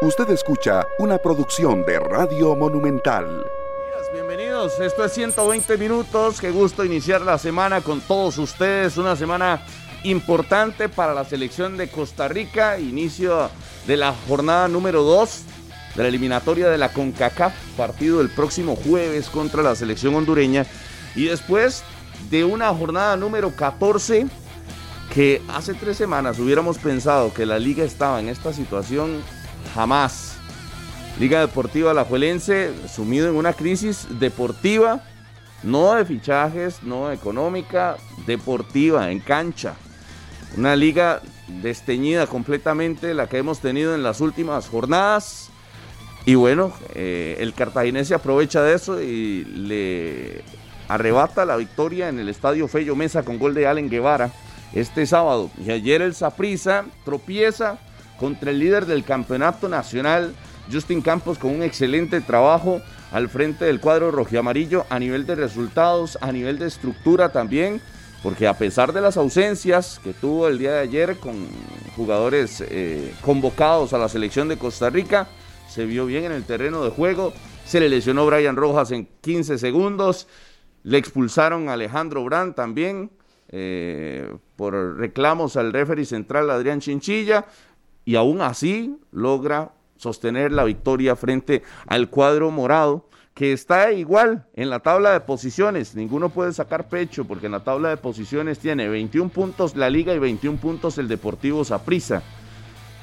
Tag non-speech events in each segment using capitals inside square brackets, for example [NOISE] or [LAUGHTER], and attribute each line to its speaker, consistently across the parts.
Speaker 1: Usted escucha una producción de Radio Monumental.
Speaker 2: Bienvenidos, esto es 120 minutos. Qué gusto iniciar la semana con todos ustedes. Una semana importante para la selección de Costa Rica. Inicio de la jornada número 2 de la eliminatoria de la CONCACAF. Partido el próximo jueves contra la selección hondureña. Y después de una jornada número 14 que hace tres semanas hubiéramos pensado que la liga estaba en esta situación jamás. Liga Deportiva Alajuelense sumido en una crisis deportiva, no de fichajes, no económica, deportiva, en cancha. Una liga desteñida completamente, la que hemos tenido en las últimas jornadas. Y bueno, eh, el cartaginense aprovecha de eso y le arrebata la victoria en el estadio Fello Mesa con gol de Allen Guevara este sábado. Y ayer el Saprisa tropieza contra el líder del campeonato nacional, Justin Campos, con un excelente trabajo al frente del cuadro rojiamarillo a nivel de resultados, a nivel de estructura también, porque a pesar de las ausencias que tuvo el día de ayer con jugadores eh, convocados a la selección de Costa Rica, se vio bien en el terreno de juego, se le lesionó Brian Rojas en 15 segundos, le expulsaron a Alejandro Brand también eh, por reclamos al referee central Adrián Chinchilla, y aún así logra sostener la victoria frente al cuadro morado que está igual en la tabla de posiciones. Ninguno puede sacar pecho porque en la tabla de posiciones tiene 21 puntos la liga y 21 puntos el Deportivo Saprissa.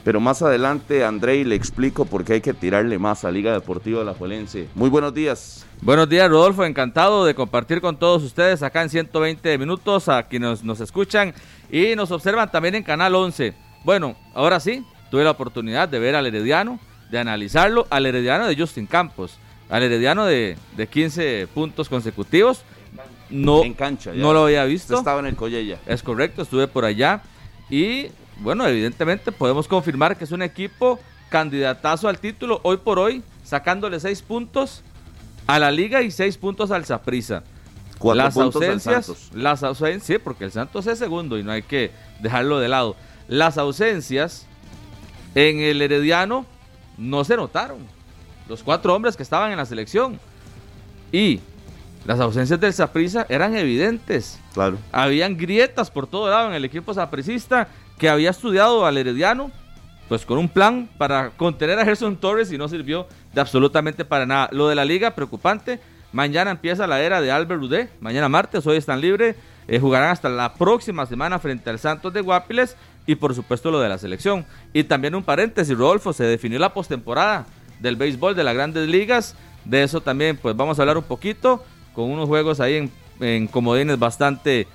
Speaker 2: Pero más adelante, Andrei, le explico por qué hay que tirarle más a Liga Deportiva La Juelense. Muy buenos días.
Speaker 3: Buenos días, Rodolfo. Encantado de compartir con todos ustedes acá en 120 minutos, a quienes nos escuchan y nos observan también en Canal 11. Bueno, ahora sí, tuve la oportunidad de ver al Herediano, de analizarlo, al Herediano de Justin Campos, al Herediano de, de 15 puntos consecutivos. No,
Speaker 2: en cancha,
Speaker 3: no lo había visto.
Speaker 2: Estaba en el Collella.
Speaker 3: Es correcto, estuve por allá. Y bueno, evidentemente podemos confirmar que es un equipo candidatazo al título hoy por hoy, sacándole 6 puntos a la liga y 6 puntos al Zaprisa. Las ausencias, las ausencias, sí, porque el Santos es segundo y no hay que dejarlo de lado. Las ausencias en el Herediano no se notaron. Los cuatro hombres que estaban en la selección. Y las ausencias del Saprisa eran evidentes.
Speaker 2: Claro.
Speaker 3: Habían grietas por todo lado en el equipo sapricista que había estudiado al Herediano, pues con un plan para contener a Gerson Torres y no sirvió de absolutamente para nada. Lo de la liga, preocupante. Mañana empieza la era de Albert Rudé. Mañana martes, hoy están libres. Eh, jugarán hasta la próxima semana frente al Santos de Guapiles y por supuesto lo de la selección. Y también un paréntesis, Rodolfo, se definió la postemporada del béisbol de las grandes ligas. De eso también pues vamos a hablar un poquito con unos juegos ahí en, en comodines bastante,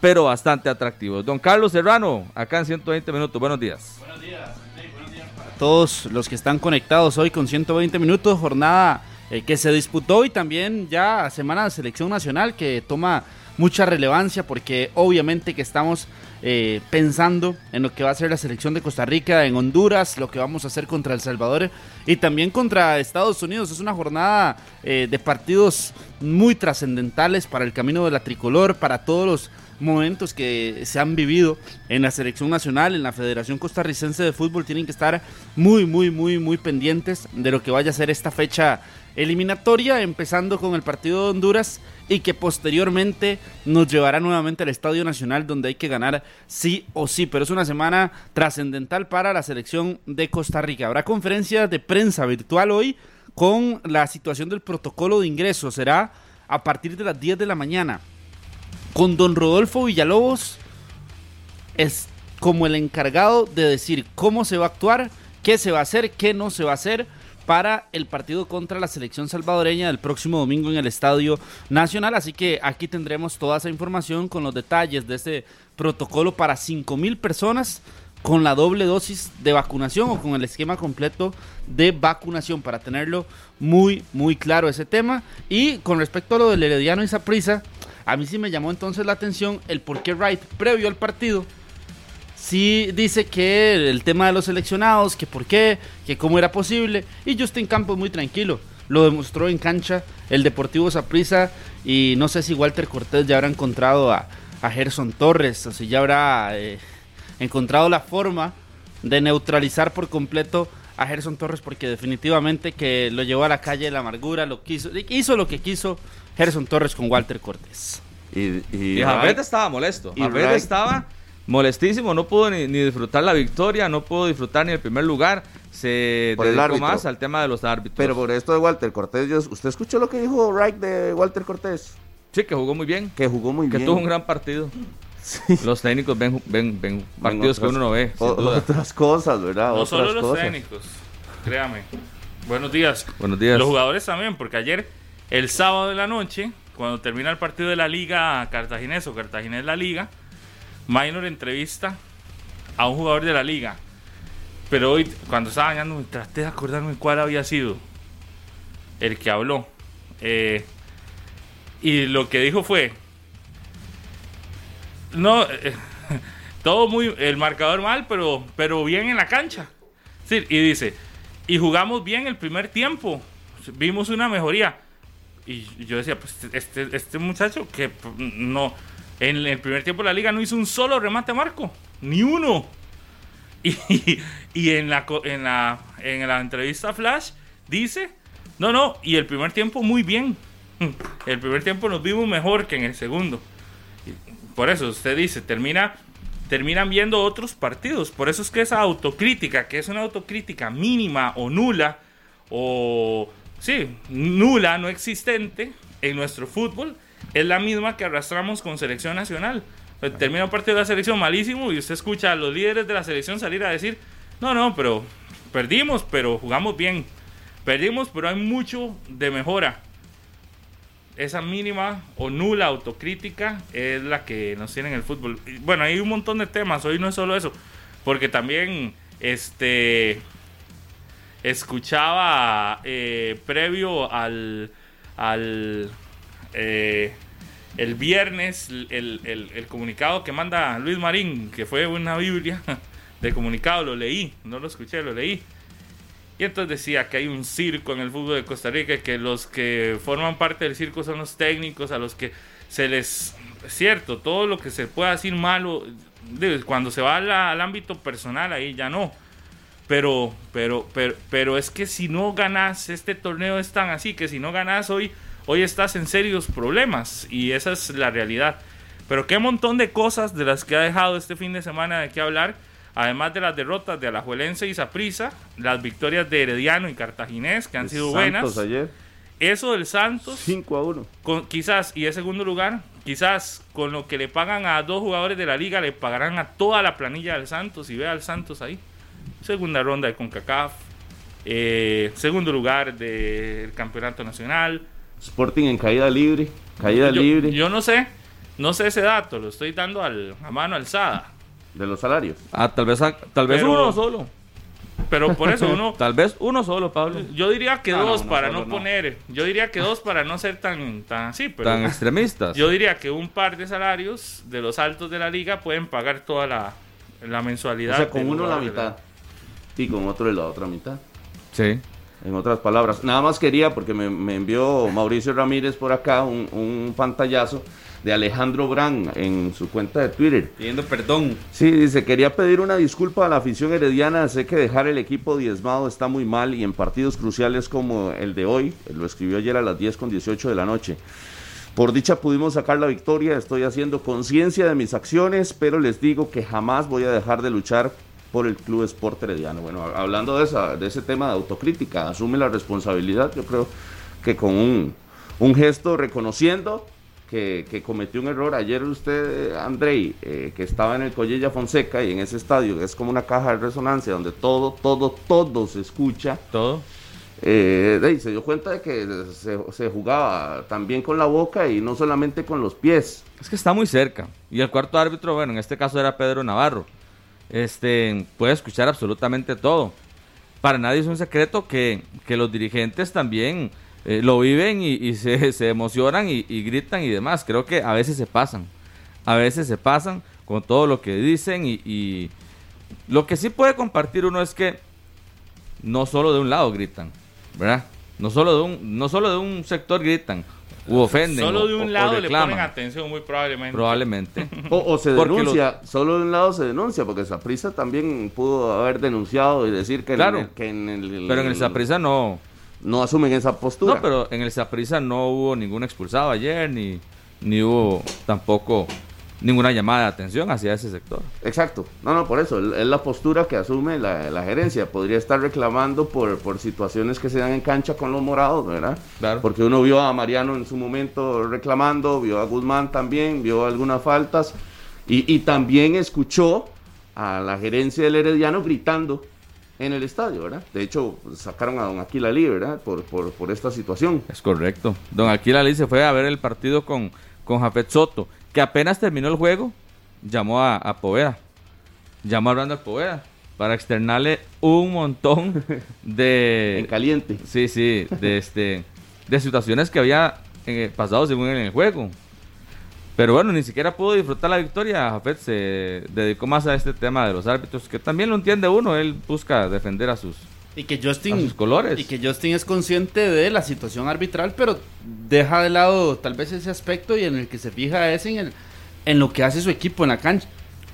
Speaker 3: pero bastante atractivos. Don Carlos Serrano, acá en 120 minutos, buenos días.
Speaker 4: Buenos días, buenos días para todos los que están conectados hoy con 120 minutos, jornada eh, que se disputó y también ya semana de selección nacional que toma mucha relevancia porque obviamente que estamos eh, pensando en lo que va a ser la selección de Costa Rica, en Honduras, lo que vamos a hacer contra El Salvador y también contra Estados Unidos. Es una jornada eh, de partidos muy trascendentales para el camino de la tricolor, para todos los momentos que se han vivido en la selección nacional, en la Federación Costarricense de Fútbol, tienen que estar muy, muy, muy, muy pendientes de lo que vaya a ser esta fecha eliminatoria, empezando con el partido de Honduras y que posteriormente nos llevará nuevamente al Estadio Nacional donde hay que ganar sí o sí. Pero es una semana trascendental para la selección de Costa Rica. Habrá conferencia de prensa virtual hoy con la situación del protocolo de ingreso. Será a partir de las 10 de la mañana. Con don Rodolfo Villalobos es como el encargado de decir cómo se va a actuar, qué se va a hacer, qué no se va a hacer para el partido contra la selección salvadoreña del próximo domingo en el Estadio Nacional. Así que aquí tendremos toda esa información con los detalles de este protocolo para 5 mil personas con la doble dosis de vacunación o con el esquema completo de vacunación para tenerlo muy muy claro ese tema y con respecto a lo del Herediano y prisa a mí sí me llamó entonces la atención el por qué Wright previo al partido sí dice que el tema de los seleccionados, que por qué, que cómo era posible. Y Justin Campos muy tranquilo. Lo demostró en cancha el Deportivo Saprissa y no sé si Walter Cortés ya habrá encontrado a, a Gerson Torres o si ya habrá eh, encontrado la forma de neutralizar por completo a Gerson Torres porque definitivamente que lo llevó a la calle de la amargura, lo quiso, hizo lo que quiso Gerson Torres con Walter Cortés.
Speaker 2: Y,
Speaker 3: Y Javed estaba molesto.
Speaker 2: y
Speaker 3: Javed estaba molestísimo, no pudo ni, ni disfrutar la victoria, no pudo disfrutar ni el primer lugar. Se
Speaker 2: Por el
Speaker 3: dedicó
Speaker 2: árbitro.
Speaker 3: más al tema de los árbitros.
Speaker 2: Pero por esto de Walter Cortés, yo- ¿usted escuchó lo que dijo Wright de Walter Cortés?
Speaker 3: sí, que jugó muy bien,
Speaker 2: Que jugó muy
Speaker 3: que
Speaker 2: bien.
Speaker 3: tuvo un gran partido. Los técnicos ven, ven, ven
Speaker 2: Ven
Speaker 3: partidos que uno no ve, sin
Speaker 2: o-
Speaker 3: duda.
Speaker 2: Otras cosas, ¿verdad?
Speaker 5: No
Speaker 2: otras
Speaker 5: solo los
Speaker 2: cosas.
Speaker 5: técnicos, créame. Buenos días.
Speaker 3: Buenos días.
Speaker 5: Los jugadores también, porque ayer, el sábado de la noche, cuando termina el partido de la Liga Cartaginés o Cartaginés La Liga, Minor entrevista a un jugador de la Liga. Pero hoy, cuando estaba bañando, traté de acordarme cuál había sido el que habló. Eh, y lo que dijo fue: No, eh, [LAUGHS] todo muy. El marcador mal, pero, pero bien en la cancha. Y dice: Y jugamos bien el primer tiempo. Vimos una mejoría. Y yo decía: Pues este, este muchacho que p- no. En el primer tiempo de la liga no hizo un solo remate marco. Ni uno. Y, y en, la, en, la, en la entrevista Flash dice, no, no, y el primer tiempo muy bien. [LAUGHS] El primer tiempo nos vimos mejor que en el segundo. Por eso usted dice, termina, terminan viendo otros partidos. Por eso es que esa autocrítica, que es una autocrítica mínima o nula, o sí, nula, no existente en nuestro fútbol, es la misma que arrastramos con selección nacional. Termina un partido de la selección malísimo y usted escucha a los líderes de la selección salir a decir, no, no, pero perdimos, pero jugamos bien. Perdimos, pero hay mucho de mejora. Esa mínima o nula autocrítica es la que nos tiene en el fútbol. Bueno, hay un montón de temas, hoy no es solo eso, porque también este escuchaba eh, previo al, al eh, el viernes el, el- comunicado que manda Luis Marín, que fue una Biblia [LAUGHS] de comunicado, lo leí, no lo escuché, lo leí. Y entonces decía que hay un circo en el fútbol de Costa Rica que los que forman parte del circo son los técnicos, a los que se les... Es cierto, todo lo que se pueda decir malo, cuando se va al ámbito personal, ahí ya no. Pero, pero, pero, pero es que si no ganas, este torneo es tan así, que si no ganas hoy, hoy estás en serios problemas. Y esa es la realidad. Pero qué montón de cosas de las que ha dejado este fin de semana de qué hablar. Además de las derrotas de Alajuelense y Saprissa, las victorias de Herediano y Cartaginés, que han sido
Speaker 2: Santos
Speaker 5: buenas.
Speaker 2: ayer,
Speaker 5: Eso del Santos,
Speaker 2: 5 a 1.
Speaker 5: con, quizás, y en segundo lugar, quizás con lo que le pagan a dos jugadores de la liga, le pagarán a toda la planilla del Santos y ve al Santos ahí. Segunda ronda de CONCACAF, eh, segundo lugar del campeonato nacional.
Speaker 2: Sporting en caída libre. Caída
Speaker 5: yo,
Speaker 2: libre
Speaker 5: yo no sé, no sé ese dato, lo estoy dando al, a mano alzada.
Speaker 2: de los salarios.
Speaker 3: Ah, tal vez, tal vez
Speaker 5: Pero-
Speaker 3: uno solo.
Speaker 5: Pero por eso uno, [LAUGHS]
Speaker 3: Tal vez uno solo, Pablo.
Speaker 5: yo diría que
Speaker 2: No, no,
Speaker 5: dos
Speaker 2: no,
Speaker 5: para
Speaker 2: solo
Speaker 5: no,
Speaker 2: no.
Speaker 5: poner, yo diría que dos para no ser tan, tan así, pero
Speaker 3: Tan extremistas.
Speaker 5: Yo diría que un par de salarios de los altos de la liga pueden pagar toda la, la
Speaker 2: O
Speaker 5: mensualidad.
Speaker 2: sea, con uno la mitad y con otro la otra mitad.
Speaker 3: Sí.
Speaker 2: En otras palabras, nada más quería, porque me, me envió Mauricio Ramírez por acá un, un pantallazo de Alejandro Brand en su cuenta de Twitter.
Speaker 4: Pidiendo perdón.
Speaker 2: Sí, dice, quería pedir una disculpa a la afición herediana, sé que dejar el equipo diezmado está muy mal y en partidos cruciales como el de hoy, lo escribió ayer a las 10 con 18 de la noche. Por dicha pudimos sacar la victoria, estoy haciendo conciencia de mis acciones, pero les digo que jamás voy a dejar de luchar por el Club Sport Herediano. Bueno, hablando de, esa, de ese tema de autocrítica, asume la responsabilidad, yo creo que con un, un gesto reconociendo que, que cometió un error. Ayer usted, Andrei, eh, que estaba en el Collella Fonseca y en ese estadio, que es como una caja de resonancia donde todo, todo, todo se escucha,
Speaker 3: Todo.
Speaker 2: eh, de ahí se dio cuenta de que se, se jugaba también con la boca y no solamente con los pies.
Speaker 3: Es que está muy cerca. Y el cuarto árbitro, bueno, en este caso era Pedro Navarro. Este puede escuchar absolutamente todo. Para nadie es un secreto que, que los dirigentes también eh, lo viven y, se, [LAUGHS] se emocionan y, y gritan y demás. Creo que a veces se pasan. A veces se pasan con todo lo que dicen y, y lo que sí puede compartir uno es que no solo de un lado gritan, ¿verdad? No solo de un, no solo de un sector gritan u ofenden.
Speaker 5: Solo
Speaker 3: o-
Speaker 5: de un
Speaker 3: o
Speaker 5: lado le ponen atención, muy probablemente.
Speaker 3: Probablemente.
Speaker 2: O, o se [LAUGHS] denuncia, solo de un lado se denuncia, porque Saprissa también pudo haber denunciado y decir que, en el- que en el,
Speaker 3: pero en el Saprissa no.
Speaker 2: no asumen esa postura.
Speaker 3: No, pero en el Saprissa no hubo ningún expulsado ayer, ni, ni hubo tampoco ninguna llamada de atención hacia ese sector.
Speaker 2: Exacto, no, no, por eso, es la postura que asume la, la gerencia. Podría estar reclamando por, por situaciones que se dan en cancha con los morados, ¿verdad?
Speaker 3: Claro.
Speaker 2: Porque uno vio a Mariano en su momento reclamando, vio a Guzmán también, vio algunas faltas y, y también escuchó a la gerencia del Herediano gritando en el estadio, ¿verdad? De hecho, sacaron a don Aquila Lee, ¿verdad? Por, por, por esta situación.
Speaker 3: Es correcto. Don Aquila Lee se fue a ver el partido con, con Jafet Soto, que apenas terminó el juego, llamó a, a Poveda. Llamó a Randall Poveda para externarle un montón [LAUGHS]
Speaker 2: En
Speaker 3: de...
Speaker 2: caliente.
Speaker 3: Sí, sí, de, este, de situaciones que había eh, pasado según en el juego. Pero bueno, ni siquiera pudo disfrutar la victoria. Jafet se dedicó más a este tema de los árbitros, que también lo entiende uno. Él busca defender a sus,
Speaker 4: Y que
Speaker 3: a
Speaker 4: Justin
Speaker 3: sus colores.
Speaker 4: Y que Justin es consciente de la situación arbitral, pero deja de lado tal vez ese aspecto y en el que se fija es en, el, en lo que hace su equipo en la cancha.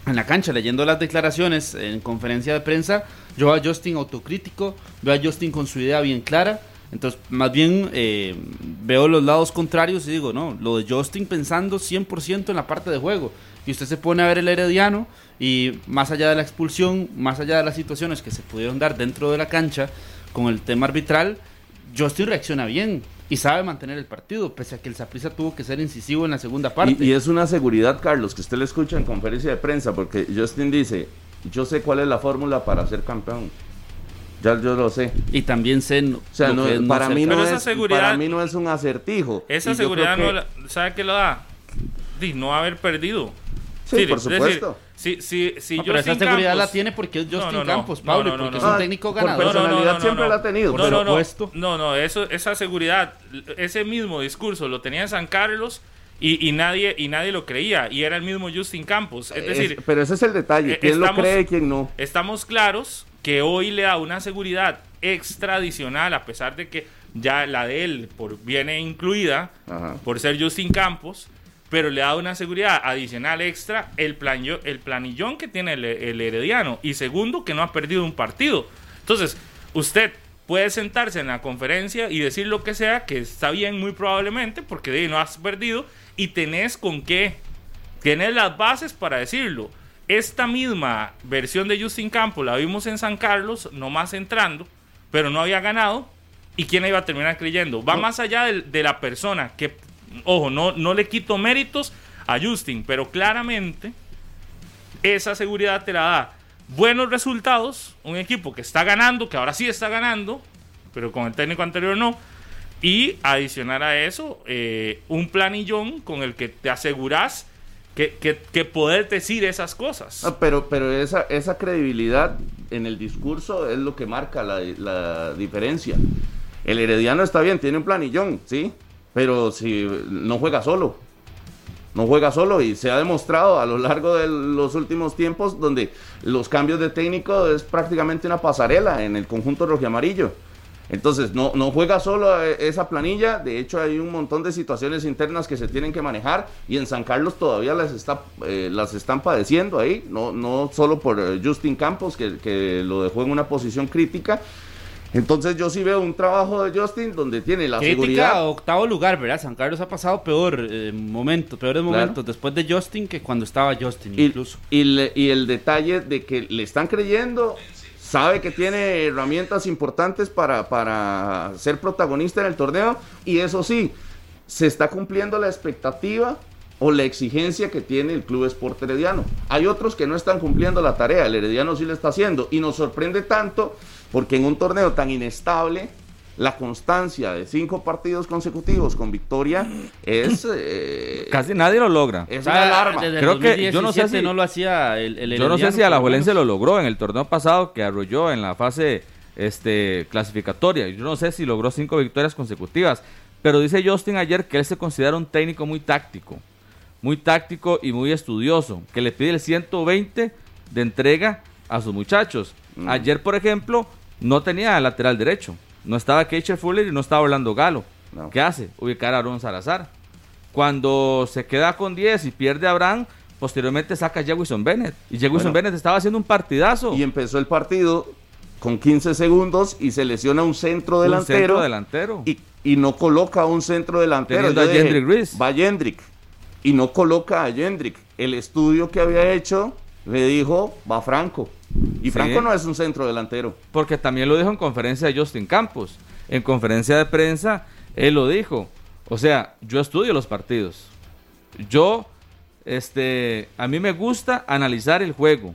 Speaker 4: En la cancha, leyendo las declaraciones en conferencia de prensa, yo veo a Justin autocrítico, veo a Justin con su idea bien clara. Entonces, más bien eh, veo los lados contrarios y digo, no, lo de Justin pensando 100% en la parte de juego. Y usted se pone a ver el Herediano y más allá de la expulsión, más allá de las situaciones que se pudieron dar dentro de la cancha con el tema arbitral, Justin reacciona bien y sabe mantener el partido, pese a que el Saprissa tuvo que ser incisivo en la segunda parte.
Speaker 2: Y, y es una seguridad, Carlos, que usted le escucha en conferencia de prensa, porque Justin dice, yo sé cuál es la fórmula para ser campeón. Ya yo lo sé.
Speaker 4: Y también sé
Speaker 2: O sea, no- para, mí no es, para mí no es un acertijo.
Speaker 5: Esa seguridad no
Speaker 2: que-
Speaker 5: la- ¿sabe qué lo da? No haber perdido.
Speaker 2: Sí, por
Speaker 5: es decir,
Speaker 2: supuesto.
Speaker 5: si, si, si
Speaker 4: No, pero esa seguridad
Speaker 5: Campos-
Speaker 4: la tiene porque es Justin
Speaker 5: no, no.
Speaker 4: Campos, Pablo,
Speaker 5: no,
Speaker 4: y
Speaker 5: no,
Speaker 4: porque
Speaker 5: no.
Speaker 4: es un
Speaker 2: Ah,
Speaker 4: técnico
Speaker 2: por
Speaker 4: ganador.
Speaker 2: personalidad siempre la ha tenido,
Speaker 5: No,
Speaker 2: pero-
Speaker 5: no, no,
Speaker 4: supuesto.
Speaker 5: no, no, eso, esa seguridad, ese mismo discurso lo tenía en San Carlos y, y nadie y nadie lo creía y era el mismo Justin Campos. Es
Speaker 2: Es-
Speaker 5: decir,
Speaker 2: pero ese es el detalle.
Speaker 5: eh,
Speaker 2: ¿Quién
Speaker 5: estamos-
Speaker 2: lo cree y quién no?
Speaker 5: estamos claros que hoy le da una seguridad extra adicional a pesar de que ya la de él por, viene incluida
Speaker 2: Ajá.
Speaker 5: por ser Justin Campos, pero le da una seguridad adicional extra el, planillo- el planillón que tiene el, el Herediano y segundo que no ha perdido un partido. Entonces, usted puede sentarse en la conferencia y decir lo que sea, que está bien muy probablemente, porque de ahí no has perdido y tenés con qué, tenés las bases para decirlo. Esta misma versión de Justin Campos la vimos en San Carlos, nomás entrando, pero no había ganado. ¿Y quién iba a terminar creyendo? Va más allá de, la persona, que, ojo, no, no le quito méritos a Justin, pero claramente esa seguridad te la da buenos resultados, un equipo que está ganando, que ahora sí está ganando, pero con el técnico anterior no, y adicionar a eso eh, un planillón con el que te aseguras que, que, poder decir esas cosas.
Speaker 2: Ah, pero pero esa, esa credibilidad en el discurso es lo que marca la, la diferencia. El Herediano está bien, tiene un planillón, sí, pero si no juega solo. No juega solo y se ha demostrado a lo largo de los últimos tiempos donde los cambios de técnico es prácticamente una pasarela en el conjunto rojiamarillo. Entonces, no, no juega solo eh, esa planilla, de hecho hay un montón de situaciones internas que se tienen que manejar y en San Carlos todavía las, está, eh, las están padeciendo ahí, no, no solo por eh, Justin Campos, que, que lo dejó en una posición crítica. Entonces yo sí veo un trabajo de Justin donde tiene la
Speaker 4: Crítica a
Speaker 2: seguridad.
Speaker 4: octavo lugar, ¿verdad? San Carlos ha pasado peor eh, momentos, peores
Speaker 2: Claro.
Speaker 4: momentos después de Justin que cuando estaba Justin
Speaker 2: Y,
Speaker 4: incluso.
Speaker 2: y le- y el detalle de que le están creyendo, sabe que tiene herramientas importantes para, para ser protagonista en el torneo y eso sí, se está cumpliendo la expectativa o la exigencia que tiene el Club Sport Herediano. Hay otros que no están cumpliendo la tarea, el Herediano sí lo está haciendo y nos sorprende tanto porque en un torneo tan inestable la constancia de cinco partidos consecutivos con victoria es, eh,
Speaker 3: Casi nadie lo logra.
Speaker 2: es
Speaker 4: O sea,
Speaker 2: una alarma.
Speaker 4: desde
Speaker 3: Creo que- yo no sé
Speaker 4: 2017
Speaker 3: si-
Speaker 4: no lo hacía el, el
Speaker 3: Yo no sé si a la
Speaker 4: por lo
Speaker 3: Juelense
Speaker 4: menos.
Speaker 3: lo logró en el torneo pasado que arrolló en la fase este, clasificatoria. Yo no sé si logró cinco victorias consecutivas. Pero dice Justin ayer que él se considera un técnico muy táctico. Muy táctico y muy estudioso. Que le pide el 120 de entrega a sus muchachos.
Speaker 2: Mm.
Speaker 3: Ayer, por ejemplo, no tenía lateral derecho. No estaba Keisha Fuller y no estaba Orlando Galo.
Speaker 2: No.
Speaker 3: ¿Qué hace? Ubicar a Aaron Salazar. Cuando se queda con 10 y pierde a Abraham, posteriormente saca a Jewison Bennett. Y Jewison
Speaker 2: Bueno.
Speaker 3: Bennett estaba haciendo un partidazo.
Speaker 2: Y empezó el partido con 15 segundos y se lesiona un centro
Speaker 3: Un
Speaker 2: delantero.
Speaker 3: centro delantero.
Speaker 2: Y, y no coloca un centro delantero. Yo
Speaker 3: a Jendrick Reese.
Speaker 2: Va Jendrick. Y no coloca a Jendrick. El estudio que había hecho le dijo, va Franco. Y
Speaker 3: Sí.
Speaker 2: Franco no es un centro delantero.
Speaker 3: Porque también lo dijo en conferencia de Justin Campos. En conferencia de prensa, él lo dijo. O sea, yo estudio los partidos. Yo, este, a mí me gusta analizar el juego.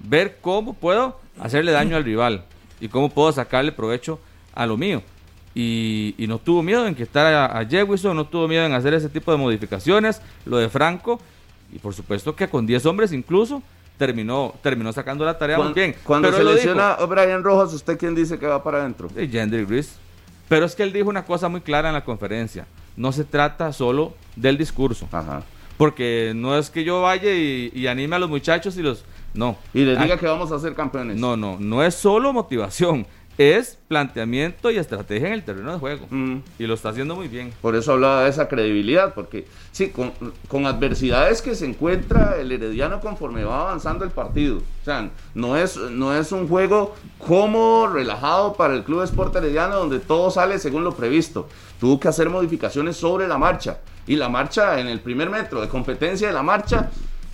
Speaker 3: Ver cómo puedo hacerle daño al rival. Y cómo puedo sacarle provecho a lo mío. Y, y no tuvo miedo en quitar a, a Jewison, no tuvo miedo en hacer ese tipo de modificaciones. Lo de Franco. Y por supuesto que con 10 hombres incluso terminó, terminó sacando la tarea muy bien.
Speaker 2: Cuando
Speaker 3: Pero
Speaker 2: se lesiona a Brian Rojas, ¿usted quién dice que va para adentro?
Speaker 3: de Jendrick Reese. Pero es que él dijo una cosa muy clara en la conferencia. No se trata solo del discurso.
Speaker 2: Ajá.
Speaker 3: Porque no es que yo vaya y, y anime a los muchachos y los... No.
Speaker 2: Y les diga que vamos a ser campeones.
Speaker 3: No, no. No es solo motivación. Es planteamiento y estrategia en el terreno de juego.
Speaker 2: Mm.
Speaker 3: Y lo está haciendo muy bien.
Speaker 2: Por eso hablaba de esa credibilidad, porque sí, con, con adversidades que se encuentra el Herediano conforme va avanzando el partido. O sea, no es, no es un juego cómodo, relajado para el Club Sport Herediano donde todo sale según lo previsto. Tuvo que hacer modificaciones sobre la marcha. Y la marcha en el primer metro de competencia de la marcha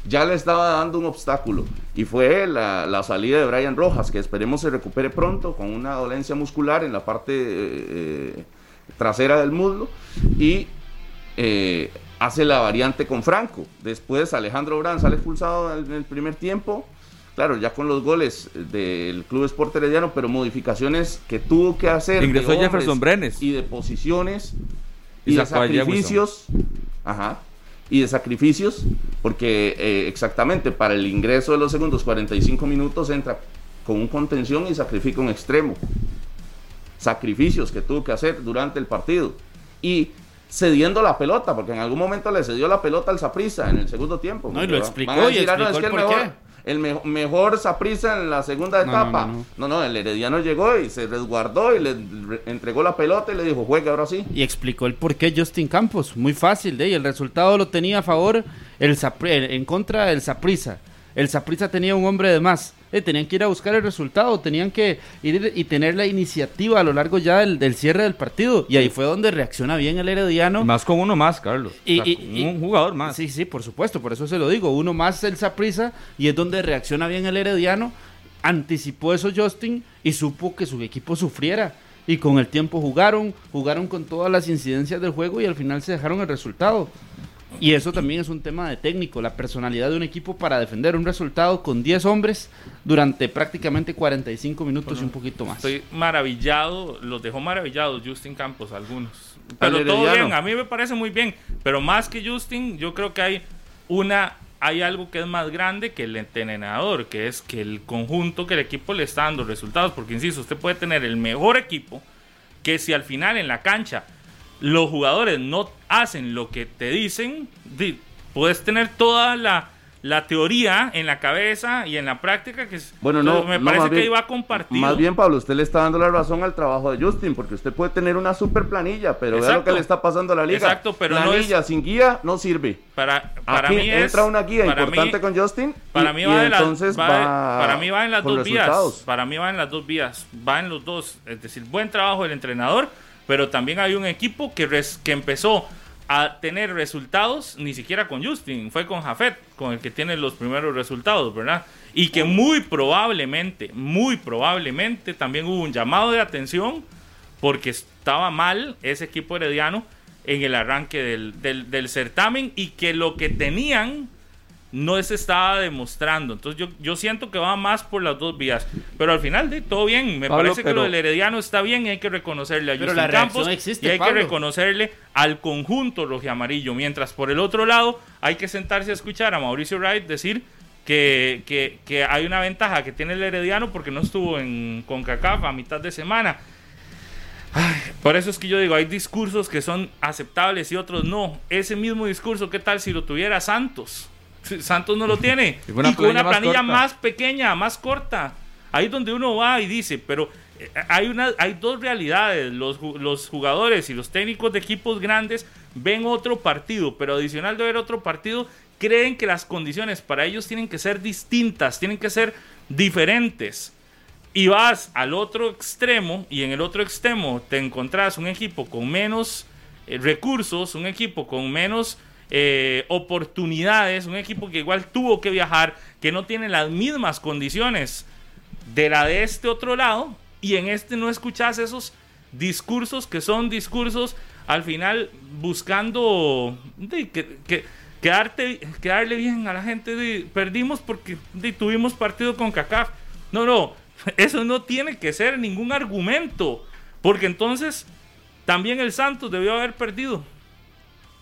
Speaker 2: ya le estaba dando un obstáculo. Y fue la, la salida de Brian Rojas, que esperemos se recupere pronto con una dolencia muscular en la parte eh, eh, trasera del muslo. Y eh, hace la variante con Franco. Después Alejandro Brand sale expulsado en el primer tiempo. Claro, ya con los goles del Club Sport Herediano, pero modificaciones que tuvo que hacer.
Speaker 3: Ingresó Jefferson Brenes.
Speaker 2: Y de posiciones.
Speaker 3: Y
Speaker 2: Y, de sacrificios. Ajá. Y de sacrificios, porque eh, exactamente para el ingreso de los segundos 45 minutos entra con un contención y sacrifica un extremo. Sacrificios que tuvo que hacer durante el partido. Y cediendo la pelota, porque en algún momento le cedió la pelota al Saprissa en el segundo tiempo.
Speaker 4: No, y lo explicó, y
Speaker 2: "Ah, no,
Speaker 4: explicó el por
Speaker 2: el me- mejor Saprissa en la segunda
Speaker 4: No,
Speaker 2: etapa.
Speaker 4: no, no,
Speaker 2: No no. el Herediano llegó y se resguardó y le re- entregó la pelota y le dijo, juegue ahora sí.
Speaker 4: Y explicó el por qué Justin Campos. Muy fácil, de ahí. El resultado lo tenía a favor el Sapri- en contra del Saprisa. El Saprisa tenía un hombre de más. Eh, tenían que ir a buscar el resultado, tenían que ir y tener la iniciativa a lo largo ya del, del cierre del partido. Y ahí fue donde reacciona bien el Herediano.
Speaker 3: Más con uno más, Carlos.
Speaker 4: Y-
Speaker 3: O sea,
Speaker 4: y-
Speaker 3: con
Speaker 4: y-
Speaker 3: un jugador más.
Speaker 4: Sí, sí, por supuesto, por eso se lo digo. Uno más el Saprisa y es donde reacciona bien el Herediano. Anticipó eso Justin y supo que su equipo sufriera. Y con el tiempo jugaron, jugaron con todas las incidencias del juego y al final se dejaron el resultado. Y eso también es un tema de técnico, la personalidad de un equipo para defender un resultado con 10 hombres durante prácticamente 45 minutos y un poquito más.
Speaker 5: Estoy maravillado, los dejó maravillados Justin Campos, algunos. Pero todo bien, a mí me parece muy bien. Pero más que Justin, yo creo que hay una hay algo que es más grande que el entrenador, que es que el conjunto que el equipo le está dando resultados. Porque insisto, usted puede tener el mejor equipo que si al final en la cancha los jugadores no hacen lo que te dicen, di- puedes tener toda la, la teoría en la cabeza y en la práctica que es-
Speaker 2: Bueno, no,
Speaker 5: me
Speaker 2: no,
Speaker 5: parece
Speaker 2: más
Speaker 5: que
Speaker 2: bien-
Speaker 5: iba compartido.
Speaker 2: Más bien, Pablo, usted le está dando la razón al trabajo de Justin, porque usted puede tener una super planilla, pero vea lo
Speaker 5: Exacto.
Speaker 2: que le está pasando a la liga.
Speaker 5: Exacto, pero no
Speaker 2: planilla sin guía no sirve.
Speaker 5: Para, para
Speaker 2: Aquí
Speaker 5: mí es,
Speaker 2: entra una guía importante
Speaker 5: mí-
Speaker 2: con Justin.
Speaker 5: Para mí va,
Speaker 2: entonces
Speaker 5: para mí va en las dos
Speaker 2: resultados.
Speaker 5: vías. Para mí va en las dos vías. Va en los dos. Es decir, buen trabajo del entrenador, pero también hay un equipo que, res- que empezó a tener resultados, ni siquiera con Justin, fue con Jafet, con el que tiene los primeros resultados, ¿verdad? Y que muy probablemente, muy probablemente también hubo un llamado de atención porque estaba mal ese equipo herediano en el arranque del, del, del certamen y que lo que tenían no se estaba demostrando. Entonces yo, yo siento que va más por las dos vías. Pero al final de todo bien. Me
Speaker 3: Pablo,
Speaker 5: parece que
Speaker 3: pero-
Speaker 5: lo del Herediano está bien y hay que reconocerle a
Speaker 4: Pero
Speaker 5: Justin
Speaker 4: la
Speaker 5: Campos
Speaker 4: existe,
Speaker 5: y hay
Speaker 4: Pablo.
Speaker 5: que reconocerle al conjunto rojiamarillo. Mientras por el otro lado hay que sentarse a escuchar a Mauricio Wright decir que, que, que hay una ventaja que tiene el Herediano porque no estuvo en CONCACAF a mitad de semana. Ay, por eso es que yo digo, hay discursos que son aceptables y otros no. Ese mismo discurso, ¿qué tal si lo tuviera Santos? Santos no lo tiene.
Speaker 3: Y con una
Speaker 5: y con una
Speaker 3: planilla más
Speaker 5: pequeña, más corta. Ahí es donde uno va y dice, pero eh, hay, una, hay dos realidades. Los, los jugadores y los técnicos de equipos grandes ven otro partido, pero adicional de ver otro partido, creen que las condiciones para ellos tienen que ser distintas, tienen que ser diferentes. Y vas al otro extremo y en el otro extremo te encontrás un equipo con menos eh, recursos, un equipo con menos eh, oportunidades, un equipo que igual tuvo que viajar, que no tiene las mismas condiciones de la de este otro lado y en este no escuchas esos discursos que son discursos al final buscando de, que, que- quedarte, quedarle bien a la gente perdimos porque tuvimos partido con CACAF. No no [LAUGHS] eso no tiene que ser ningún argumento porque entonces también el Santos debió haber perdido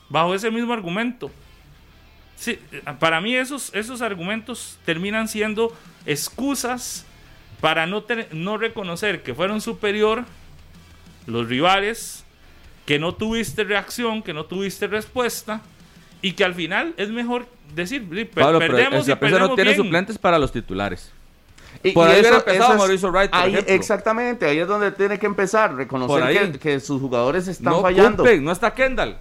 Speaker 5: bajo ese mismo argumento Sí, para mí esos, esos argumentos terminan siendo excusas para no, tener- no reconocer que fueron superior los rivales, que no tuviste reacción, que no tuviste respuesta y que al final es mejor decir, "Sí, per-
Speaker 3: Pablo, pero el
Speaker 5: perdemos y perdemos
Speaker 3: no tiene
Speaker 5: bien".
Speaker 3: suplentes para los titulares.
Speaker 2: Y-
Speaker 3: Por
Speaker 2: y
Speaker 3: ahí hubiera empezado Mauricio Wright, por
Speaker 2: ahí-
Speaker 3: ejemplo.
Speaker 2: Exactamente, ahí es donde tiene que empezar, reconocer
Speaker 3: ahí.
Speaker 2: que, que sus jugadores están
Speaker 3: no
Speaker 2: fallando.
Speaker 3: cumplen, no está Kendall.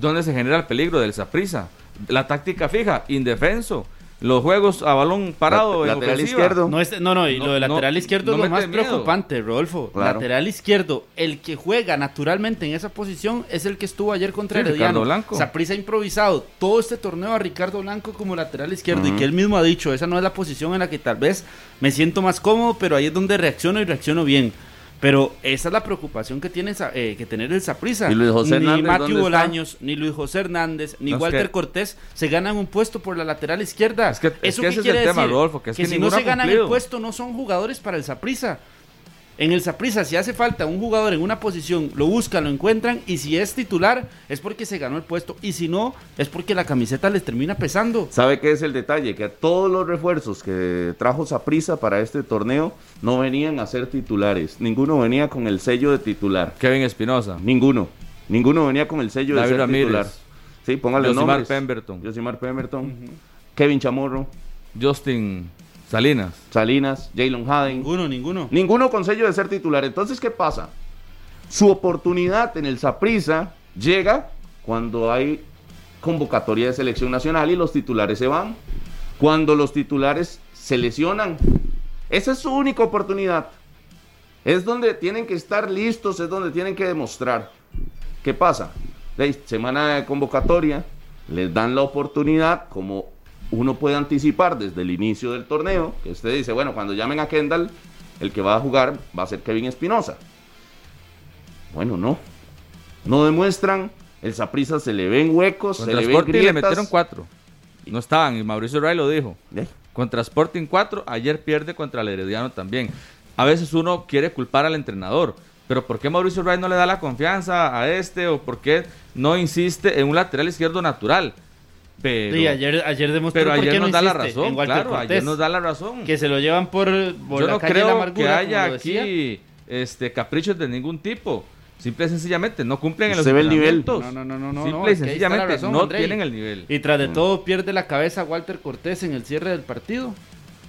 Speaker 3: ¿Dónde se genera el peligro del Saprissa? La táctica fija, indefenso. Los juegos a balón parado
Speaker 2: La-
Speaker 3: en
Speaker 2: lateral
Speaker 3: ofensiva.
Speaker 2: izquierdo.
Speaker 4: No, es- no, no, y
Speaker 3: No,
Speaker 4: lo de
Speaker 3: no,
Speaker 4: lateral izquierdo
Speaker 3: no
Speaker 4: es lo más
Speaker 3: miedo.
Speaker 4: preocupante, Rodolfo.
Speaker 2: Claro.
Speaker 4: Lateral izquierdo, el que juega naturalmente en esa posición es el que estuvo ayer contra
Speaker 3: Sí,
Speaker 4: Herediano.
Speaker 3: Ricardo Blanco.
Speaker 4: Saprissa ha improvisado todo este torneo a Ricardo Blanco como lateral izquierdo y que él mismo ha dicho, esa no es la posición en la que tal vez me siento más cómodo, pero ahí es donde reacciono y reacciono bien. Pero esa es la preocupación que tiene eh, que tener el Saprissa.
Speaker 2: ¿Y Luis José
Speaker 4: ni
Speaker 2: Hernández
Speaker 4: Matthew? Bolaños, ni Luis José Hernández, ni
Speaker 3: No, es
Speaker 4: Walter
Speaker 3: que-
Speaker 4: Cortés se ganan un puesto por la lateral izquierda.
Speaker 3: Es que- es
Speaker 4: ¿Eso
Speaker 3: que es el tema,
Speaker 4: decir?
Speaker 3: Rodolfo, que es que
Speaker 4: si no se ganan el puesto no son jugadores para el Saprissa. En el Saprissa, si hace falta un jugador en una posición, lo buscan, lo encuentran, y si es titular, es porque se ganó el puesto, y si no, es porque la camiseta les termina pesando.
Speaker 2: ¿Sabe qué es el detalle? Que todos los refuerzos que trajo Saprisa para este torneo no venían a ser titulares. Ninguno venía con el sello de titular.
Speaker 3: Kevin Espinosa.
Speaker 2: Ninguno. Ninguno venía con el sello de
Speaker 3: David
Speaker 2: ser
Speaker 3: Ramírez.
Speaker 2: titular. Sí, póngale
Speaker 3: Josimar
Speaker 2: nombres.
Speaker 3: Pemberton.
Speaker 2: Josimar Pemberton. Kevin Chamorro.
Speaker 3: Justin Salinas.
Speaker 2: Salinas. Jalen Haden.
Speaker 4: Ninguno, ninguno.
Speaker 2: Ninguno con sello de ser titular. Entonces, ¿qué pasa? Su oportunidad en el Saprisa llega cuando hay convocatoria de selección nacional y los titulares se van. Cuando los titulares se lesionan. Esa es su única oportunidad. Es donde tienen que estar listos, es donde tienen que demostrar. ¿Qué pasa? De semana de convocatoria, les dan la oportunidad, como uno puede anticipar desde el inicio del torneo, que usted dice, bueno, cuando llamen a Kendall, el que va a jugar va a ser Kevin Espinosa. Bueno, no. No demuestran, el Saprisa se le ven huecos, se
Speaker 3: Contra
Speaker 2: le ven
Speaker 3: Sporting le metieron cuatro. No estaban, y Mauricio Ray lo dijo.
Speaker 2: Eh,
Speaker 3: Contra Sporting 4, ayer pierde contra el Herediano también. A veces uno quiere culpar al entrenador, pero ¿por qué Mauricio Ray no le da la confianza a este o por qué no insiste en un lateral izquierdo natural? Pero,
Speaker 4: Sí, ayer, ayer demostró
Speaker 3: pero
Speaker 4: por
Speaker 3: ayer
Speaker 4: qué
Speaker 3: nos
Speaker 4: no
Speaker 3: da la razón, claro,
Speaker 4: Cortés,
Speaker 3: ayer nos da la razón.
Speaker 4: Que se lo llevan por, por
Speaker 3: Yo
Speaker 4: la
Speaker 3: no
Speaker 4: calle de la
Speaker 3: creo
Speaker 4: amargura,
Speaker 3: que haya aquí este, caprichos de ningún tipo. Simple y sencillamente no cumplen en los
Speaker 2: Se ve el nivel.
Speaker 4: No, no, no, no,
Speaker 3: Simple
Speaker 4: no,
Speaker 3: y sencillamente
Speaker 4: razón,
Speaker 3: no
Speaker 4: Andrei.
Speaker 3: tienen el nivel.
Speaker 4: Y tras de todo pierde la cabeza Walter Cortés en el cierre del partido.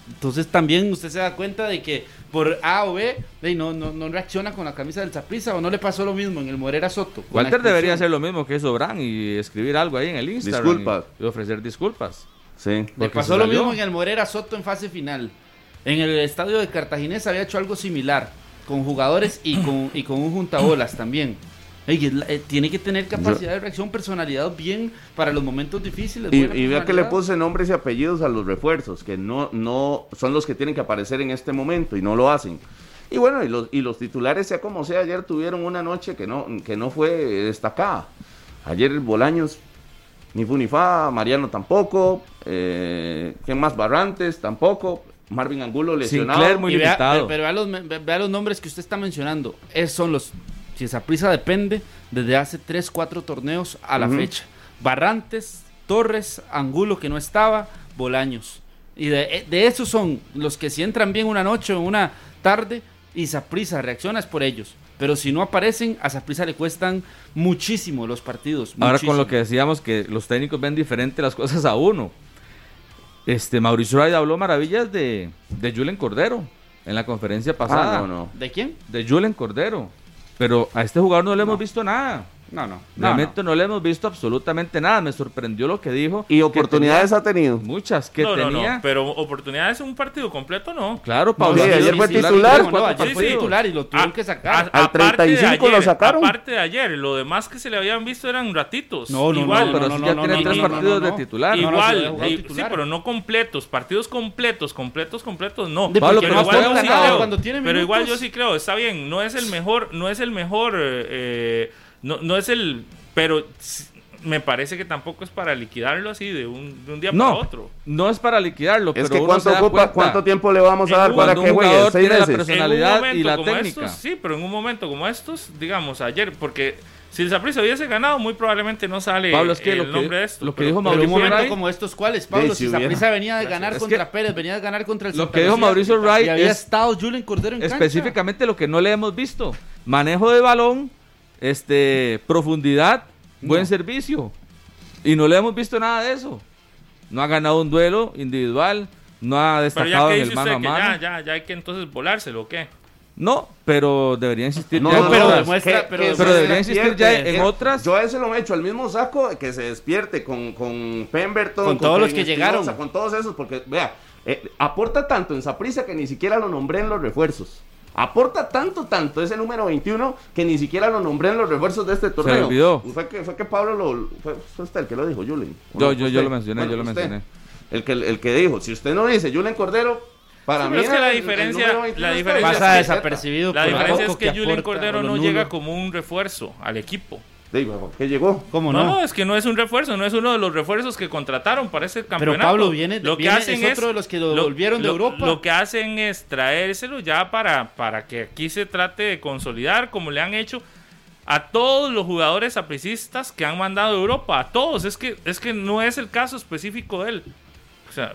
Speaker 4: Entonces también usted se da cuenta de que por A o B no, no, no reacciona con la camisa del Zaprisa o no le pasó lo mismo en el Morera Soto.
Speaker 3: Walter debería hacer lo mismo que hizo Bran y escribir algo ahí en el Instagram.
Speaker 2: Disculpas.
Speaker 3: Y, y ofrecer disculpas.
Speaker 2: sí.
Speaker 4: Le pasó lo mismo en el Morera Soto en fase final. En el estadio de Cartaginés había hecho algo similar con jugadores y con, y con un juntabolas también. Ey, es la- eh, tiene que tener capacidad de reacción, personalidad bien para los momentos difíciles.
Speaker 2: Y, vea que le puse nombres y apellidos a los refuerzos, que no, no son los que tienen que aparecer en este momento y no lo hacen. Y bueno, y los, y los titulares, sea como sea, ayer tuvieron una noche que no, que no fue destacada. Ayer Bolaños, ni fu ni fa, Mariano tampoco, eh, ¿quién más? Barrantes tampoco, Marvin Angulo lesionado.
Speaker 3: Sinclair muy
Speaker 4: Y vea,
Speaker 3: limitado.
Speaker 4: pero vea los, ve- vea los nombres que usted está mencionando. Esos son los. Si esa prisa depende desde hace 3, 4 torneos a la fecha. Barrantes, Torres, Angulo que no estaba, Bolaños. Y de, de esos son los que si entran bien una noche o una tarde y Saprisa reacciona es por ellos. Pero si no aparecen, a Saprisa le cuestan muchísimo los partidos.
Speaker 3: Ahora con lo que decíamos que los técnicos ven diferente las cosas a uno. Este Mauricio Ray habló maravillas de, de Julen Cordero. en la conferencia pasada.
Speaker 2: Ah, no, no.
Speaker 4: ¿De quién?
Speaker 3: De Julen Cordero. Pero a este jugador no le hemos visto nada.
Speaker 4: No, no.
Speaker 3: Realmente no. le hemos visto absolutamente nada. Me sorprendió lo que dijo.
Speaker 2: Y oportunidades
Speaker 3: tenía
Speaker 2: ha tenido.
Speaker 3: Muchas que
Speaker 5: no, no,
Speaker 3: tenía.
Speaker 5: no, pero oportunidades en un partido completo no.
Speaker 3: Claro, Pablo.
Speaker 2: sí, ayer fue
Speaker 3: titular
Speaker 4: ayer fue titular y lo tuvieron
Speaker 5: A-
Speaker 4: que
Speaker 5: a-
Speaker 4: sacar.
Speaker 2: Al
Speaker 5: aparte de
Speaker 2: 35 lo sacaron.
Speaker 5: Aparte de ayer, lo demás que se le habían visto eran ratitos.
Speaker 4: No, no,
Speaker 5: Igual,
Speaker 4: no,
Speaker 3: pero
Speaker 4: no,
Speaker 3: ya
Speaker 4: no,
Speaker 3: tiene
Speaker 4: no,
Speaker 3: tres
Speaker 4: no, no,
Speaker 3: partidos
Speaker 4: no,
Speaker 3: de
Speaker 4: no.
Speaker 3: titular.
Speaker 4: No, no,
Speaker 5: Igual,
Speaker 4: sí,
Speaker 5: pero no completos, partidos completos, completos, completos, no.
Speaker 4: De-
Speaker 3: Pablo, pero igual yo sí creo-
Speaker 4: cuando tiene
Speaker 5: Pero igual yo
Speaker 4: minutos.
Speaker 5: sí creo, está bien, no es el mejor, no es el mejor, eh, no, no es el, pero me parece que tampoco es para liquidarlo así de un, de un día para
Speaker 3: No,
Speaker 5: otro.
Speaker 3: no es para liquidarlo,
Speaker 2: Es
Speaker 3: pero
Speaker 2: que
Speaker 3: uno
Speaker 2: cuánto
Speaker 3: se da
Speaker 2: ocupa,
Speaker 3: cuenta.
Speaker 2: cuánto tiempo le vamos a
Speaker 5: En
Speaker 2: dar para que juegue, seis
Speaker 3: tiene la
Speaker 2: meses.
Speaker 3: persona- Personalidad
Speaker 5: en un
Speaker 3: y
Speaker 5: momento
Speaker 3: la
Speaker 5: como
Speaker 3: técnica.
Speaker 5: estos, sí, pero en un momento como estos, digamos, ayer, porque si el Saprissa hubiese ganado, muy probablemente no sale
Speaker 3: Pablo, es que
Speaker 5: el
Speaker 3: lo que-
Speaker 5: nombre de esto.
Speaker 3: lo que
Speaker 5: pero-
Speaker 3: dijo
Speaker 4: Pero en un
Speaker 3: Mauricio
Speaker 4: momento
Speaker 3: Ray-
Speaker 4: como estos, ¿cuáles, Pablo? Si
Speaker 2: sí,
Speaker 4: Saprissa venía de ganar
Speaker 3: Es
Speaker 4: contra
Speaker 3: que
Speaker 4: Pérez, venía de ganar contra el
Speaker 3: lo
Speaker 4: Santa
Speaker 3: que dijo
Speaker 4: Lucía,
Speaker 3: Mauricio Ray
Speaker 4: y había
Speaker 3: es-
Speaker 4: estado Julen Cordero en cancha.
Speaker 3: Específicamente lo que no le hemos visto. Manejo de balón, este, profundidad, buen servicio. Y no le hemos visto nada de eso. No ha ganado un duelo individual, no ha destacado en el mano a mano.
Speaker 5: ya, ya, ya hay que entonces volárselo, ¿o qué?
Speaker 3: No, pero debería insistir
Speaker 2: No,
Speaker 3: ya
Speaker 2: no,
Speaker 3: en
Speaker 4: pero
Speaker 3: otras.
Speaker 4: demuestra- pero-
Speaker 3: pero debería insistir ya en otras.
Speaker 2: Yo a ese lo he hecho al mismo saco, que se despierte con, con Pemberton,
Speaker 4: Con todos los que llegaron.
Speaker 2: Con todos esos, porque, vea, eh, aporta tanto en Saprisa que ni siquiera lo nombré en los refuerzos. Aporta tanto, tanto ese número 21 que ni siquiera lo nombré en los refuerzos de este torneo.
Speaker 3: olvidó.
Speaker 2: Fue que, fue que Pablo lo. Fue, fue usted el que lo dijo, Julen. ¿O
Speaker 3: Yo-
Speaker 2: no?
Speaker 3: yo- yo lo mencioné, yo lo
Speaker 2: usted.
Speaker 3: mencioné.
Speaker 2: El que, el que dijo, si usted no dice Julen Cordero, para
Speaker 5: Sí,
Speaker 2: mí.
Speaker 5: es que la diferencia-
Speaker 2: número 21
Speaker 5: la diferencia.
Speaker 4: Pasa
Speaker 5: que-
Speaker 4: desapercibido
Speaker 5: La diferencia es que Julen Cordero no llega como un refuerzo al equipo.
Speaker 2: Digo, ¿por qué llegó?
Speaker 4: ¿Cómo
Speaker 5: No,
Speaker 4: no?
Speaker 5: es que no es un refuerzo, no es uno de los refuerzos que contrataron para ese campeonato.
Speaker 4: Pablo viene-
Speaker 5: lo que
Speaker 4: viene-
Speaker 5: hacen
Speaker 4: es otro de los que lo volvieron de
Speaker 5: lo-
Speaker 4: Europa.
Speaker 5: Lo que hacen es traérselo ya para, para que aquí se trate de consolidar, como le han hecho a todos los jugadores apricistas que han mandado a Europa, a todos. Es que, es que no es el caso específico de él. O sea,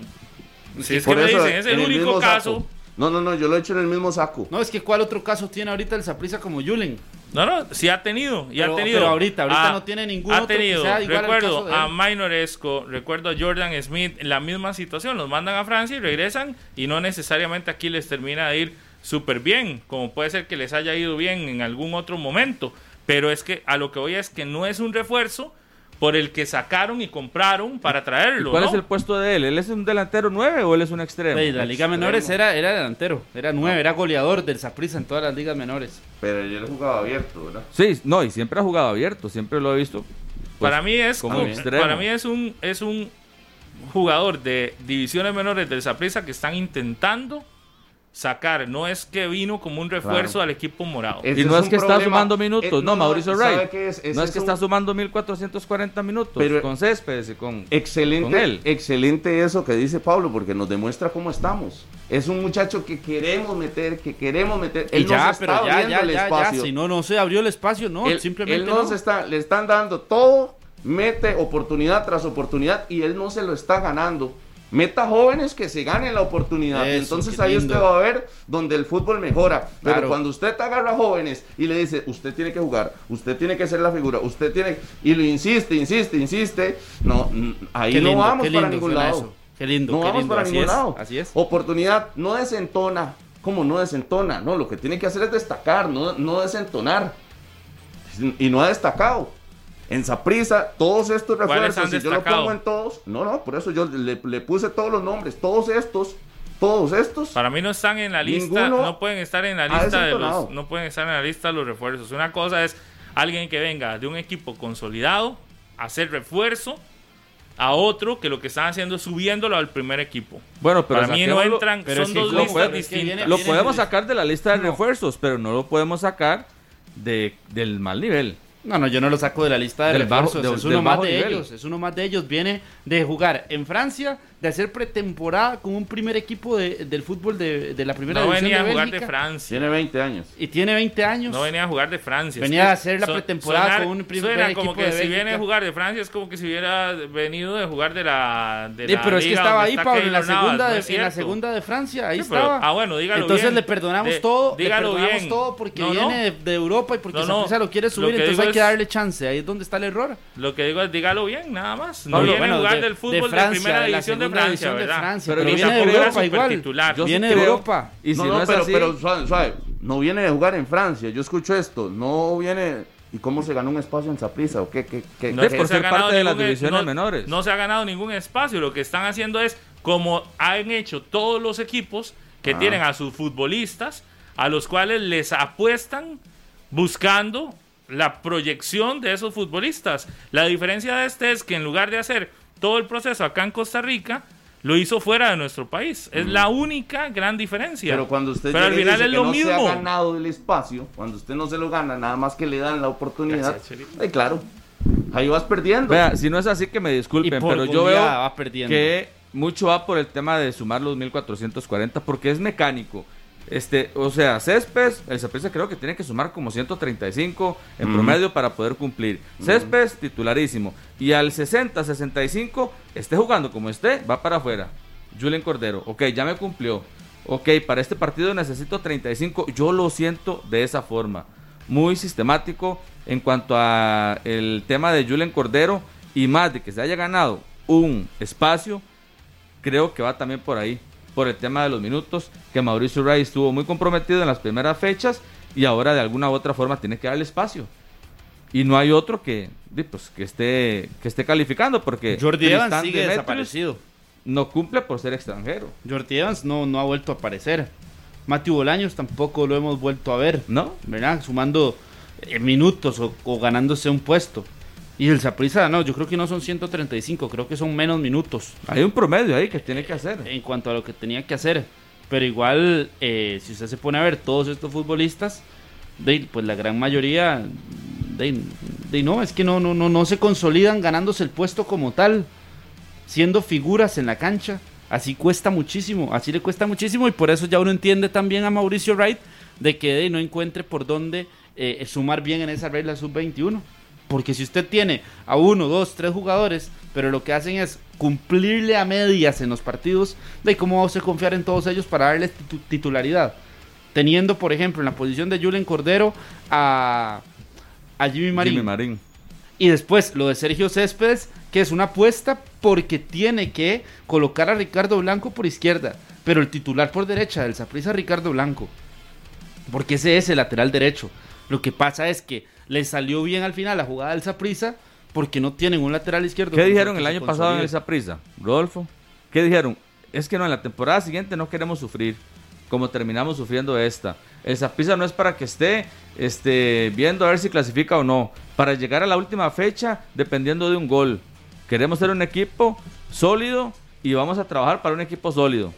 Speaker 5: si es que me dicen, es el único caso.
Speaker 2: saco. No, no, no, yo lo he hecho en el mismo saco.
Speaker 4: No, es que ¿cuál otro caso tiene ahorita el Saprissa como Julen?
Speaker 5: No, no, sí ha tenido, y
Speaker 4: Pero-
Speaker 5: ha tenido.
Speaker 4: pero ahorita, ahorita
Speaker 5: Ah,
Speaker 4: no tiene ningún
Speaker 5: ha
Speaker 4: otro que
Speaker 5: tenido,
Speaker 4: sea igual al
Speaker 5: recuerdo
Speaker 4: caso de
Speaker 5: a. Minoresco, recuerdo a Jordan Smith, la misma situación, los mandan a Francia y regresan y no necesariamente aquí les termina de ir súper bien, como puede ser que les haya ido bien en algún otro momento, pero es que a lo que voy es que no es un refuerzo por el que sacaron y compraron para traerlo,
Speaker 3: ¿Cuál
Speaker 5: ¿no?
Speaker 3: es el puesto de él? ¿Él es un delantero 9 o él es un extremo?
Speaker 4: La Liga Menores era, era delantero, era nueve, era goleador del Saprissa en todas las ligas menores.
Speaker 2: Pero yo le jugaba abierto, ¿verdad?
Speaker 3: Sí, no, y siempre ha jugado abierto, siempre lo he visto. pues,
Speaker 5: para mí es
Speaker 3: como
Speaker 5: como-
Speaker 3: extremo.
Speaker 5: para mí es un es un jugador de divisiones menores del Saprissa que están intentando sacar, no es que vino como un refuerzo
Speaker 2: Claro.
Speaker 5: al equipo morado.
Speaker 2: Ese
Speaker 3: Y no es que está sumando minutos,
Speaker 2: Eh,
Speaker 3: no, Mauricio
Speaker 2: ¿sabe
Speaker 3: Wright.
Speaker 2: es?
Speaker 3: No es que
Speaker 2: un-
Speaker 3: está sumando 1440 minutos
Speaker 2: Pero-
Speaker 3: con Céspedes y con.
Speaker 2: Excelente,
Speaker 3: con él.
Speaker 2: excelente eso que dice Pablo, porque nos demuestra cómo estamos. Es un muchacho que queremos meter, que queremos meter.
Speaker 4: Y
Speaker 2: Él
Speaker 4: ya,
Speaker 2: nos
Speaker 4: pero
Speaker 2: está
Speaker 4: ya,
Speaker 2: abriendo
Speaker 4: ya,
Speaker 2: el
Speaker 4: ya, ya,
Speaker 2: espacio.
Speaker 4: si no, no se abrió el espacio, no,
Speaker 2: él,
Speaker 4: simplemente
Speaker 2: él no
Speaker 4: no.
Speaker 2: se está, le están dando todo, mete oportunidad tras oportunidad y él no se lo está ganando. Meta jóvenes que se ganen la oportunidad.
Speaker 4: Eso,
Speaker 2: Entonces ahí
Speaker 4: lindo.
Speaker 2: usted va a ver donde el fútbol mejora. Pero
Speaker 4: Claro.
Speaker 2: cuando usted agarra jóvenes y le dice, usted tiene que jugar, usted tiene que ser la figura, usted tiene... Y lo insiste, insiste, insiste. No, ahí
Speaker 4: Qué
Speaker 2: no
Speaker 4: lindo,
Speaker 2: vamos para
Speaker 4: lindo
Speaker 2: ningún lado.
Speaker 4: eso. Qué lindo,
Speaker 2: no
Speaker 4: qué
Speaker 2: vamos
Speaker 4: lindo,
Speaker 2: para
Speaker 4: así
Speaker 2: ningún
Speaker 4: es,
Speaker 2: lado.
Speaker 4: así es.
Speaker 2: Oportunidad no desentona. ¿Cómo no desentona? No, lo que tiene que hacer es destacar, no, no desentonar. Y no ha destacado. En Saprisa, todos estos
Speaker 5: ¿Cuáles han
Speaker 2: refuerzos, si yo lo pongo en todos, no, no, por eso yo le, le puse todos los nombres, todos estos, todos estos.
Speaker 5: Para mí no están en la lista, no pueden estar en la lista de los, no pueden estar en la lista de los refuerzos. Una cosa es alguien que venga de un equipo consolidado, a hacer refuerzo a otro que lo que están haciendo es subiéndolo al primer equipo.
Speaker 3: Bueno, pero
Speaker 5: Para mí no entran,
Speaker 4: pero
Speaker 5: son dos
Speaker 4: lo
Speaker 5: listas
Speaker 4: puede- es que
Speaker 5: distintas.
Speaker 4: viene-
Speaker 3: Lo
Speaker 4: viene-
Speaker 3: podemos sacar de la lista de
Speaker 4: No.
Speaker 3: refuerzos, pero no lo podemos sacar de, del mal nivel.
Speaker 4: No, no, yo no lo saco de la lista de
Speaker 3: Del bajo-
Speaker 4: refuerzos.
Speaker 3: de-
Speaker 4: es uno más de
Speaker 3: nivel.
Speaker 4: ellos. Es uno más de ellos. Viene de jugar en Francia, de hacer pretemporada con un primer equipo de- del fútbol de, de la primera
Speaker 5: No
Speaker 4: división
Speaker 5: venía a
Speaker 4: de
Speaker 5: jugar de
Speaker 4: Bélgica.
Speaker 5: Francia.
Speaker 2: Tiene 20 años.
Speaker 4: Y tiene 20 años.
Speaker 5: No venía a jugar de Francia.
Speaker 4: Venía a hacer la
Speaker 5: son-
Speaker 4: pretemporada
Speaker 5: sonar-
Speaker 4: con un primer
Speaker 5: suena
Speaker 4: equipo
Speaker 5: como que
Speaker 4: de
Speaker 5: si
Speaker 4: Bélgica.
Speaker 5: viene a jugar de Francia es como que si hubiera venido de jugar de la de
Speaker 4: Sí,
Speaker 5: la
Speaker 4: pero es que
Speaker 5: liga
Speaker 4: estaba ahí, Pablo, en la, segunda
Speaker 5: no
Speaker 4: de,
Speaker 5: es
Speaker 4: en la segunda de Francia. Ahí
Speaker 5: Sí, pero-
Speaker 4: estaba.
Speaker 5: ah, bueno, dígalo
Speaker 4: Entonces
Speaker 5: bien.
Speaker 4: le perdonamos
Speaker 5: De-
Speaker 4: todo. Le
Speaker 5: dígalo
Speaker 4: perdonamos
Speaker 5: bien.
Speaker 4: todo porque
Speaker 5: No, no.
Speaker 4: viene de, de Europa y porque
Speaker 5: No, no.
Speaker 4: Saprissa lo quiere subir. entonces hay que darle chance. Ahí es donde está el error.
Speaker 5: Lo que digo es dígalo bien, nada más. No viene a jugar
Speaker 4: de-
Speaker 5: del
Speaker 4: de
Speaker 5: fútbol de, primera
Speaker 4: de
Speaker 5: división de Francia,
Speaker 4: de
Speaker 5: ¿verdad?
Speaker 4: Francia,
Speaker 3: Pero
Speaker 4: viene de Europa igual.
Speaker 3: sí
Speaker 4: viene de Europa.
Speaker 3: Y si
Speaker 2: no,
Speaker 3: no,
Speaker 2: no,
Speaker 3: es
Speaker 2: pero,
Speaker 3: así,
Speaker 2: pero suave, suave, no viene de jugar en Francia. Yo escucho esto, no viene. ¿Y cómo se ganó un espacio en Saprissa? ¿O qué? qué, qué-
Speaker 5: No
Speaker 3: por
Speaker 5: se ha
Speaker 3: ser
Speaker 5: ganado
Speaker 3: parte de las
Speaker 5: ningún-
Speaker 3: divisiones
Speaker 5: no-
Speaker 3: menores.
Speaker 5: No se ha ganado ningún espacio. Lo que están haciendo es, como han hecho todos los equipos que
Speaker 2: Ah.
Speaker 5: tienen a sus futbolistas, a los cuales les apuestan buscando la proyección de esos futbolistas. La diferencia de este es que en lugar de hacer todo el proceso acá en Costa Rica, lo hizo fuera de nuestro país. Es la única gran diferencia.
Speaker 2: Mm. Pero cuando usted
Speaker 5: Pero al final
Speaker 2: dice
Speaker 5: es
Speaker 2: que
Speaker 5: lo
Speaker 2: no se ha
Speaker 5: mismo.
Speaker 2: ganado el espacio, cuando usted no se lo gana, nada más que le dan la oportunidad, ay, claro, ahí vas perdiendo.
Speaker 3: Vea, si no es así que me disculpen, pero yo veo
Speaker 4: va perdiendo.
Speaker 3: que mucho va por el tema de sumar los 1440 porque es mecánico. Este, o sea, Céspedes, el Saprissa creo que tiene que sumar como 135 en promedio para poder cumplir. Céspedes, titularísimo. Y al 60, 65, esté jugando como esté, va para afuera. Julen Cordero, ok, ya me cumplió. Ok, para este partido necesito 35. Yo lo siento de esa forma. Muy sistemático en cuanto a el tema de Julen Cordero y más de que se haya ganado un espacio, creo que va también por ahí, por el tema de los minutos, que Mauricio Ray estuvo muy comprometido en las primeras fechas y ahora de alguna u otra forma tiene que darle espacio. Y no hay otro que, pues, que, esté, que esté calificando porque
Speaker 4: Jordi Evans sigue
Speaker 3: Demetrius
Speaker 4: desaparecido.
Speaker 3: no cumple por ser extranjero,
Speaker 4: Jordi Evans no, no ha vuelto a aparecer. Matthew Bolaños tampoco lo hemos vuelto a ver.
Speaker 3: ¿no?
Speaker 4: ¿Verdad? Sumando eh, minutos o, o ganándose un puesto. Y el Saprissa, no, yo creo que no son 135, creo que son menos minutos
Speaker 3: Hay un promedio ahí que tiene que hacer.
Speaker 4: en cuanto a lo que tenía que hacer. Pero igual, eh, si usted se pone a ver todos estos futbolistas, de, pues la gran mayoría, de, de no, es que no, no, no, no se consolidan ganándose el puesto como tal, siendo figuras en la cancha. Así cuesta muchísimo, así le cuesta muchísimo y por eso ya uno entiende también a Mauricio Wright de que de, no encuentre por dónde eh, sumar bien en esa regla sub-21. Porque si usted tiene a uno, dos, tres jugadores, pero lo que hacen es cumplirle a medias en los partidos, de cómo va a confiar en todos ellos para darles titu- titularidad. Teniendo, por ejemplo, en la posición de Julen Cordero a, a Jimmy Marín.
Speaker 3: Jimmy Marín.
Speaker 4: Y después lo de Sergio Céspedes, que es una apuesta porque tiene que colocar a Ricardo Blanco por izquierda, pero el titular por derecha del Saprissa Ricardo Blanco. Porque ese es el lateral derecho. Lo que pasa es que le salió bien al final la jugada del Saprissa porque no tienen un lateral izquierdo.
Speaker 3: ¿Qué dijeron el año pasado en
Speaker 4: consolide.
Speaker 3: esa prisa? Rodolfo, ¿qué dijeron? Es que no, en la temporada siguiente no queremos sufrir como terminamos sufriendo esta. El Saprissa no es para que esté este, viendo a ver si clasifica o no. Para llegar a la última fecha dependiendo de un gol. Queremos ser un equipo sólido y vamos a trabajar para un equipo sólido.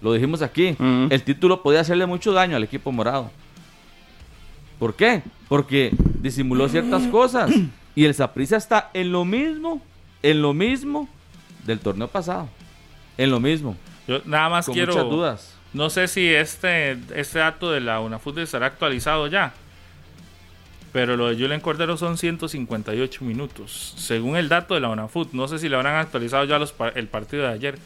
Speaker 3: Lo dijimos aquí. El título podía hacerle mucho daño al equipo morado. ¿Por qué? Porque disimuló ciertas cosas. Y el Saprissa está en lo mismo, en lo mismo del torneo pasado. En lo mismo.
Speaker 5: Yo nada más
Speaker 3: Con
Speaker 5: quiero.
Speaker 3: muchas dudas.
Speaker 5: No sé si este, este dato de la UNAFUT estará actualizado ya. Pero lo de Julen Cordero son 158 minutos. Según el dato de la UNAFUT. No sé si le habrán actualizado ya los, el partido de ayer.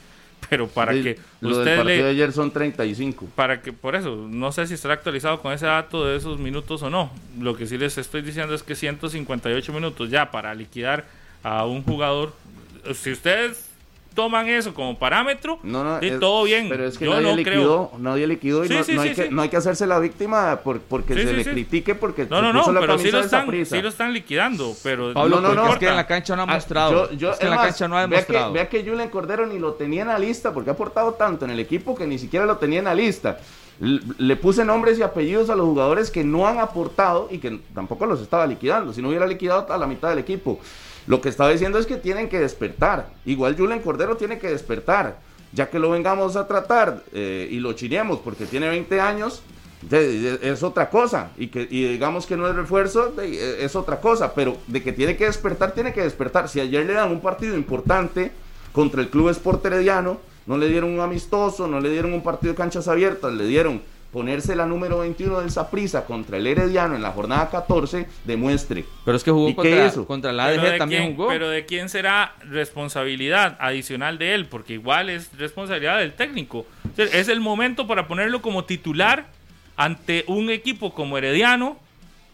Speaker 5: Pero para
Speaker 2: Sí,
Speaker 5: que
Speaker 2: lo del
Speaker 5: usted
Speaker 2: partido de
Speaker 5: le.
Speaker 2: ayer son 35.
Speaker 5: Para que, por eso, no sé si estará actualizado con ese dato de esos minutos o no. Lo que sí les estoy diciendo es que 158 minutos ya para liquidar a un jugador. Si ustedes toman eso como parámetro,
Speaker 2: No, no, es-
Speaker 5: todo bien.
Speaker 2: Pero es que
Speaker 5: Yo
Speaker 2: nadie
Speaker 5: no
Speaker 2: liquidó, nadie liquidó y
Speaker 5: Sí,
Speaker 2: no,
Speaker 5: sí,
Speaker 2: no hay
Speaker 5: sí,
Speaker 2: que,
Speaker 5: sí.
Speaker 2: no hay que hacerse la víctima por, porque
Speaker 5: Sí,
Speaker 2: se
Speaker 5: sí,
Speaker 2: le
Speaker 5: sí.
Speaker 2: critique porque
Speaker 5: No, no, no, pero sí lo, están, sí lo están liquidando. Pero
Speaker 3: Pablo,
Speaker 2: No, no,
Speaker 3: porque
Speaker 2: no.
Speaker 3: es que en la cancha no ha
Speaker 2: Ah,
Speaker 3: mostrado.
Speaker 2: yo- yo-
Speaker 3: es que en la
Speaker 2: más,
Speaker 3: cancha no ha
Speaker 2: vea que-
Speaker 3: demostrado.
Speaker 2: Vea que, Julen Cordero ni lo tenía en la lista porque ha aportado tanto en el equipo que ni siquiera lo tenía en la lista. Le puse nombres y apellidos a los jugadores que no han aportado y que tampoco los estaba liquidando. Si no hubiera liquidado a la mitad del equipo. Lo que estaba diciendo es que tienen que despertar. Igual Julen Cordero tiene que despertar. Ya que lo vengamos a tratar eh, y lo chinemos porque tiene 20 años, es otra cosa. Y que y digamos que no es refuerzo, eh, es otra cosa. Pero de que tiene que despertar, tiene que despertar. Si ayer le dan un partido importante contra el Club Sport Herediano, no le dieron un amistoso, no le dieron un partido de canchas abiertas, le dieron ponerse la número 21 del Saprissa contra el Herediano en la jornada 14, demuestre.
Speaker 3: Pero es que jugó
Speaker 2: ¿Y qué
Speaker 3: contra,
Speaker 2: hizo?
Speaker 3: contra la ADG
Speaker 5: de
Speaker 3: también
Speaker 5: quién-
Speaker 3: jugó.
Speaker 5: Pero de quién será responsabilidad adicional de él, porque igual es responsabilidad del técnico. O sea, es el momento para ponerlo como titular ante un equipo como Herediano.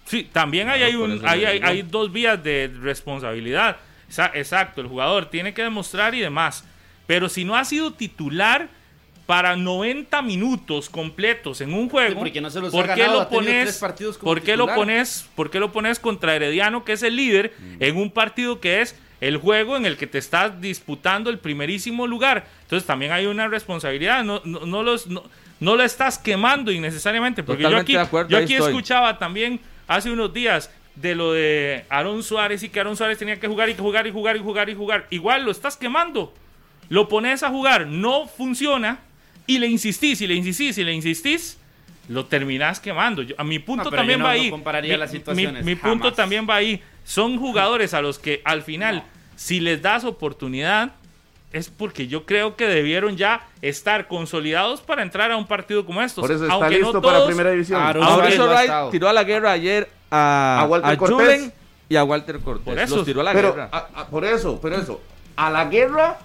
Speaker 5: Sí, también hay,
Speaker 3: Claro,
Speaker 5: hay,
Speaker 3: por
Speaker 5: un-
Speaker 3: eso
Speaker 5: hay, hay- dos vías de responsabilidad. Exacto, el jugador tiene que demostrar y demás. Pero si no ha sido titular para 90 minutos completos en un juego,
Speaker 4: Sí, porque no se los
Speaker 5: ¿por qué lo pones? ¿Por qué lo pones? ¿Por qué lo pones contra Herediano, que es el líder,
Speaker 4: Mm.
Speaker 5: en un partido que es el juego en el que te estás disputando el primerísimo lugar? Entonces también hay una responsabilidad, no, no, no los, no, no lo estás quemando innecesariamente, porque yo aquí,
Speaker 3: acuerdo,
Speaker 5: yo escuchaba también hace unos días de lo de Aaron Suárez y que Aaron Suárez tenía que jugar y que jugar y jugar y jugar y jugar. Igual lo estás quemando. Lo pones a jugar, no funciona y le insistís y le insistís y le insistís, lo terminás quemando. Yo- a mi punto
Speaker 4: No, pero
Speaker 5: también
Speaker 4: yo no-
Speaker 5: va
Speaker 4: no
Speaker 5: ahí.
Speaker 4: compararía
Speaker 5: Mi-
Speaker 4: las
Speaker 5: mi-
Speaker 4: situaciones,
Speaker 5: Mi, punto
Speaker 4: jamás.
Speaker 5: también va ahí. Son jugadores a los que al final, si les das oportunidad, es porque yo creo que debieron ya estar consolidados para entrar a un partido como estos.
Speaker 2: Por eso está
Speaker 5: Aunque no
Speaker 2: listo para
Speaker 5: todos-
Speaker 2: Primera División.
Speaker 3: Mauricio Wright tiró a la guerra ayer a,
Speaker 2: A Walter
Speaker 3: a
Speaker 2: Cortés.
Speaker 3: Julen y a Walter Cortés.
Speaker 5: Por eso.
Speaker 3: Los tiró a la
Speaker 2: pero,
Speaker 3: guerra.
Speaker 2: a- a- por eso, por eso. ¿A la guerra?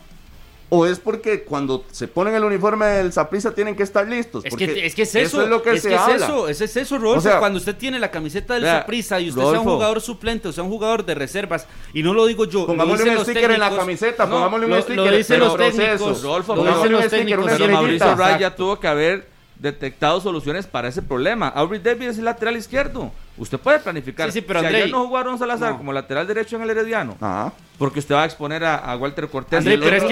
Speaker 2: ¿O es porque cuando se ponen el uniforme del Saprissa tienen que estar listos?
Speaker 4: Es que, es que es eso,
Speaker 2: es lo que
Speaker 4: es
Speaker 2: se
Speaker 4: que es
Speaker 2: habla.
Speaker 4: eso, ese es eso, Rodolfo.
Speaker 2: O sea,
Speaker 4: cuando usted tiene la camiseta del Saprissa y usted sea un
Speaker 3: Rodolfo.
Speaker 4: jugador suplente o sea un jugador de reservas, y no lo digo yo,
Speaker 2: Pongámosle un sticker en la
Speaker 4: técnicos,
Speaker 2: camiseta,
Speaker 4: no,
Speaker 2: pongámosle un
Speaker 4: lo-
Speaker 2: sticker.
Speaker 4: Lo dicen
Speaker 2: pero
Speaker 4: los técnicos.
Speaker 3: Rodolfo,
Speaker 4: lo
Speaker 2: pongámosle
Speaker 4: dicen
Speaker 2: un
Speaker 4: los
Speaker 2: sticker,
Speaker 4: técnicos.
Speaker 2: una
Speaker 3: Pero. Mauricio Wright ya
Speaker 4: Exacto.
Speaker 3: tuvo que haber detectado soluciones para ese problema. Aubrey David es el lateral izquierdo. Usted puede planificar.
Speaker 4: Sí, sí, pero
Speaker 3: si
Speaker 4: Andrei-
Speaker 3: ayer no jugó Aaron Salazar
Speaker 4: No.
Speaker 3: como lateral derecho en el Herediano,
Speaker 2: Ajá.
Speaker 3: Porque usted va a exponer a, a Walter Cortés.
Speaker 4: Andrei,
Speaker 3: Y el
Speaker 4: pero es que,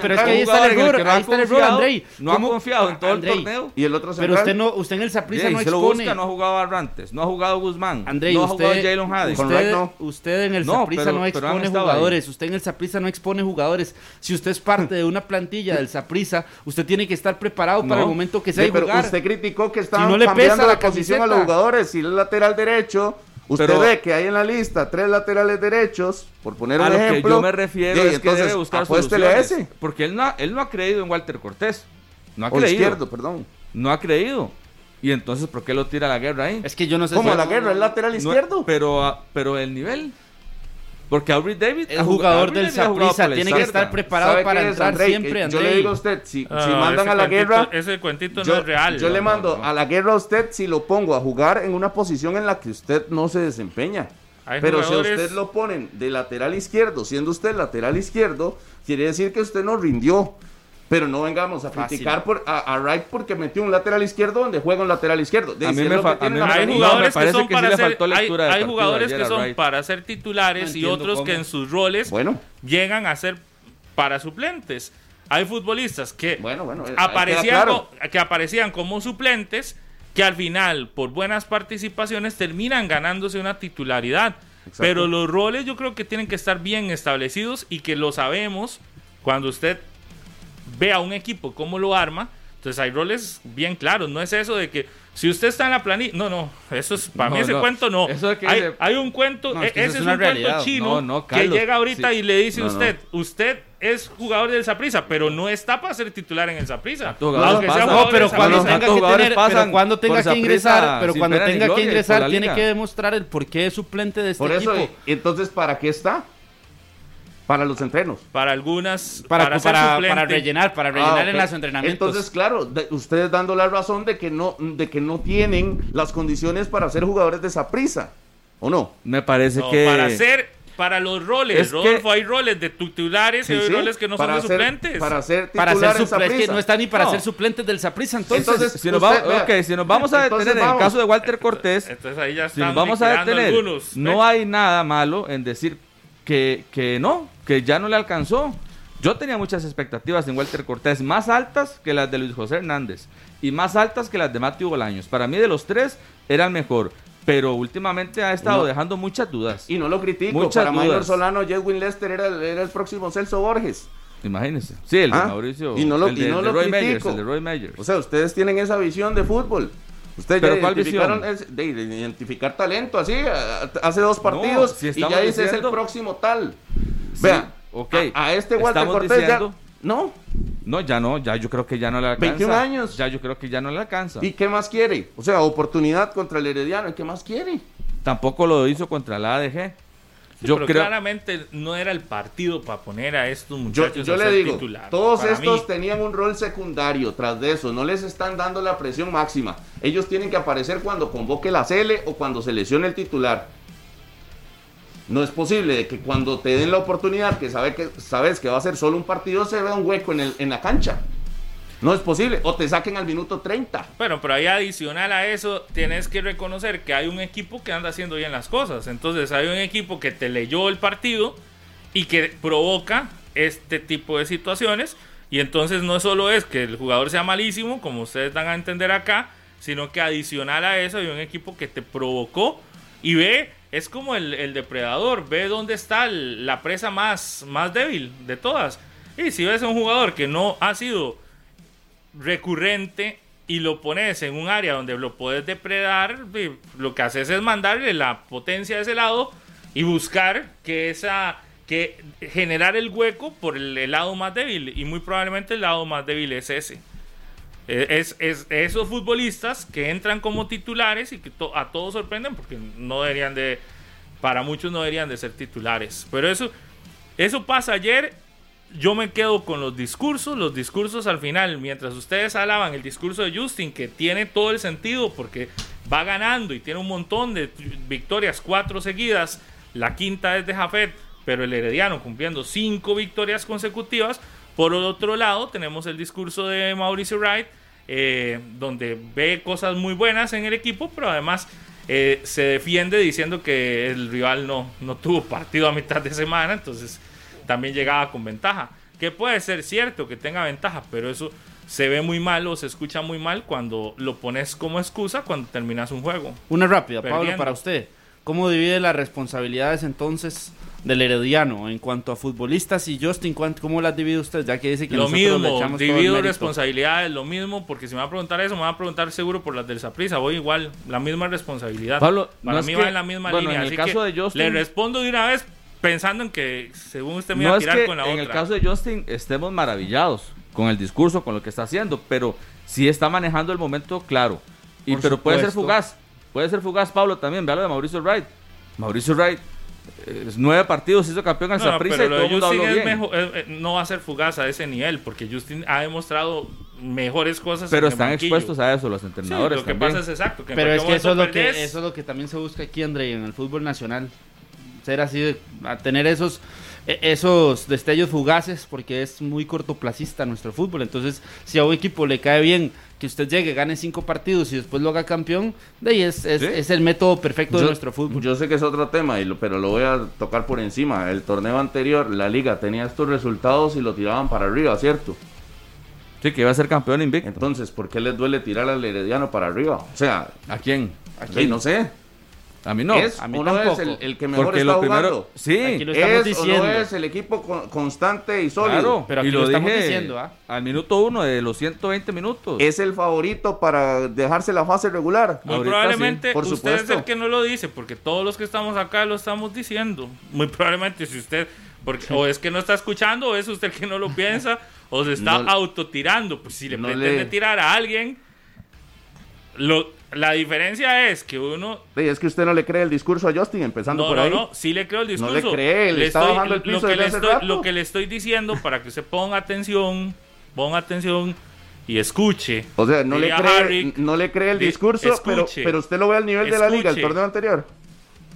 Speaker 4: pero es que ahí está el error,
Speaker 3: no ha
Speaker 4: ahí está el error,
Speaker 3: confiado,
Speaker 4: Andrei.
Speaker 3: No ha
Speaker 4: ¿Cómo-
Speaker 3: confiado en todo
Speaker 4: Andrei,
Speaker 3: el torneo.
Speaker 2: Y el otro
Speaker 4: Pero
Speaker 2: central.
Speaker 4: usted no, usted en el Saprissa no
Speaker 3: se lo
Speaker 4: expone.
Speaker 3: busca, no ha jugado Arrantes, no ha jugado Guzmán,
Speaker 4: Andrei,
Speaker 3: no ha
Speaker 4: usted,
Speaker 3: jugado Jalen Hades.
Speaker 4: Usted,
Speaker 2: Wright no.
Speaker 4: usted en el
Speaker 3: No,
Speaker 4: Saprissa
Speaker 3: pero-
Speaker 4: no
Speaker 3: pero
Speaker 4: expone jugadores. Usted en el Saprissa no expone jugadores. Si usted es parte de una plantilla del Saprissa, usted tiene que estar preparado para
Speaker 3: No.
Speaker 4: el momento que sea
Speaker 2: Sí, pero
Speaker 4: jugar.
Speaker 2: usted criticó que estaban
Speaker 4: no le
Speaker 2: cambiando
Speaker 4: pesa
Speaker 2: la,
Speaker 4: la
Speaker 2: posición a los jugadores. Si es lateral derecho, usted
Speaker 3: Pero-
Speaker 2: ve que hay en la lista tres laterales derechos, por poner un
Speaker 3: a lo
Speaker 2: ejemplo.
Speaker 3: que yo me refiero es que
Speaker 2: entonces,
Speaker 3: debe buscar soluciones.
Speaker 2: ese.
Speaker 3: Porque él no, ha- él no ha creído en Walter Cortés. No ha
Speaker 2: O
Speaker 3: creído.
Speaker 2: izquierdo, perdón.
Speaker 3: No ha creído. Y entonces, ¿por qué lo tira a la guerra ahí?
Speaker 4: Es que yo no sé
Speaker 2: Como
Speaker 4: si-
Speaker 2: la guerra, es lateral
Speaker 3: No,
Speaker 2: izquierdo.
Speaker 3: pero, ah, pero el nivel. Porque Aubrey David.
Speaker 4: El jugador
Speaker 3: Aubrey
Speaker 4: del Saprissa tiene que estar preparado
Speaker 2: ¿Sabe
Speaker 4: para entrar
Speaker 2: Andrei?
Speaker 4: siempre,
Speaker 2: Eh, Yo le digo a usted, si, si
Speaker 5: Ah,
Speaker 2: mandan a la
Speaker 5: cuentito-
Speaker 2: guerra,
Speaker 5: Ese cuentito
Speaker 2: yo,
Speaker 5: no es real.
Speaker 2: yo le mando
Speaker 5: no.
Speaker 2: a la guerra a usted si lo pongo a jugar en una posición en la que usted no se desempeña.
Speaker 5: Hay
Speaker 2: Pero si a usted lo ponen de lateral izquierdo, siendo usted lateral izquierdo, quiere decir que usted no rindió. Pero no vengamos a
Speaker 4: Fácil.
Speaker 2: criticar por, a, a Wright porque metió un lateral izquierdo donde juega un lateral izquierdo. De
Speaker 3: A mí me fa- a mí
Speaker 5: Hay jugadores que son para ser,
Speaker 3: faltó
Speaker 5: hay, jugadores que son para ser titulares
Speaker 4: No
Speaker 5: y otros que en sus roles
Speaker 2: Bueno,
Speaker 5: llegan a ser para suplentes. Hay futbolistas que
Speaker 2: Bueno, bueno, eh,
Speaker 5: aparecían
Speaker 2: claro.
Speaker 5: que aparecían como suplentes que al final por buenas participaciones terminan ganándose una titularidad.
Speaker 2: Exacto.
Speaker 5: Pero los roles yo creo que tienen que estar bien establecidos y que lo sabemos cuando usted ve a un equipo cómo lo arma. Entonces hay roles bien claros, no es eso de que si usted está en la planilla, no, no, eso es para
Speaker 3: No,
Speaker 5: mí ese
Speaker 3: no.
Speaker 5: cuento no.
Speaker 3: Eso es que
Speaker 5: hay,
Speaker 3: dice-
Speaker 5: hay un cuento,
Speaker 4: No,
Speaker 5: e-
Speaker 4: es que eso
Speaker 5: ese
Speaker 4: es
Speaker 5: un cuento chino
Speaker 3: No, no,
Speaker 5: que llega ahorita
Speaker 3: sí.
Speaker 5: y le dice a usted, usted es jugador del Saprissa, pero no está para ser titular en el
Speaker 3: jugadores
Speaker 5: Aunque sea jugador
Speaker 4: pero
Speaker 5: del
Speaker 4: cuando tenga que
Speaker 3: jugadores
Speaker 4: tener, pero
Speaker 3: pasan
Speaker 4: cuando
Speaker 3: por
Speaker 4: tenga que
Speaker 3: Saprissa
Speaker 4: ingresar, pero cuando tenga que ingresar tiene que demostrar el por qué es suplente de este
Speaker 2: por eso,
Speaker 4: equipo.
Speaker 2: entonces, ¿para qué está? Para los entrenos.
Speaker 5: Para algunas,
Speaker 4: Para,
Speaker 5: para,
Speaker 4: para, para, rellenar, para rellenar
Speaker 2: Ah, ok.
Speaker 4: en los entrenamientos.
Speaker 2: Entonces, claro, de- ustedes dando la razón de que no, de que no tienen las condiciones para ser jugadores de esa prisa, ¿o no?
Speaker 3: Me parece
Speaker 5: No,
Speaker 3: que.
Speaker 5: para ser para los roles,
Speaker 3: Es que-
Speaker 5: Rodolfo, hay roles de titulares
Speaker 2: Sí,
Speaker 5: y hay
Speaker 2: sí,
Speaker 5: roles que no
Speaker 2: para
Speaker 5: son de
Speaker 2: ser-
Speaker 5: suplentes.
Speaker 2: Para ser
Speaker 4: para
Speaker 2: titular
Speaker 4: ser
Speaker 2: en
Speaker 4: suplente,
Speaker 2: Saprissa.
Speaker 4: no está ni para
Speaker 5: No.
Speaker 4: ser suplente del Saprissa, entonces.
Speaker 2: Entonces,
Speaker 3: Si nos,
Speaker 2: usted,
Speaker 3: vamos,
Speaker 2: vea,
Speaker 3: ok, si nos vamos a detener en el caso de Walter Cortés,
Speaker 5: Entonces ahí ya
Speaker 3: si nos vamos a detener,
Speaker 5: algunos.
Speaker 3: no hay nada malo en decir que, que no, que ya no le alcanzó. Yo tenía muchas expectativas en Walter Cortés, más altas que las de Luis José Hernández y más altas que las de Matthew Bolaños. Para mí de los tres era el mejor, pero últimamente ha estado
Speaker 2: No.
Speaker 3: dejando muchas dudas.
Speaker 2: Y no lo critico.
Speaker 3: Muchas
Speaker 2: para Maynor. Solano, Jedwin Lester era, el- era el próximo Celso Borges.
Speaker 3: Imagínense. Sí, el de
Speaker 2: Ah,
Speaker 3: Mauricio.
Speaker 2: y no lo-
Speaker 3: el de,
Speaker 2: y no
Speaker 3: el de
Speaker 2: lo
Speaker 3: Roy
Speaker 2: critico.
Speaker 3: El de Roy Meyers.
Speaker 2: O sea, ustedes tienen esa visión de fútbol. Ustedes
Speaker 3: ¿Pero
Speaker 2: ya
Speaker 3: cuál
Speaker 2: identificaron es- de, de identificar talento así. Hace dos partidos
Speaker 3: si
Speaker 2: y ya dice es el próximo tal.
Speaker 3: Sí,
Speaker 2: Vea,
Speaker 3: ok.
Speaker 2: a, a este Walter Cortés
Speaker 3: diciendo-
Speaker 2: ya. No.
Speaker 3: No, ya no, ya yo creo que ya no le alcanza.
Speaker 2: 21 años.
Speaker 3: Ya yo creo que ya no le alcanza.
Speaker 2: ¿Y qué más quiere? O sea, oportunidad contra el Herediano. ¿Y qué más quiere?
Speaker 3: Tampoco lo hizo contra la ADG.
Speaker 5: Sí,
Speaker 3: yo
Speaker 5: pero
Speaker 3: creo.
Speaker 5: claramente no era el partido para poner a estos
Speaker 2: Yo,
Speaker 5: muchachos
Speaker 2: yo
Speaker 5: a
Speaker 2: le
Speaker 5: ser
Speaker 2: digo,
Speaker 5: titular.
Speaker 2: todos
Speaker 5: Para
Speaker 2: estos
Speaker 5: mí,
Speaker 2: tenían un rol secundario tras de eso, no les están dando la presión máxima. Ellos tienen que aparecer cuando convoque la Cele o cuando se lesione el titular. No es posible de que cuando te den la oportunidad, que, sabe que sabes que va a ser solo un partido, se vea un hueco en, el, en la cancha. No es posible. O te saquen al minuto 30.
Speaker 5: Bueno, pero ahí adicional a eso, tienes que reconocer que hay un equipo que anda haciendo bien las cosas. Entonces hay un equipo que te leyó el partido y que provoca este tipo de situaciones. Y entonces no solo es que el jugador sea malísimo, como ustedes dan a entender acá, sino que adicional a eso hay un equipo que te provocó y ve, es como el, depredador, ve dónde está la presa más, más débil de todas. Y si ves a un jugador que no ha sido recurrente y lo pones en un área donde lo puedes depredar, lo que haces es mandarle la potencia de ese lado y buscar que esa que generar el hueco por el, lado más débil y muy probablemente el lado más débil es ese. E, es, es, esos futbolistas que entran como titulares y que a todos sorprenden porque no deberían de, para muchos no deberían de ser titulares. Pero eso, eso pasa ayer. Yo me quedo con los discursos, los discursos al final, mientras ustedes alaban el discurso de Justin, que tiene todo el sentido porque va ganando y tiene un montón de victorias, cuatro seguidas, la quinta es de Jafet, pero el Herediano cumpliendo cinco victorias consecutivas, por otro lado, tenemos el discurso de Mauricio Wright, eh, donde ve cosas muy buenas en el equipo, pero además eh, se defiende diciendo que el rival no, no tuvo partido a mitad de semana, entonces también llegaba con ventaja. Que puede ser cierto que tenga ventaja, pero eso se ve muy mal o se escucha muy mal cuando lo pones como excusa cuando terminas un juego.
Speaker 4: Una rápida, Pablo, para usted. ¿Cómo divide las responsabilidades entonces del Herediano en cuanto a futbolistas y Justin, ¿cómo las divide usted? Ya que dice que
Speaker 5: lo mismo, divido responsabilidades, lo mismo, porque si me va a preguntar eso, me va a preguntar seguro por las del Saprisa, voy igual, la misma responsabilidad.
Speaker 3: Pablo,
Speaker 5: para mí va en la misma línea, en el caso de Justin, le respondo de una vez pensando en que según usted me va a tirar con la
Speaker 3: otra. En el caso de Justin estemos maravillados con el discurso, con lo que está haciendo, pero si está manejando el momento claro. Y pero puede ser fugaz, puede ser fugaz Pablo también, vea lo de Mauricio Wright. Mauricio Wright nueve partidos hizo campeón al no, y todo el mundo
Speaker 5: Mejor, eh, eh, no va a ser fugaz a ese nivel, porque Justin ha demostrado mejores cosas.
Speaker 3: Pero están expuestos a eso los entrenadores.
Speaker 5: lo que pasa es exacto.
Speaker 4: pero es que eso es, lo que eso es lo que también se busca aquí, André, en el fútbol nacional. Ser así, a tener esos e, esos destellos fugaces porque es muy cortoplacista nuestro fútbol. Entonces, si a un equipo le cae bien que usted llegue, gane cinco partidos y después lo haga campeón, de ahí es, es, el método perfecto de nuestro fútbol.
Speaker 2: Yo sé que es otro tema, y pero lo voy a tocar por encima. El torneo anterior, la liga tenía estos resultados y lo tiraban para arriba, ¿cierto?
Speaker 3: Sí, que iba a ser campeón invicto.
Speaker 2: Entonces, ¿por qué les duele tirar al Herediano para arriba? O sea,
Speaker 3: ¿a quién?
Speaker 2: ¿A quién? no sé.
Speaker 3: A mí no.
Speaker 2: ¿Es
Speaker 3: a mí
Speaker 2: o no es el, que mejor está jugando?
Speaker 3: sí,
Speaker 2: es diciendo. o no es el equipo constante y sólido. Claro,
Speaker 3: pero aquí lo, estamos diciendo, ¿ah? Al minuto uno de los 120 minutos.
Speaker 2: Es el favorito para dejarse la fase regular.
Speaker 5: Muy probablemente por usted es el que no lo dice, porque todos los que estamos acá lo estamos diciendo. Muy probablemente si usted, porque, o es que no está escuchando, o es usted que no lo piensa, o se está autotirando. Pues si le pretende tirar a alguien, lo la diferencia es que uno.
Speaker 2: es que usted no le cree el discurso a Justin, empezando por ahí. No, no,
Speaker 5: sí le creo el discurso.
Speaker 2: No le cree, le, está bajando el piso
Speaker 5: lo que, le estoy, lo que le estoy diciendo para que usted ponga atención, ponga atención y escuche.
Speaker 2: O sea, no, le cree, no le cree el discurso, pero, pero usted lo ve al nivel de la liga, el torneo anterior.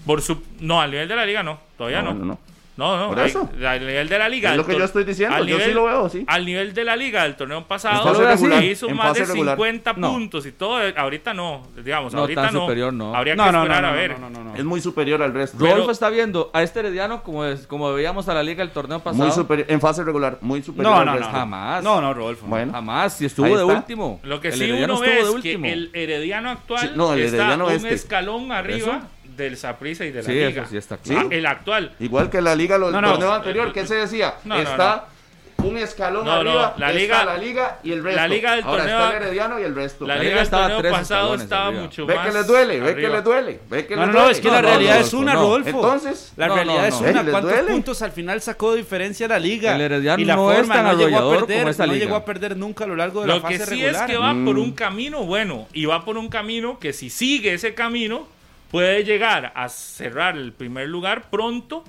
Speaker 5: Por su, no, al nivel de la liga no, todavía no. no. No, no,
Speaker 2: Por eso.
Speaker 5: al nivel de la liga.
Speaker 2: Es lo que yo estoy diciendo, yo sí lo veo, sí.
Speaker 5: Al nivel de la liga del torneo pasado, hizo más de 50 puntos y todo. Ahorita no, digamos,
Speaker 3: no,
Speaker 5: ahorita
Speaker 3: no. superior no.
Speaker 5: Habría que esperar a ver.
Speaker 2: Es muy superior al resto.
Speaker 3: Rodolfo está viendo a este Herediano como, es, como veíamos a la liga del torneo pasado.
Speaker 2: Muy superior, en fase regular, muy superior al resto.
Speaker 3: Jamás.
Speaker 4: No, no, Rodolfo.
Speaker 3: Bueno. Jamás, si estuvo de último.
Speaker 5: Lo que sí uno ve es que el Herediano actual está un este. escalón arriba del Saprissa y de la Liga.
Speaker 3: sí está
Speaker 5: claro. el actual.
Speaker 2: Igual que la Liga, los no, torneos anterior, ¿qué se decía? está un escalón arriba,
Speaker 5: la liga,
Speaker 2: está la liga y el resto.
Speaker 5: La liga del
Speaker 2: Ahora
Speaker 5: torneo,
Speaker 2: está el Herediano y el resto.
Speaker 5: La, liga del torneo pasado estaba mucho
Speaker 2: ve
Speaker 5: más.
Speaker 2: Ve que les duele, ve que les duele, ve que no, les duele.
Speaker 4: No, es que la realidad es una, Rodolfo.
Speaker 2: Entonces,
Speaker 4: la realidad es una. ¿Cuántos puntos al final sacó de diferencia la liga?
Speaker 3: El Herediano y la no es tan no llegó a perder,
Speaker 4: no llegó a perder nunca a lo largo de la fase regular.
Speaker 5: Lo que sí es que va por un camino bueno y va por un camino que si sigue ese camino puede llegar a cerrar el primer lugar pronto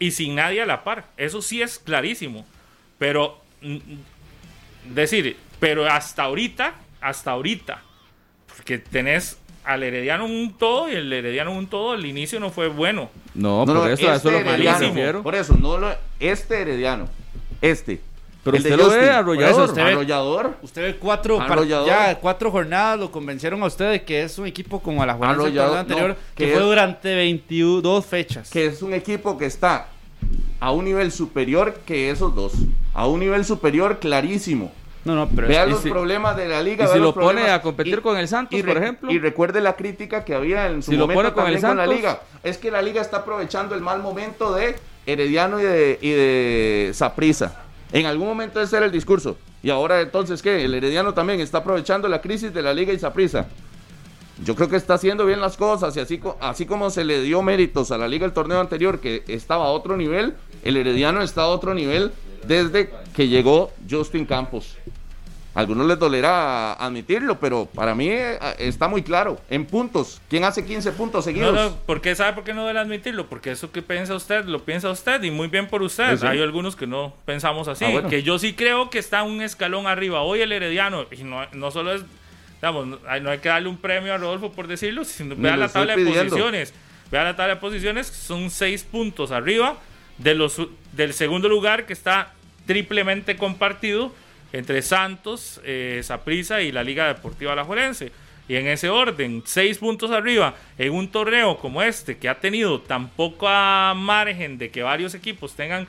Speaker 5: y sin nadie a la par. Eso sí es clarísimo. Pero, mm, decir, pero hasta ahorita, hasta ahorita, porque tenés al Herediano un todo y el Herediano un todo, el inicio no fue bueno.
Speaker 3: No, por eso, a eso lo refiero.
Speaker 2: Por eso, no lo, este herediano. Este.
Speaker 3: Pero
Speaker 2: El
Speaker 3: usted lo ve arrollador.
Speaker 4: Eso usted ve-
Speaker 2: Arrollador.
Speaker 4: Usted ve cuatro,
Speaker 2: Arrollador.
Speaker 4: ya cuatro jornadas, lo convencieron a usted de que es un equipo como a la jornada anterior,
Speaker 2: no,
Speaker 4: que,
Speaker 2: que
Speaker 4: fue
Speaker 2: es-
Speaker 4: durante 22 fechas.
Speaker 2: que es un equipo que está a un nivel superior que esos dos. A un nivel superior clarísimo.
Speaker 4: No, no, pero
Speaker 2: Vea los
Speaker 3: si-
Speaker 2: problemas de la liga.
Speaker 3: y si lo pone a competir con el Santos, por ejemplo.
Speaker 2: Y recuerde la crítica que había en su
Speaker 3: Si lo
Speaker 2: momento
Speaker 3: pone con el
Speaker 2: también con la liga. Es que la liga está aprovechando el mal momento de Herediano y de, y de Saprissa. En algún momento ese era el discurso. Y ahora entonces, ¿qué? El Herediano también está aprovechando la crisis de la liga y Saprissa. Yo creo que está haciendo bien las cosas y así, así como se le dio méritos a la liga el torneo anterior que estaba a otro nivel, el Herediano está a otro nivel desde que llegó Justin Campos. A algunos les dolerá admitirlo, pero para mí eh, está muy claro. En puntos, ¿quién hace 15 puntos
Speaker 5: No,
Speaker 2: seguidos?
Speaker 5: no, ¿por qué sabe por qué no debe admitirlo? Porque eso que piensa usted, lo piensa usted y muy bien por usted.
Speaker 2: Pues sí.
Speaker 5: Hay algunos que no pensamos así.
Speaker 2: Ah, bueno.
Speaker 5: Que yo sí creo que está un escalón arriba. Hoy el Herediano, y no, no solo es, digamos, no hay, no que darle un premio a Rodolfo por decirlo, sino vea la tabla de posiciones. Vea la tabla de posiciones, son seis puntos arriba de los, del segundo lugar que está triplemente compartido entre Santos, eh, Saprissa y la Liga Deportiva Alajuelense. Y en ese orden, seis puntos arriba, en un torneo como este, que ha tenido tan poca margen de que varios equipos tengan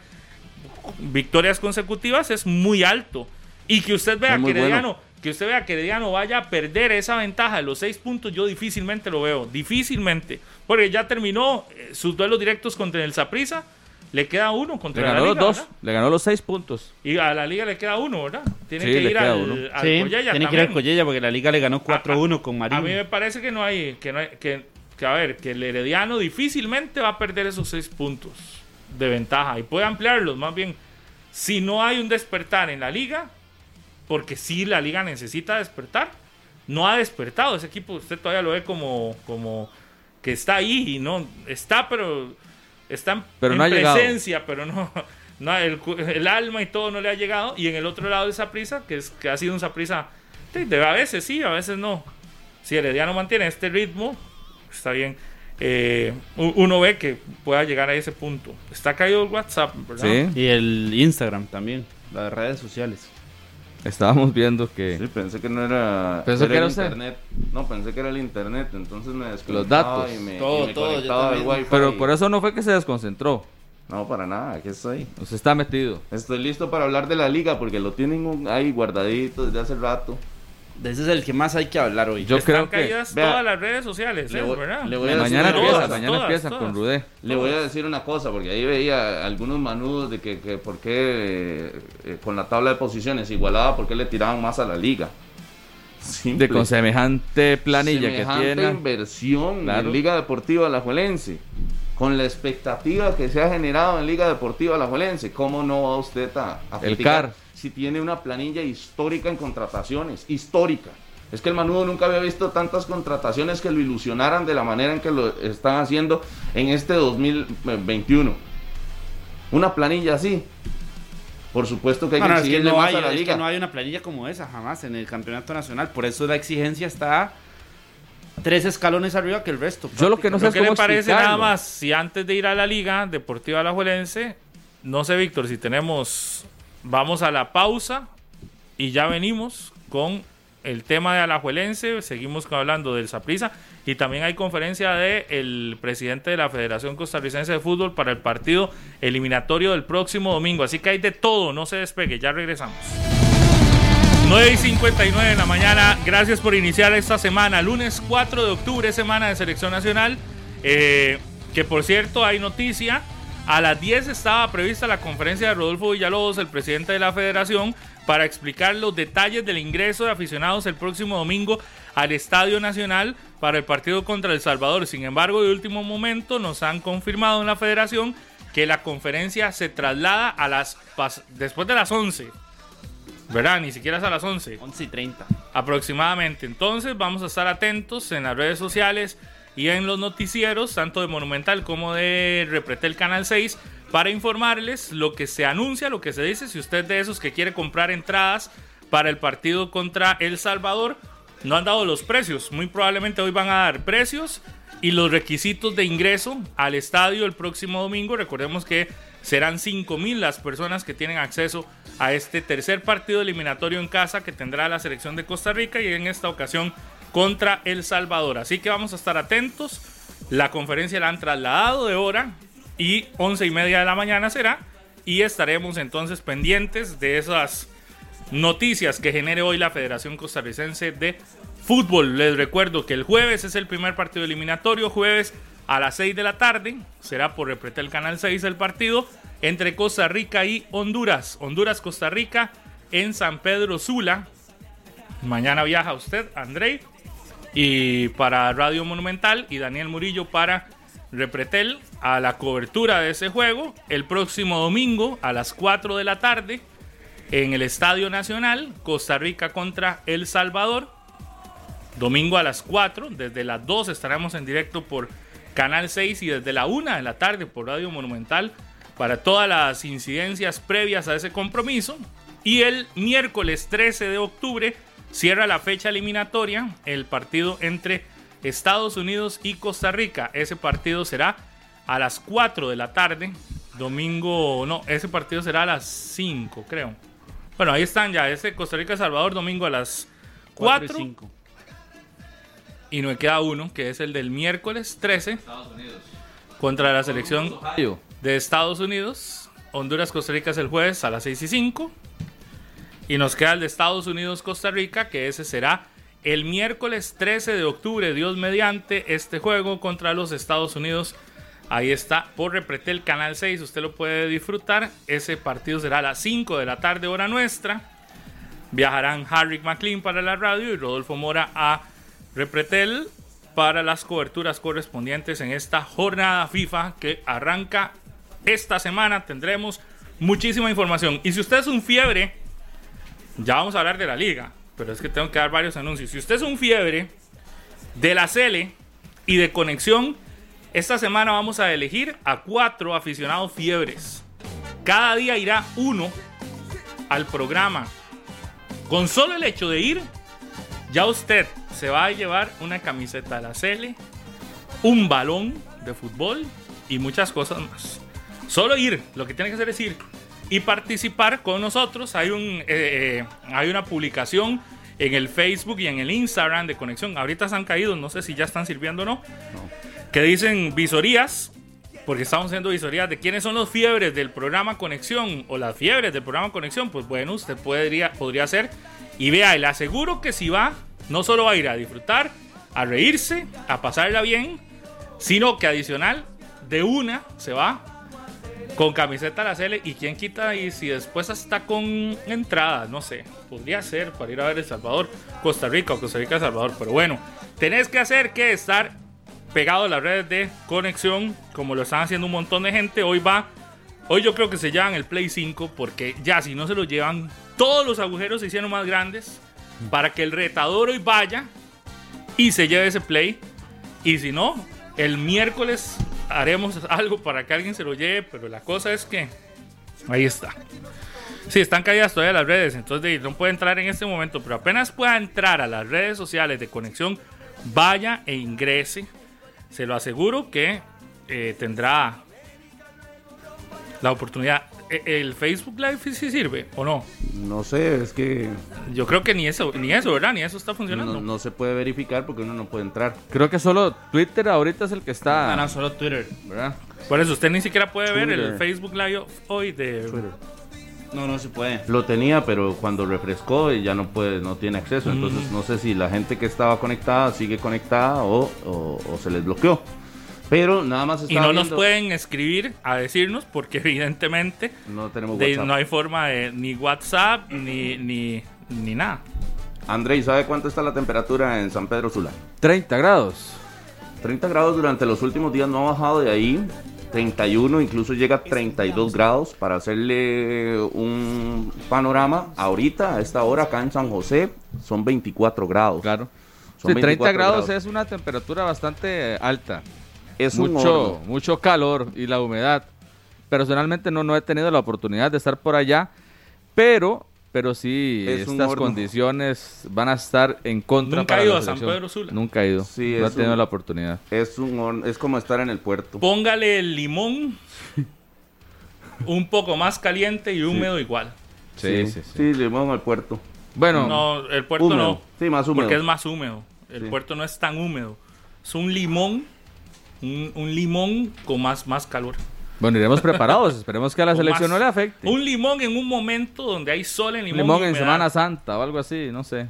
Speaker 5: victorias consecutivas, es muy alto. Y que usted vea que Herediano,
Speaker 2: bueno.
Speaker 5: que usted vea que Herediano vaya a perder esa ventaja de los seis puntos, yo difícilmente lo veo, difícilmente. Porque ya terminó eh, sus duelos directos contra el Saprissa, le queda uno
Speaker 3: Le
Speaker 5: contra la
Speaker 3: ganó los dos.
Speaker 5: ¿verdad?
Speaker 3: Le ganó los seis puntos.
Speaker 5: Y a la liga le queda uno, ¿verdad? Tiene
Speaker 3: Sí,
Speaker 5: que
Speaker 3: le
Speaker 5: ir al, al
Speaker 4: sí,
Speaker 5: Collella
Speaker 4: tiene que ir al. Collella porque la liga le ganó 4-1 con Marín.
Speaker 5: A mí me parece que no hay, que no hay, que, que, a ver, que el Herediano difícilmente va a perder esos seis puntos de ventaja y puede ampliarlos más bien. Si no hay un despertar en la liga, porque sí la liga necesita despertar, no ha despertado ese equipo. Usted todavía lo ve como, como que está ahí y no está, pero está en,
Speaker 3: Pero
Speaker 5: en
Speaker 3: no ha llegado.
Speaker 5: presencia, pero no. [LAUGHS] No, el, cu- el alma y todo no le ha llegado. Y en el otro lado de esa prisa, que, es, que ha sido un Saprisa, de, a veces sí, a veces no. Si Herediano mantiene este ritmo, está bien. Eh, uno ve que pueda llegar a ese punto. Está caído el WhatsApp, ¿verdad?
Speaker 3: Sí.
Speaker 4: Y el Instagram también, las redes sociales.
Speaker 3: Estábamos viendo que.
Speaker 2: Sí, pensé que no era,
Speaker 3: Pensó que
Speaker 2: el
Speaker 3: era usted.
Speaker 2: internet. No, pensé que era el internet, entonces me
Speaker 3: Los datos.
Speaker 2: y me,
Speaker 4: Todo,
Speaker 2: y me
Speaker 4: todo, yo
Speaker 2: conectaba wifi.
Speaker 3: Pero por eso no fue que se desconcentró.
Speaker 2: No, para nada, aquí estoy.
Speaker 3: Usted está metido.
Speaker 2: Estoy listo para hablar de la liga porque lo tienen un- ahí guardadito desde hace rato.
Speaker 4: De ese es el que más hay que hablar hoy.
Speaker 3: Yo
Speaker 5: Están
Speaker 3: creo que.
Speaker 5: caídas
Speaker 2: Vea,
Speaker 5: todas las redes sociales,
Speaker 2: le
Speaker 5: ¿eh?
Speaker 2: voy-
Speaker 5: ¿verdad?
Speaker 2: le voy a decir
Speaker 3: Mañana
Speaker 2: una
Speaker 3: empieza,
Speaker 2: cosa.
Speaker 3: mañana
Speaker 5: todas, todas.
Speaker 3: con Rudé.
Speaker 2: Le voy a decir una cosa, porque ahí veía algunos manudos de que, que por qué eh, eh, con la tabla de posiciones igualada, por qué le tiraban más a la liga. Simple.
Speaker 3: De con semejante planilla que
Speaker 2: Semejante
Speaker 3: tiene.
Speaker 2: inversión
Speaker 3: Claro.
Speaker 2: en Liga Deportiva Alajuelense. Con la expectativa que se ha generado en Liga Deportiva Alajuelense, ¿cómo no va usted a, a
Speaker 3: El
Speaker 2: criticar
Speaker 3: CAR.
Speaker 2: Si tiene una planilla histórica en contrataciones? Histórica. Es que el Manudo nunca había visto tantas contrataciones que lo ilusionaran de la manera en que lo están haciendo en este 2021. Una planilla así. Por supuesto que hay
Speaker 4: No,
Speaker 2: que
Speaker 4: no, es que
Speaker 2: exigirle
Speaker 4: no
Speaker 2: más
Speaker 4: hay,
Speaker 2: a la
Speaker 4: es que
Speaker 2: liga.
Speaker 4: no hay una planilla como esa jamás en el campeonato nacional. Por eso la exigencia está tres escalones arriba que el resto.
Speaker 3: Yo lo que no sé
Speaker 5: ¿Pero
Speaker 3: es
Speaker 5: qué le
Speaker 3: cómo
Speaker 5: parece
Speaker 3: explicarlo.
Speaker 5: nada más si antes de ir a la Liga Deportiva Alajuelense, no sé, Víctor, si tenemos, vamos a la pausa y ya venimos con el tema de Alajuelense, seguimos hablando del Saprissa y también hay conferencia del presidente de la Federación Costarricense de Fútbol para el partido eliminatorio del próximo domingo. Así que hay de todo, no se despegue, ya regresamos. 9 y 59 de la mañana. Gracias por iniciar esta semana. Lunes 4 de octubre, semana de selección nacional. Eh, que por cierto, hay noticia. A las 10 estaba prevista la conferencia de Rodolfo Villalobos, el presidente de la federación, para explicar los detalles del ingreso de aficionados el próximo domingo al Estadio Nacional para el partido contra El Salvador. Sin embargo, de último momento nos han confirmado en la federación que la conferencia se traslada a las después de las 11. ¿Verdad? Ni siquiera es a las 11
Speaker 4: 11 y 30.
Speaker 5: aproximadamente. Entonces vamos a estar atentos en las redes sociales y en los noticieros, tanto de Monumental como de Repretel Canal 6, para informarles lo que se anuncia, lo que se dice. Si usted de esos que quiere comprar entradas para el partido contra El Salvador, no han dado los precios. Muy probablemente hoy van a dar precios. Y los requisitos de ingreso al estadio el próximo domingo, recordemos que serán 5.000 las personas que tienen acceso a este tercer partido eliminatorio en casa que tendrá la selección de Costa Rica y en esta ocasión contra El Salvador. Así que vamos a estar atentos. La conferencia la han trasladado de hora y 11 y media de la mañana será. Y estaremos entonces pendientes de esas noticias que genere hoy la Federación Costarricense de Fútbol. Les recuerdo que el jueves es el primer partido eliminatorio, jueves a las 6 de la tarde, será por el Canal 6 el partido entre Costa Rica y Honduras. Honduras-Costa Rica en San Pedro Sula. Mañana viaja usted, Andrei, y para Radio Monumental y Daniel Murillo para Repretel a la cobertura de ese juego el próximo domingo a las 4 de la tarde en el Estadio Nacional, Costa Rica contra El Salvador. Domingo a las 4, desde las 2 estaremos en directo por Canal 6 y desde la 1 de la tarde por Radio Monumental para todas las incidencias previas a ese compromiso. Y el miércoles 13 de octubre cierra la fecha eliminatoria el partido entre Estados Unidos y Costa Rica. Ese partido será a las 4 de la tarde. Domingo, no, ese partido será a las 5, creo. Bueno, ahí están ya. Ese Costa Rica-Salvador, domingo a las 4. 4 y, 5. y no me queda uno, que es el del miércoles 13. Contra la selección de Estados Unidos. Honduras-Costa Rica es el jueves a las 6 y 5. Y nos queda el de Estados Unidos-Costa Rica, que ese será el miércoles 13 de octubre, Dios mediante, este juego contra los Estados Unidos Ahí está, por Repretel Canal 6, usted lo puede disfrutar. Ese partido será a las 5 de la tarde, hora nuestra. Viajarán Harry McLean para la radio y Rodolfo Mora a Repretel para las coberturas correspondientes en esta jornada FIFA que arranca esta semana. Tendremos muchísima información. Y si usted es un fiebre, ya vamos a hablar de la liga, pero es que tengo que dar varios anuncios. Si usted es un fiebre de la Cele y de conexión, esta semana vamos a elegir a cuatro aficionados fiebres. Cada día irá uno al programa. Con solo el hecho de ir, ya usted se va a llevar una camiseta de la Cele, un balón de fútbol y muchas cosas más. Solo ir, lo que tiene que hacer es ir y participar con nosotros. Hay, un, eh, eh, hay una publicación en el Facebook y en el Instagram de Conexión. Ahorita se han caído, no sé si ya están sirviendo o no. no que dicen visorías, porque estamos haciendo visorías de quiénes son los fiebres del programa Conexión o las fiebres del programa Conexión, pues bueno, usted podría, podría hacer y vea, le aseguro que si va, no solo va a ir a disfrutar, a reírse, a pasarla bien, sino que adicional, de una se va con camiseta la Cele y quién quita y si después está con entrada, no sé, podría ser para ir a ver El Salvador, Costa Rica o Costa Rica El Salvador, pero bueno, tenés que hacer que estar pegado a las redes de conexión, como lo están haciendo un montón de gente. Hoy va, hoy yo creo que se llevan el Play 5, porque ya si no se lo llevan, todos los agujeros se hicieron más grandes para que el retador hoy vaya y se lleve ese Play. Y si no, el miércoles haremos algo para que alguien se lo lleve, pero la cosa es que ahí está. Sí, están caídas todavía las redes, entonces no puede entrar en este momento, pero apenas pueda entrar a las redes sociales de conexión, vaya e ingrese se lo aseguro que eh, tendrá la oportunidad. ¿E, ¿El Facebook Live sí sirve o no?
Speaker 2: No sé, es que...
Speaker 5: Yo creo que ni eso, ni eso, ¿verdad? Ni eso está funcionando.
Speaker 2: No, se puede verificar porque uno no puede entrar.
Speaker 3: Creo que solo Twitter ahorita es el que está...
Speaker 4: Ah, no, solo Twitter,
Speaker 5: ¿verdad? Por eso usted ni siquiera puede ver el Facebook Live hoy de... Twitter.
Speaker 4: No, no se puede.
Speaker 2: Lo tenía, pero cuando refrescó ya no puede, no tiene acceso. Entonces mm. no sé si la gente que estaba conectada sigue conectada o, se les bloqueó. Pero nada más
Speaker 5: Y no nos pueden escribir a decirnos porque [LAUGHS] evidentemente
Speaker 2: no tenemos
Speaker 5: no hay forma de ni WhatsApp ni, ni, ni nada.
Speaker 2: Andrei, ¿sabe cuánto está la temperatura en San Pedro Sula?
Speaker 3: 30 grados.
Speaker 2: 30 grados durante los últimos días no ha bajado de ahí. 31, incluso llega a 32 grados para hacerle un panorama. Ahorita, a esta hora, acá en San José, son 24 grados.
Speaker 3: Claro. Son 30 grados, es una temperatura bastante alta. Es mucho, mucho calor y la humedad. Personalmente no, no he tenido la oportunidad de estar por allá, pero pero sí,
Speaker 2: Es
Speaker 3: estas condiciones van a estar en contra
Speaker 5: Nunca
Speaker 3: para
Speaker 5: ha ido
Speaker 3: la
Speaker 5: a San. Pedro Sula.
Speaker 3: Nunca ha ido.
Speaker 2: Sí,
Speaker 3: no ha
Speaker 2: es
Speaker 3: tenido
Speaker 2: un-
Speaker 3: la oportunidad.
Speaker 2: Es, un, es como estar en el puerto.
Speaker 5: Póngale el limón un poco más caliente y húmedo igual.
Speaker 3: Sí, sí, sí.
Speaker 2: Sí, limón al puerto.
Speaker 3: Bueno,
Speaker 5: No, el puerto
Speaker 2: Húmedo.
Speaker 5: no.
Speaker 2: Sí, más húmedo.
Speaker 5: Porque es más húmedo. El
Speaker 2: Sí.
Speaker 5: puerto no es tan húmedo. Es un limón. Un, un limón con más, más calor.
Speaker 3: bueno, iremos preparados. [LAUGHS] Esperemos que a la selección
Speaker 5: más-
Speaker 3: no le afecte.
Speaker 5: Un limón en un momento donde hay sol en limón.
Speaker 3: limón en. Semana Santa o algo así, no sé.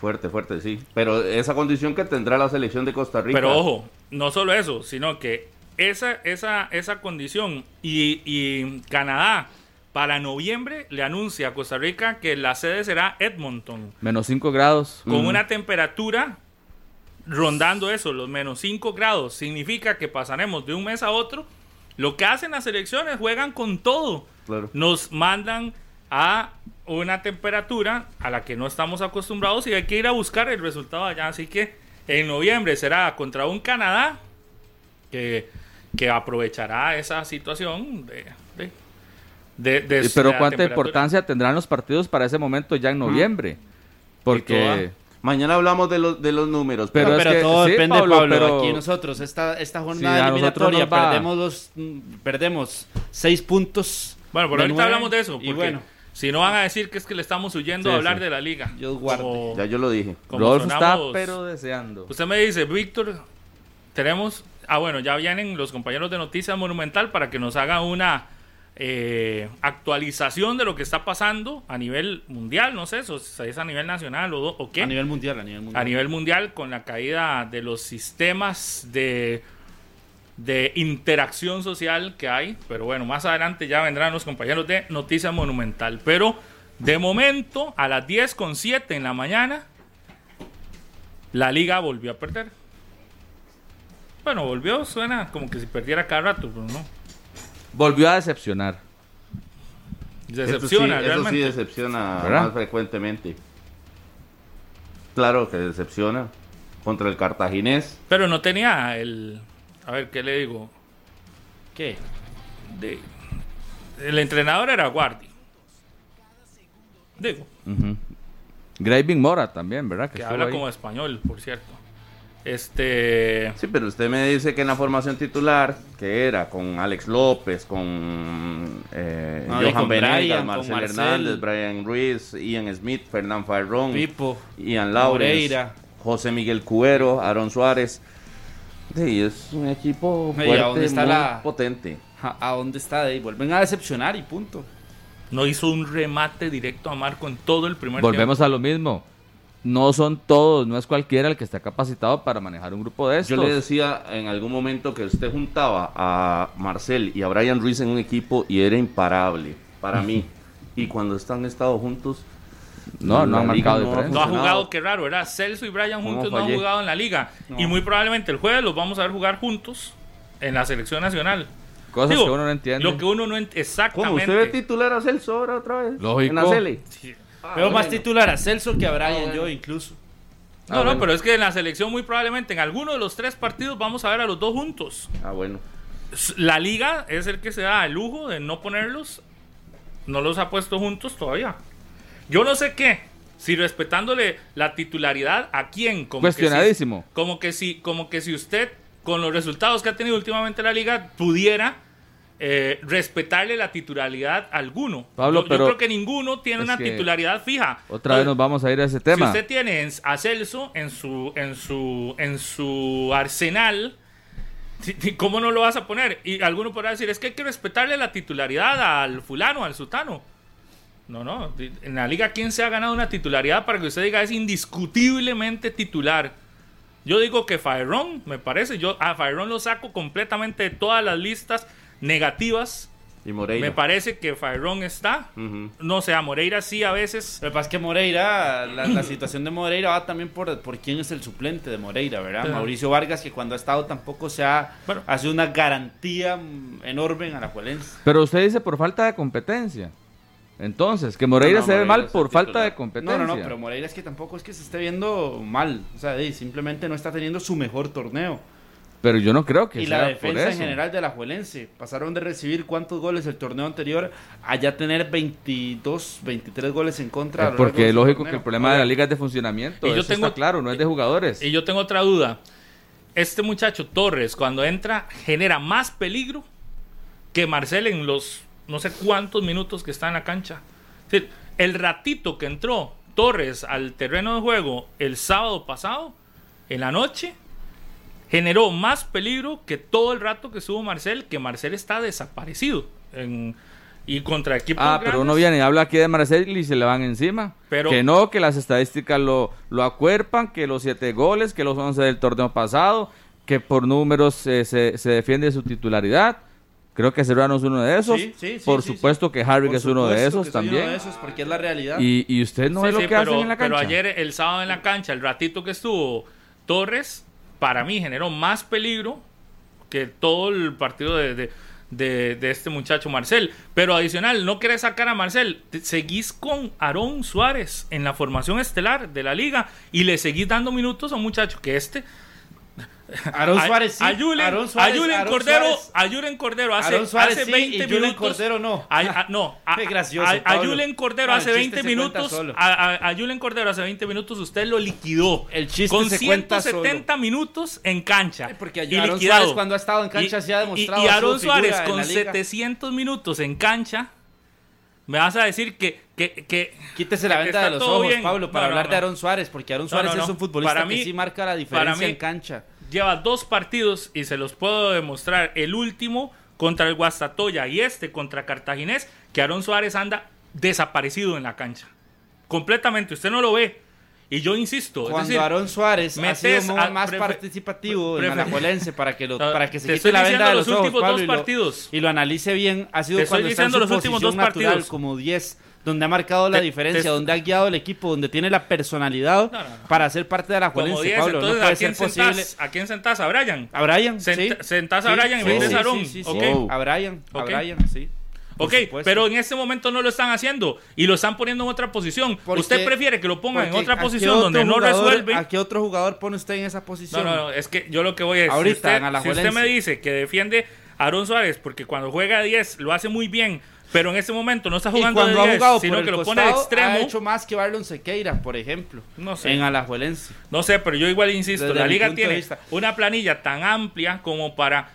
Speaker 2: Fuerte, fuerte, sí. Pero esa condición que tendrá la selección de Costa Rica.
Speaker 5: Pero ojo, no solo eso, sino que esa, esa, esa condición y, y Canadá para noviembre le anuncia a Costa Rica que la sede será Edmonton,
Speaker 3: Menos 5 grados.
Speaker 5: con una temperatura rondando eso, los menos 5 grados. Significa que pasaremos de un mes a otro. Lo que hacen las selecciones, juegan con todo.
Speaker 2: Claro.
Speaker 5: Nos mandan a una temperatura a la que no estamos acostumbrados y hay que ir a buscar el resultado allá. Así que en noviembre será contra un Canadá que, que aprovechará esa situación de... de, de- de-
Speaker 3: Y- Pero cuánta importancia tendrán los partidos para ese momento ya en noviembre. Porque
Speaker 2: Mañana hablamos de los, de los números.
Speaker 3: Pero es
Speaker 4: pero
Speaker 3: que-
Speaker 4: todo
Speaker 3: sí,
Speaker 4: depende,
Speaker 3: Pablo,
Speaker 4: Pablo.
Speaker 3: pero-
Speaker 4: Aquí nosotros, esta, esta
Speaker 3: Sí,
Speaker 4: jornada
Speaker 3: nosotros
Speaker 4: eliminatoria, perdemos, los, mm, perdemos seis puntos.
Speaker 5: Bueno, por ahorita
Speaker 4: nueve,
Speaker 5: hablamos de eso.
Speaker 4: Y
Speaker 5: Porque
Speaker 4: bueno,
Speaker 5: si no van a decir que es que le estamos huyendo
Speaker 3: Sí,
Speaker 5: a hablar
Speaker 3: sí.
Speaker 5: de la liga.
Speaker 4: Dios guarde.
Speaker 5: Como-
Speaker 2: Ya yo lo dije.
Speaker 3: Rodolfo está pero deseando.
Speaker 5: Usted me dice, Víctor, tenemos. Ah, bueno, ya vienen los compañeros de Noticias Monumental para que nos hagan una eh, actualización de lo que está pasando a nivel mundial. No sé, si es a nivel nacional o, do- o qué.
Speaker 4: a nivel mundial, a nivel mundial.
Speaker 5: a nivel mundial con la caída de los sistemas de, de interacción social que hay. Pero bueno, más adelante ya vendrán los compañeros de Noticias Monumental. Pero de momento, a las 10 con 7 en la mañana, la liga volvió a perder. Bueno, volvió, suena como que si perdiera cada rato, pero no.
Speaker 3: Volvió a decepcionar.
Speaker 5: Decepciona
Speaker 2: eso sí,
Speaker 5: realmente.
Speaker 2: Eso sí decepciona
Speaker 3: ¿Verdad?
Speaker 2: más frecuentemente. Claro que decepciona. Contra el cartaginés.
Speaker 5: Pero no tenía el. A ver, ¿qué le digo?
Speaker 4: ¿Qué?
Speaker 5: de- el entrenador era Guardi. Digo.
Speaker 3: Graving Mora también, ¿verdad?
Speaker 5: que habla
Speaker 3: ahí.
Speaker 5: como español, por cierto. Este.
Speaker 2: Sí, pero usted me dice que en la formación titular, que era con Alex López, con eh,
Speaker 4: No,
Speaker 2: Johan
Speaker 4: con
Speaker 2: Venegas,
Speaker 4: Brian, con
Speaker 2: Marcel
Speaker 4: Marcel.
Speaker 2: Hernández, Brian Ruiz, Ian Smith, Fernán Farrón,
Speaker 4: Pipo,
Speaker 2: Ian
Speaker 4: Moreira.
Speaker 2: José Miguel Cuero, Aaron Suárez. Sí, es un equipo
Speaker 4: ¿Y a
Speaker 2: fuerte,
Speaker 4: dónde está
Speaker 2: muy
Speaker 4: la-
Speaker 2: potente.
Speaker 4: ¿A, dónde está? de ahí? Vuelven a decepcionar y punto.
Speaker 5: No hizo un remate directo a Marco en todo el primer
Speaker 3: Volvemos
Speaker 5: tiempo.
Speaker 3: a lo mismo. No son todos, no es cualquiera el que está capacitado para manejar un grupo de estos.
Speaker 2: Yo le decía en algún momento que usted juntaba a Marcel y a Brian Ruiz en un equipo y era imparable para mí. [LAUGHS] Y cuando están estado juntos,
Speaker 3: no, no han marcado
Speaker 2: no ha
Speaker 5: No
Speaker 3: diferencia.
Speaker 5: ha jugado, qué raro, era Celso y Brian
Speaker 2: ¿Cómo
Speaker 5: juntos no han jugado en la liga. Y muy probablemente el jueves los vamos a ver jugar juntos en la selección nacional.
Speaker 3: Cosas
Speaker 5: Digo,
Speaker 3: que uno no entiende.
Speaker 5: Lo que uno no entiende.
Speaker 2: ¿cómo?
Speaker 5: Exactamente.
Speaker 2: ¿Usted ve titular a Celso ahora otra vez?
Speaker 3: Lógico.
Speaker 2: En la Cele?
Speaker 5: Sí.
Speaker 4: Veo más titular a Celso que a Brian,
Speaker 2: bueno.
Speaker 4: yo incluso.
Speaker 5: No,
Speaker 3: Ah,
Speaker 5: no,
Speaker 3: bueno.
Speaker 5: pero es que en la selección muy probablemente en alguno de los tres partidos vamos a ver a los dos juntos.
Speaker 2: Ah, bueno.
Speaker 5: La liga es el que se da el lujo de no ponerlos, no los ha puesto juntos todavía. Yo no sé qué, si respetándole la titularidad a quién, como
Speaker 3: Cuestionadísimo.
Speaker 5: Que si, como que si, como que si usted con los resultados que ha tenido últimamente la liga pudiera eh, respetarle la titularidad a alguno.
Speaker 3: Pablo,
Speaker 5: yo, yo
Speaker 3: pero
Speaker 5: creo que ninguno tiene una titularidad fija.
Speaker 3: Otra vez nos vamos a ir a ese
Speaker 5: Si
Speaker 3: tema.
Speaker 5: usted tiene en- a Celso en su, en su, en su arsenal, [LAUGHS] ¿cómo no lo vas a poner? Y alguno podrá decir, es que hay que respetarle la titularidad al fulano, al sutano. No, no. En la liga, ¿quién se ha ganado una titularidad para que usted diga es indiscutiblemente titular? Yo digo que Faerón, me parece. Yo a Faerón lo saco completamente de todas las listas negativas.
Speaker 2: Y Moreira.
Speaker 5: Me parece que Faerón está. No sé, a Moreira sí a veces.
Speaker 4: Lo que pasa es que Moreira, la, la situación de Moreira va también por, por quién es el suplente de Moreira, ¿verdad? Mauricio Vargas, que cuando ha estado tampoco se ha
Speaker 5: Bueno.
Speaker 4: ha sido una garantía enorme en Alajuelense.
Speaker 3: Pero usted dice por falta de competencia. Entonces, que Moreira
Speaker 2: No, no,
Speaker 3: se ve mal por falta de competencia.
Speaker 4: No, no, no, pero Moreira es que tampoco es que se esté viendo mal. O sea, simplemente no está teniendo su mejor torneo.
Speaker 3: Pero yo no creo que
Speaker 4: y
Speaker 3: sea
Speaker 4: la
Speaker 3: por
Speaker 4: defensa en general de la Juelense. Pasaron de recibir cuántos goles el torneo anterior a ya tener 22, 23 goles en contra.
Speaker 3: Es porque
Speaker 4: de
Speaker 3: es lógico
Speaker 4: torneo.
Speaker 3: que el problema de la liga es de funcionamiento.
Speaker 5: Y yo
Speaker 3: eso
Speaker 5: tengo-
Speaker 3: está claro, no es de jugadores.
Speaker 5: Y yo tengo otra duda. Este muchacho Torres, cuando entra, genera más peligro que Marcel en los no sé cuántos minutos que está en la cancha. Es decir, el ratito que entró Torres al terreno de juego el sábado pasado, en la noche, generó más peligro que todo el rato que estuvo Marcel, que Marcel está desaparecido. En- y contra equipos
Speaker 3: Ah, pero
Speaker 5: grandes,
Speaker 3: uno viene y habla aquí de Marcel y se le van encima.
Speaker 5: Pero-
Speaker 3: que no, que las estadísticas lo, lo acuerpan, que los siete goles, que los 11 del torneo pasado, que por números eh, se, se defiende su titularidad. Creo que Serrano es uno de esos.
Speaker 4: Sí, sí, sí,
Speaker 3: por
Speaker 4: sí,
Speaker 3: supuesto que Harvick es uno de esos también.
Speaker 4: Uno de esos porque es la realidad.
Speaker 3: Y, y usted no
Speaker 5: Sí,
Speaker 3: es lo
Speaker 5: sí,
Speaker 3: que
Speaker 5: pero,
Speaker 3: hacen en la cancha.
Speaker 5: pero ayer, el sábado en la cancha, el ratito que estuvo Torres, para mí generó más peligro que todo el partido de, de- de- este muchacho Marcel. Pero adicional, no querés sacar a Marcel. Seguís con Aarón Suárez en la formación estelar de la liga y le seguís dando minutos a un muchacho que este. [LAUGHS]
Speaker 4: Aarón
Speaker 5: a-
Speaker 4: Suárez sí.
Speaker 5: A Julen,
Speaker 4: Suárez,
Speaker 5: a Julen Cordero,
Speaker 4: Suárez-
Speaker 5: a Julen Cordero hace,
Speaker 4: Suárez
Speaker 5: hace
Speaker 4: sí,
Speaker 5: 20
Speaker 4: y Julen
Speaker 5: minutos.
Speaker 4: Cordero no.
Speaker 5: A- a- no, a, [LAUGHS]
Speaker 4: Qué gracioso,
Speaker 5: a-. Julen Cordero hace
Speaker 4: chiste
Speaker 5: 20
Speaker 4: se cuenta
Speaker 5: minutos. A, Julen Cordero hace 20 minutos usted lo liquidó.
Speaker 4: El chiste
Speaker 5: con
Speaker 4: se cuenta
Speaker 5: 170 minutos en cancha.
Speaker 4: Ay, porque
Speaker 5: y liquidado.
Speaker 4: Suárez cuando ha estado en cancha sí ha demostrado,
Speaker 5: Y, y Aarón Suárez con
Speaker 4: la liga.
Speaker 5: 700 minutos en cancha. Me vas a decir que. que, que
Speaker 4: Quítese la
Speaker 5: está
Speaker 4: de los ojos,
Speaker 5: bien.
Speaker 4: Pablo, para
Speaker 5: No,
Speaker 4: hablar de
Speaker 5: no.
Speaker 4: Aarón Suárez, porque Aarón
Speaker 5: No,
Speaker 4: Suárez es un futbolista que sí marca la diferencia en cancha.
Speaker 5: Lleva dos partidos y se los puedo demostrar. El último contra el Guastatoya y este contra Cartaginés, que Aaron Suárez anda desaparecido en la cancha. Completamente, usted no lo ve. Y yo insisto, es
Speaker 4: Cuando
Speaker 5: decir,
Speaker 4: Aarón Suárez ha sido
Speaker 5: a-
Speaker 4: más participativo en Alajuelense para que lo, [LAUGHS] para que se
Speaker 5: te
Speaker 4: quite
Speaker 5: estoy
Speaker 4: la venda
Speaker 5: diciendo
Speaker 4: de los,
Speaker 5: los
Speaker 4: ojos,
Speaker 5: últimos
Speaker 4: Pablo,
Speaker 5: dos
Speaker 4: y lo-
Speaker 5: partidos.
Speaker 4: y lo analice bien, ha sido
Speaker 5: Te
Speaker 4: cuando está en su
Speaker 5: los últimos dos
Speaker 4: natural
Speaker 5: partidos.
Speaker 4: como 10, donde ha marcado la
Speaker 5: Te-
Speaker 4: diferencia,
Speaker 5: te-
Speaker 4: donde ha guiado el equipo, donde tiene la personalidad
Speaker 5: No, no, no.
Speaker 4: para ser parte de
Speaker 5: como
Speaker 4: Alajuelense,
Speaker 5: 10,
Speaker 4: Pablo.
Speaker 5: entonces
Speaker 4: no
Speaker 5: ¿a quién,
Speaker 4: ser posible.
Speaker 5: sentás, ¿a quién sentás? ¿A Brian?
Speaker 4: A Brian,
Speaker 5: Sent-
Speaker 4: sí.
Speaker 5: sentás a Brian y
Speaker 4: Sí,
Speaker 5: metes
Speaker 4: sí,
Speaker 5: a Aarón,
Speaker 4: sí, sí, sí.
Speaker 5: ¿ok?
Speaker 3: Oh.
Speaker 4: A Brian, a
Speaker 5: Ok.
Speaker 4: Brian, sí.
Speaker 5: Ok, pero en este momento no lo están haciendo y lo están poniendo en otra posición.
Speaker 4: Porque-
Speaker 5: usted prefiere que lo pongan en otra
Speaker 4: ¿a qué
Speaker 5: posición donde no resuelve.
Speaker 4: ¿A qué otro jugador pone usted en esa
Speaker 5: No,
Speaker 4: posición?
Speaker 5: no, no, es que yo lo que voy a decir.
Speaker 4: Ahorita,
Speaker 5: si usted, si usted me dice que defiende a Aaron Suárez porque cuando juega a 10 lo hace muy bien, pero en este momento no está
Speaker 4: Y
Speaker 5: jugando
Speaker 4: cuando
Speaker 5: de
Speaker 4: ha
Speaker 5: 10,
Speaker 4: jugado
Speaker 5: sino
Speaker 4: por el
Speaker 5: que lo pone de extremo.
Speaker 4: ha hecho más que Barlon Sequeira, por ejemplo,
Speaker 5: No sé.
Speaker 4: en Alajuelense.
Speaker 5: No sé, pero yo igual insisto,
Speaker 4: Desde
Speaker 5: la liga tiene una planilla tan amplia como para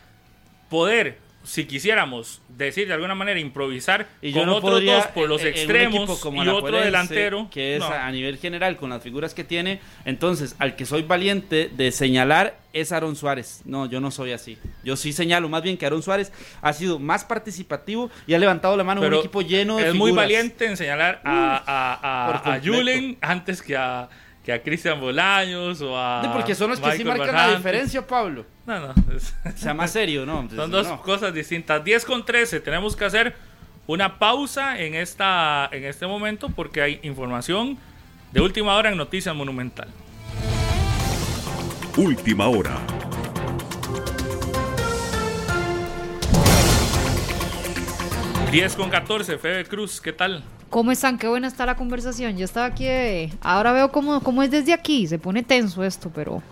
Speaker 5: poder, si quisiéramos decir de alguna manera, improvisar
Speaker 4: Y yo
Speaker 5: con
Speaker 4: no
Speaker 5: otros
Speaker 4: podría,
Speaker 5: dos por los
Speaker 4: en-
Speaker 5: extremos
Speaker 4: como
Speaker 5: y otro delantero.
Speaker 4: que es
Speaker 5: no.
Speaker 4: a, nivel general con las figuras que tiene, entonces al que soy valiente de señalar es Aaron Suárez. No, yo no soy así. Yo sí señalo más bien que Aaron Suárez ha sido más participativo y ha levantado la mano
Speaker 5: Pero
Speaker 4: un equipo lleno de
Speaker 5: es muy valiente en señalar a, a, a, a. Julen antes que a, que a Cristian Bolaños o a.
Speaker 4: Sí, Porque son los que sí
Speaker 5: Michael
Speaker 4: marcan la diferencia, Pablo.
Speaker 5: No, no.
Speaker 4: Sea más serio, ¿no? [LAUGHS]
Speaker 5: Son dos
Speaker 4: No.
Speaker 5: cosas distintas. 10 con 13. Tenemos que hacer una pausa en, esta, en este momento porque hay información de última hora en Noticias Monumental.
Speaker 1: Última hora.
Speaker 5: Diez con 14. Febe Cruz, ¿qué tal?
Speaker 6: ¿Cómo están? Qué buena está la conversación. Yo estaba aquí de... Ahora veo cómo, cómo es desde aquí. Se pone tenso esto, pero...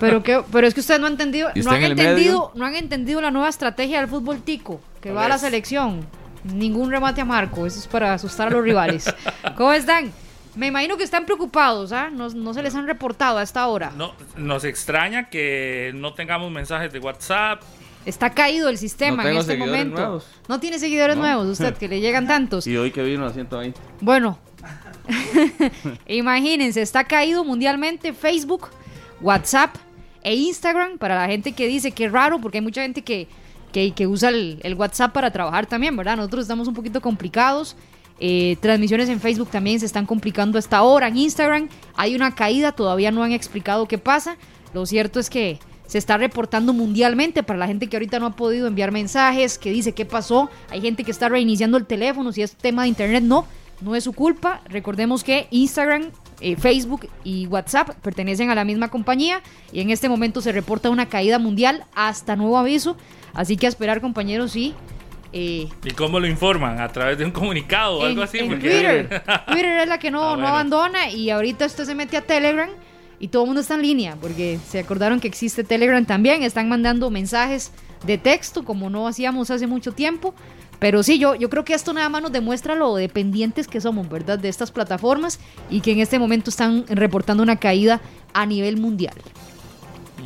Speaker 6: Pero, que, pero es que ustedes no han entendido,
Speaker 3: ¿Y
Speaker 6: no han
Speaker 3: en
Speaker 6: entendido, no han entendido la nueva estrategia del fútbol tico, que va a la selección. Ningún remate a Marco, eso es para asustar a los rivales. [LAUGHS] ¿Cómo están? Me imagino que están preocupados, ¿ah? No, no se les han reportado a esta hora.
Speaker 5: No, nos extraña que no tengamos mensajes de WhatsApp.
Speaker 6: Está caído el sistema
Speaker 3: No
Speaker 6: en este momento.
Speaker 3: nuevos.
Speaker 6: No tiene seguidores
Speaker 3: No.
Speaker 6: nuevos, usted, que le llegan [LAUGHS] tantos.
Speaker 3: Y hoy que vino a 120.
Speaker 6: Bueno, [LAUGHS] imagínense, está caído mundialmente Facebook, WhatsApp e Instagram para la gente que dice que es raro, porque hay mucha gente que, que, que usa el, el WhatsApp para trabajar también, ¿verdad? Nosotros estamos un poquito complicados. Eh, transmisiones en Facebook también se están complicando hasta ahora. En Instagram hay una caída, todavía no han explicado qué pasa. Lo cierto es que se está reportando mundialmente para la gente que ahorita no ha podido enviar mensajes, que dice qué pasó. Hay gente que está reiniciando el teléfono, si es tema de internet, no, no es su culpa. Recordemos que Instagram, eh, Facebook y WhatsApp pertenecen a la misma compañía y en este momento se reporta una caída mundial hasta nuevo aviso. Así que a esperar, compañeros, sí. eh,
Speaker 5: ¿Y cómo lo informan? ¿A través de un comunicado o algo así?
Speaker 6: en Twitter. [LAUGHS] Twitter es la que no,
Speaker 5: Ah,
Speaker 6: no abandona y ahorita usted se mete a Telegram y todo el mundo está en línea, porque se acordaron que existe Telegram también, están mandando mensajes de texto como no hacíamos hace mucho tiempo. Pero sí, yo, yo creo que esto nada más nos demuestra lo dependientes que somos, ¿verdad? De estas plataformas y que en este momento están reportando una caída a nivel mundial.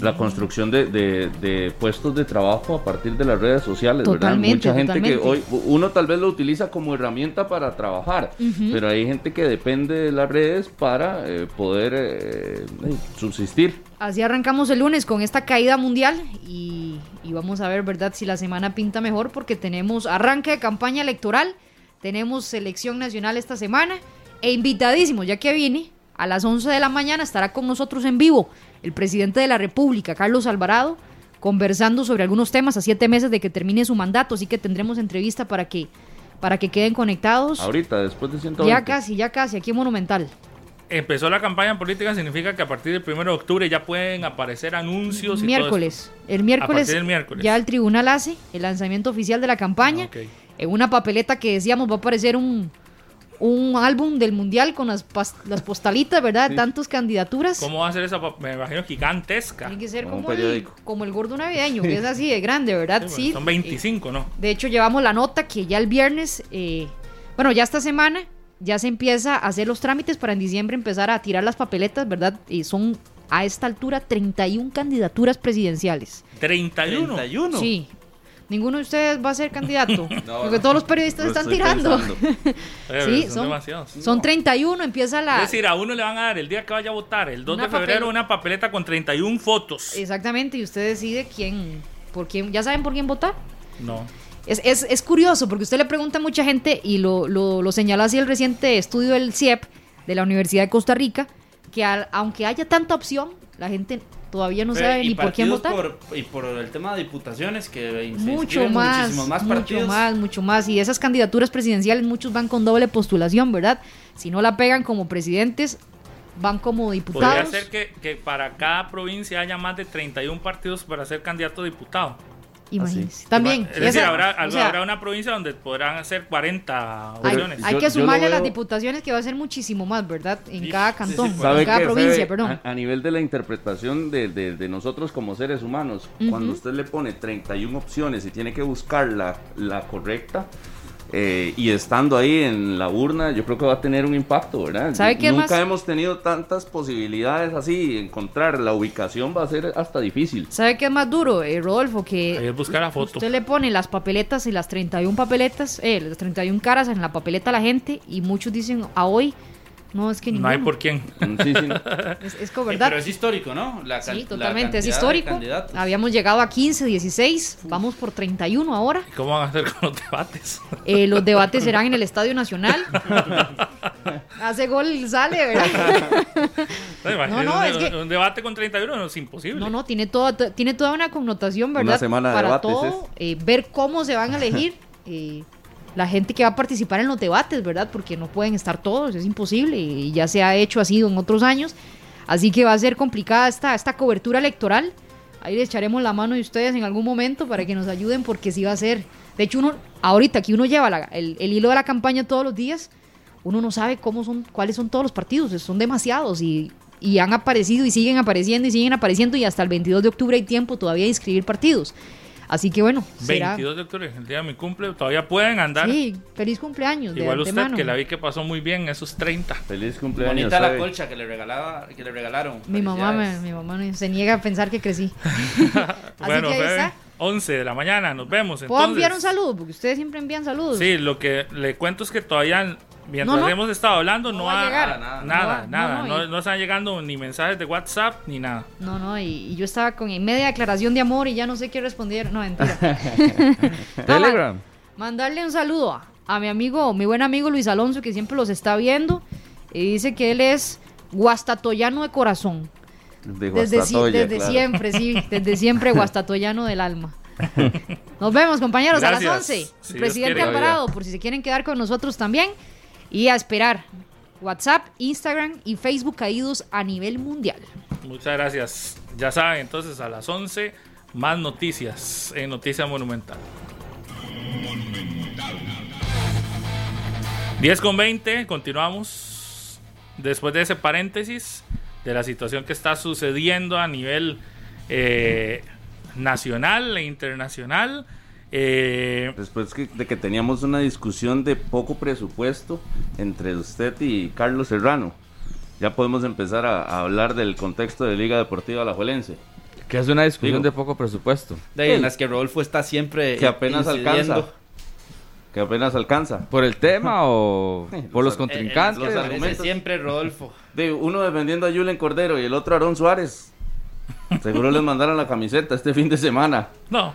Speaker 2: La construcción de, de- de puestos de trabajo a partir de las redes sociales,
Speaker 6: Totalmente,
Speaker 2: ¿verdad? Mucha gente que hoy, uno tal vez lo utiliza como herramienta para trabajar, pero hay gente que depende de las redes para eh, poder eh, eh, subsistir.
Speaker 6: Así arrancamos el lunes con esta caída mundial y, y vamos a ver, ¿verdad? Si la semana pinta mejor porque tenemos arranque de campaña electoral, tenemos selección nacional esta semana e invitadísimo, ya que vine, a las 11 de la mañana estará con nosotros en vivo el presidente de la República, Carlos Alvarado, conversando sobre algunos temas a siete meses de que termine su mandato, así que tendremos entrevista para que, para que queden conectados.
Speaker 2: Ahorita, después de 120.
Speaker 6: Ya casi, ya casi, aquí en Monumental.
Speaker 5: Empezó la campaña política, significa que a partir del 1 de octubre ya pueden aparecer anuncios y
Speaker 6: miércoles. El miércoles,
Speaker 5: partir del miércoles.
Speaker 6: ya el tribunal hace el lanzamiento oficial de la campaña.
Speaker 5: todo.
Speaker 6: En una papeleta que decíamos va a aparecer un, un álbum del mundial con las, las [LAUGHS] postalitas, ¿verdad? De tantas candidaturas.
Speaker 5: ¿Cómo va a ser esa? Me imagino gigantesca.
Speaker 6: Tiene que ser
Speaker 2: Como
Speaker 6: como el,
Speaker 2: periódico.
Speaker 6: como el gordo navideño, que es así de grande, ¿verdad?
Speaker 5: Sí,
Speaker 6: Sí.
Speaker 5: Son 25, ¿no?
Speaker 6: De hecho, llevamos la nota que ya el viernes, eh, bueno, ya esta semana, ya se empieza a hacer los trámites para en diciembre empezar a tirar las papeletas, ¿verdad? Y son a esta altura 31 candidaturas presidenciales.
Speaker 5: 31.
Speaker 4: 31.
Speaker 6: Sí. Ninguno de ustedes va a ser candidato. [LAUGHS] porque todos los periodistas
Speaker 2: Lo
Speaker 6: están tirando.
Speaker 2: pensando. [LAUGHS]
Speaker 5: Eh,
Speaker 6: Sí,
Speaker 5: son,
Speaker 6: son-
Speaker 5: demasiados.
Speaker 6: Son 31, empieza la...
Speaker 5: Es decir, a uno le van a dar el día que vaya a votar, el 2
Speaker 6: Una
Speaker 5: de febrero,
Speaker 6: papel-
Speaker 5: una papeleta con 31 fotos.
Speaker 6: Exactamente, y usted decide quién, por quién, ¿ya saben por quién votar?
Speaker 5: No.
Speaker 6: Es, es, es curioso porque usted le pregunta a mucha gente y lo, lo, lo señaló así el reciente estudio del CIEP de la Universidad de Costa Rica, que al- aunque haya tanta opción, la gente todavía no sabe
Speaker 4: y
Speaker 6: ni por quién votar.
Speaker 4: por- y por el tema de diputaciones que
Speaker 6: Mucho más,
Speaker 4: muchísimos más
Speaker 6: mucho
Speaker 4: partidos.
Speaker 6: más, mucho más. Y esas candidaturas presidenciales, muchos van con doble postulación, ¿verdad? Si no la pegan como presidentes, van como
Speaker 5: Podría
Speaker 6: diputados.
Speaker 5: ser que, que para cada provincia haya más de 31 partidos para ser candidato a diputado.
Speaker 6: Imagínense. También.
Speaker 5: Es decir, habrá,
Speaker 6: o
Speaker 5: algo-
Speaker 6: sea,
Speaker 5: habrá una provincia donde podrán hacer 40
Speaker 6: hay,
Speaker 5: opciones.
Speaker 6: hay que sumarle a las diputaciones que va a ser muchísimo más, ¿verdad? En
Speaker 5: Sí,
Speaker 6: cada cantón,
Speaker 5: sí,
Speaker 6: en
Speaker 2: ¿Sabe
Speaker 6: cada provincia, perdón.
Speaker 2: A, a nivel de la interpretación de, de- de nosotros como seres humanos, cuando usted le pone 31 opciones y tiene que buscar la, la correcta, eh, y estando ahí en la urna, yo creo que va a tener un impacto, ¿verdad?
Speaker 6: ¿Sabe qué
Speaker 2: Nunca
Speaker 6: más?
Speaker 2: hemos tenido tantas posibilidades así, encontrar la ubicación va a ser hasta difícil.
Speaker 6: ¿Sabe qué es más duro, eh, Rodolfo? Que
Speaker 5: es buscar la foto.
Speaker 6: usted le pone las papeletas y las 31 papeletas, eh, las 31 caras en la papeleta a la gente y muchos dicen a hoy, no, es que
Speaker 5: No
Speaker 6: ninguno.
Speaker 5: hay por quién.
Speaker 2: Sí, sí. [LAUGHS]
Speaker 6: Es, es como
Speaker 4: Eh,
Speaker 6: verdad.
Speaker 4: pero es histórico, ¿no? La
Speaker 6: Sí,
Speaker 4: la
Speaker 6: totalmente, es histórico. Habíamos llegado a 15, 16, vamos por 31 ahora.
Speaker 5: ¿Cómo van a hacer con los debates?
Speaker 6: Eh, los debates serán en el Estadio Nacional. [LAUGHS] Hace gol y sale, ¿verdad?
Speaker 5: No,
Speaker 6: no,
Speaker 5: un,
Speaker 6: es que-
Speaker 5: un debate con 31 no es imposible.
Speaker 6: No, no, tiene toda, tiene toda una connotación, ¿verdad?
Speaker 2: Una semana de
Speaker 6: Para
Speaker 2: debates
Speaker 6: todo, eh, ver cómo se van a elegir eh, la gente que va a participar en los debates, ¿verdad? Porque no pueden estar todos, es imposible y ya se ha hecho así en otros años. Así que va a ser complicada esta, esta cobertura electoral. Ahí le echaremos la mano de ustedes en algún momento para que nos ayuden porque sí va a ser. De hecho, uno, ahorita que uno lleva el, el hilo de la campaña todos los días, uno no sabe cómo son, cuáles son todos los partidos, son demasiados y, y han aparecido y siguen apareciendo y siguen apareciendo y hasta el 22 de octubre hay tiempo todavía de inscribir partidos. Así que bueno, será...
Speaker 5: 22 de octubre, el día de mi cumple, todavía pueden andar.
Speaker 6: Sí, feliz cumpleaños. de
Speaker 5: Igual usted,
Speaker 6: antemano.
Speaker 5: que la vi que pasó muy bien esos 30.
Speaker 2: Feliz cumpleaños.
Speaker 4: Bonita la colcha que le, regalaba, que le regalaron.
Speaker 6: Mi mamá, me- mi mamá se niega a pensar que crecí. [LAUGHS]
Speaker 5: bueno,
Speaker 6: que ahí
Speaker 5: Fede,
Speaker 6: está.
Speaker 5: 11 de la mañana, nos vemos.
Speaker 6: ¿Puedo
Speaker 5: entonces.
Speaker 6: enviar un saludo? Porque ustedes siempre envían saludos.
Speaker 5: Sí, lo que le cuento es que todavía, mientras
Speaker 6: No, no.
Speaker 5: hemos estado hablando, no,
Speaker 6: No va
Speaker 5: ha
Speaker 6: llegar.
Speaker 5: nada,
Speaker 4: No
Speaker 5: nada, nada.
Speaker 6: no,
Speaker 5: No,
Speaker 6: y-
Speaker 5: no están llegando ni mensajes de WhatsApp ni nada.
Speaker 6: No, no, y, y yo estaba con en media declaración de amor y ya no sé qué responder. No, mentira. [LAUGHS] [LAUGHS]
Speaker 2: Telegram.
Speaker 6: man- mandarle un saludo a, a mi amigo, mi buen amigo Luis Alonso, que siempre los está viendo. Y dice que él es guastatoyano de corazón.
Speaker 2: De
Speaker 6: Desde, si- desde
Speaker 2: claro.
Speaker 6: siempre, sí, desde siempre [LAUGHS] guastatoyano del alma. Nos vemos, compañeros, a las
Speaker 5: Gracias.
Speaker 6: 11.
Speaker 5: Si Dios
Speaker 6: Presidente. Alvarado, por si se quieren quedar con nosotros también. Y a esperar. WhatsApp, Instagram y Facebook caídos a nivel mundial.
Speaker 5: Muchas gracias. Ya saben, entonces a las 11, más noticias en Noticia Monumental. 10 con 20, continuamos. Después de ese paréntesis, de la situación que está sucediendo a nivel eh, nacional e internacional. Eh,
Speaker 2: Después que- de que teníamos una discusión de poco presupuesto entre usted y Carlos Serrano, ya podemos empezar a, a hablar del contexto de Liga Deportiva Alajuelense.
Speaker 3: Que es una discusión
Speaker 2: Digo.
Speaker 3: de poco presupuesto.
Speaker 4: De ahí en las que Rodolfo está siempre
Speaker 2: Que apenas
Speaker 4: incidiendo.
Speaker 2: alcanza. Que apenas alcanza.
Speaker 3: ¿Por el tema o [LAUGHS] por los
Speaker 2: Eh, eh,
Speaker 3: contrincantes?
Speaker 2: los
Speaker 4: Los
Speaker 2: argumentos.
Speaker 4: siempre Rodolfo.
Speaker 2: De uno defendiendo a Julen Cordero y el otro a Aarón Suárez. Seguro les mandaron la camiseta este fin de semana.
Speaker 5: no,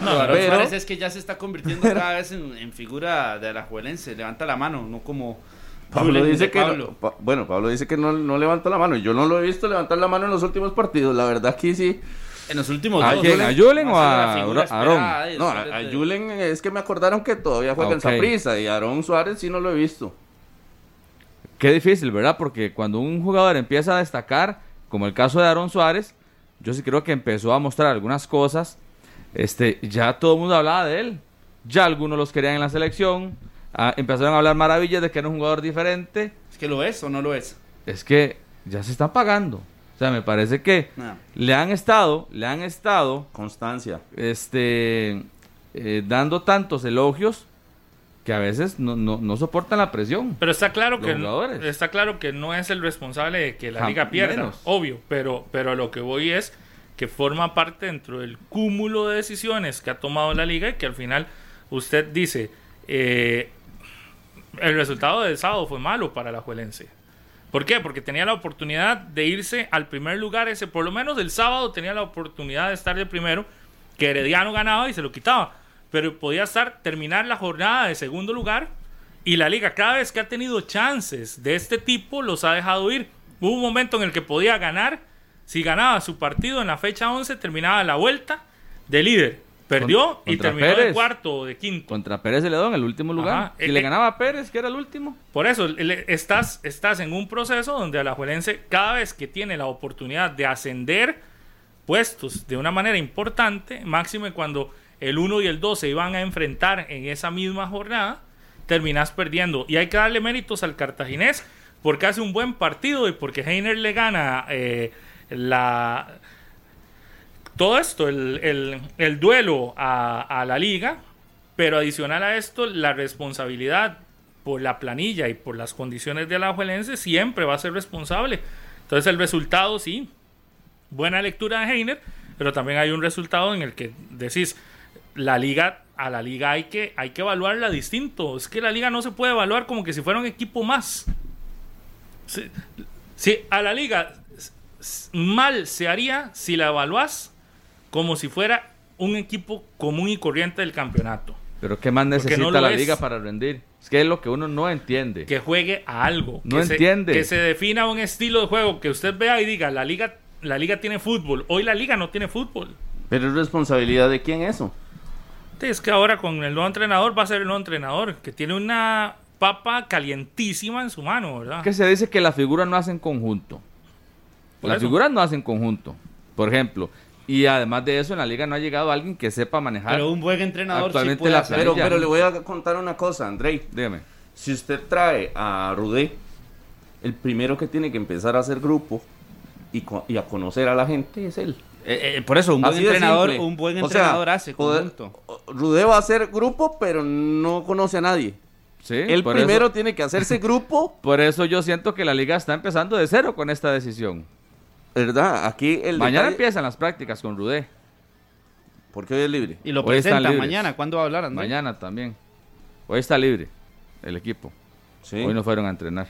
Speaker 4: No, Aaron
Speaker 2: pero-
Speaker 4: Suárez es que ya se está convirtiendo cada vez en, en figura de la juelense. Levanta la mano, no como
Speaker 2: Pablo
Speaker 4: Julen
Speaker 2: dice que
Speaker 4: Pablo.
Speaker 2: no- Pa- bueno, Pablo dice que no, no levantó la mano. Yo no lo he visto levantar la mano en los últimos partidos. La verdad que sí.
Speaker 4: En los últimos
Speaker 3: ¿A
Speaker 4: dos.
Speaker 3: quién? ¿A Julen o a
Speaker 4: de
Speaker 2: No, a, a Julen es que me acordaron que todavía juega
Speaker 3: Ok.
Speaker 2: en Saprissa y a Aarón Suárez sí no lo he visto.
Speaker 3: Qué difícil, ¿verdad? Porque cuando un jugador empieza a destacar, como el caso de Aaron Suárez, yo sí creo que empezó a mostrar algunas cosas. Este, ya todo el mundo hablaba de él. Ya algunos los querían en la selección. ah, empezaron a hablar maravillas de que era un jugador diferente.
Speaker 4: ¿Es que lo es o no lo es?
Speaker 3: Es que ya se están pagando. O sea, me parece que
Speaker 4: No.
Speaker 3: le han estado, le han estado
Speaker 2: Constancia.
Speaker 3: este, eh, dando tantos elogios que a veces no, no, no soportan la presión.
Speaker 5: Pero está claro que
Speaker 3: jugadores.
Speaker 5: está claro que no es el responsable de que la
Speaker 3: Jam-
Speaker 5: liga pierda,
Speaker 3: menos.
Speaker 5: obvio, pero pero a lo que voy es que forma parte dentro del cúmulo de decisiones que ha tomado la liga y que al final usted dice eh, el resultado del sábado fue malo para la Juelense. ¿Por qué? Porque tenía la oportunidad de irse al primer lugar ese, por lo menos el sábado tenía la oportunidad de estar de primero, que Herediano ganaba y se lo quitaba, pero podía estar terminar la jornada de segundo lugar y la liga cada vez que ha tenido chances de este tipo los ha dejado ir. Hubo un momento en el que podía ganar, si ganaba su partido en la fecha 11 terminaba la vuelta de líder. Perdió y terminó de cuarto o de quinto.
Speaker 3: Contra Pérez Celedón en el último lugar. Si
Speaker 5: eh,
Speaker 3: le
Speaker 5: eh.
Speaker 3: ganaba a Pérez, que era el último.
Speaker 5: Por eso, estás, estás en un proceso donde Alajuelense, cada vez que tiene la oportunidad de ascender puestos de una manera importante, máxime cuando el 1 y el 2 se iban a enfrentar en esa misma jornada, terminas perdiendo. Y hay que darle méritos al cartaginés porque hace un buen partido y porque Heiner le gana eh, la todo esto, el, el- el duelo a, la liga, pero adicional a esto, la responsabilidad por la planilla y por las condiciones de Alajuelense siempre va a ser responsable. Entonces el resultado, sí, buena lectura de Heiner, pero también hay un resultado en el que decís, la liga, a la liga hay que, hay que evaluarla distinto. Es que la liga no se puede evaluar como que si fuera un equipo más. Si, si a la liga mal se haría si la evaluás como si fuera un equipo común y corriente del campeonato.
Speaker 3: Pero ¿qué más necesita
Speaker 5: no
Speaker 3: la
Speaker 5: es.
Speaker 3: liga para rendir? Es que es lo que uno no entiende.
Speaker 5: que juegue a algo.
Speaker 3: No
Speaker 5: que se-
Speaker 3: entiende.
Speaker 5: que se defina un estilo de juego que usted vea y diga, la liga, la liga tiene fútbol. Hoy la liga no tiene fútbol.
Speaker 2: Pero es responsabilidad de quién eso.
Speaker 5: Es que ahora con el nuevo entrenador va a ser el nuevo entrenador, que tiene una papa calientísima en su mano, ¿verdad?
Speaker 3: que se dice que las figuras no hacen conjunto. Las
Speaker 5: eso.
Speaker 3: figuras no hacen conjunto, por ejemplo. Y además de eso, en la liga no ha llegado alguien que sepa manejar.
Speaker 4: Pero un buen entrenador sí
Speaker 3: Actualmente
Speaker 4: puede
Speaker 3: la.
Speaker 2: Pero, pero le voy a contar una cosa, Andrei.
Speaker 3: Dígame.
Speaker 2: Si usted trae a Rudé, el primero que tiene que empezar a hacer grupo y a conocer a la gente es él.
Speaker 4: Eh, eh, por eso, un buen
Speaker 2: Así
Speaker 4: entrenador, un buen
Speaker 2: O sea,
Speaker 4: entrenador hace conjunto.
Speaker 2: Rudé va a hacer grupo, pero no conoce a nadie.
Speaker 3: Sí,
Speaker 2: Él primero
Speaker 3: eso-
Speaker 2: tiene que hacerse [LAUGHS] grupo,
Speaker 3: por eso yo siento que la liga está empezando de cero con esta decisión.
Speaker 2: ¿verdad? Aquí el
Speaker 3: Mañana
Speaker 2: detalle-
Speaker 3: empiezan las prácticas con Rudé.
Speaker 2: Porque hoy es libre.
Speaker 4: Y lo presentan mañana. ¿Cuándo va a hablar, Andrés?
Speaker 3: Mañana también. Hoy está libre el equipo.
Speaker 2: Sí,
Speaker 3: Hoy no fueron a entrenar.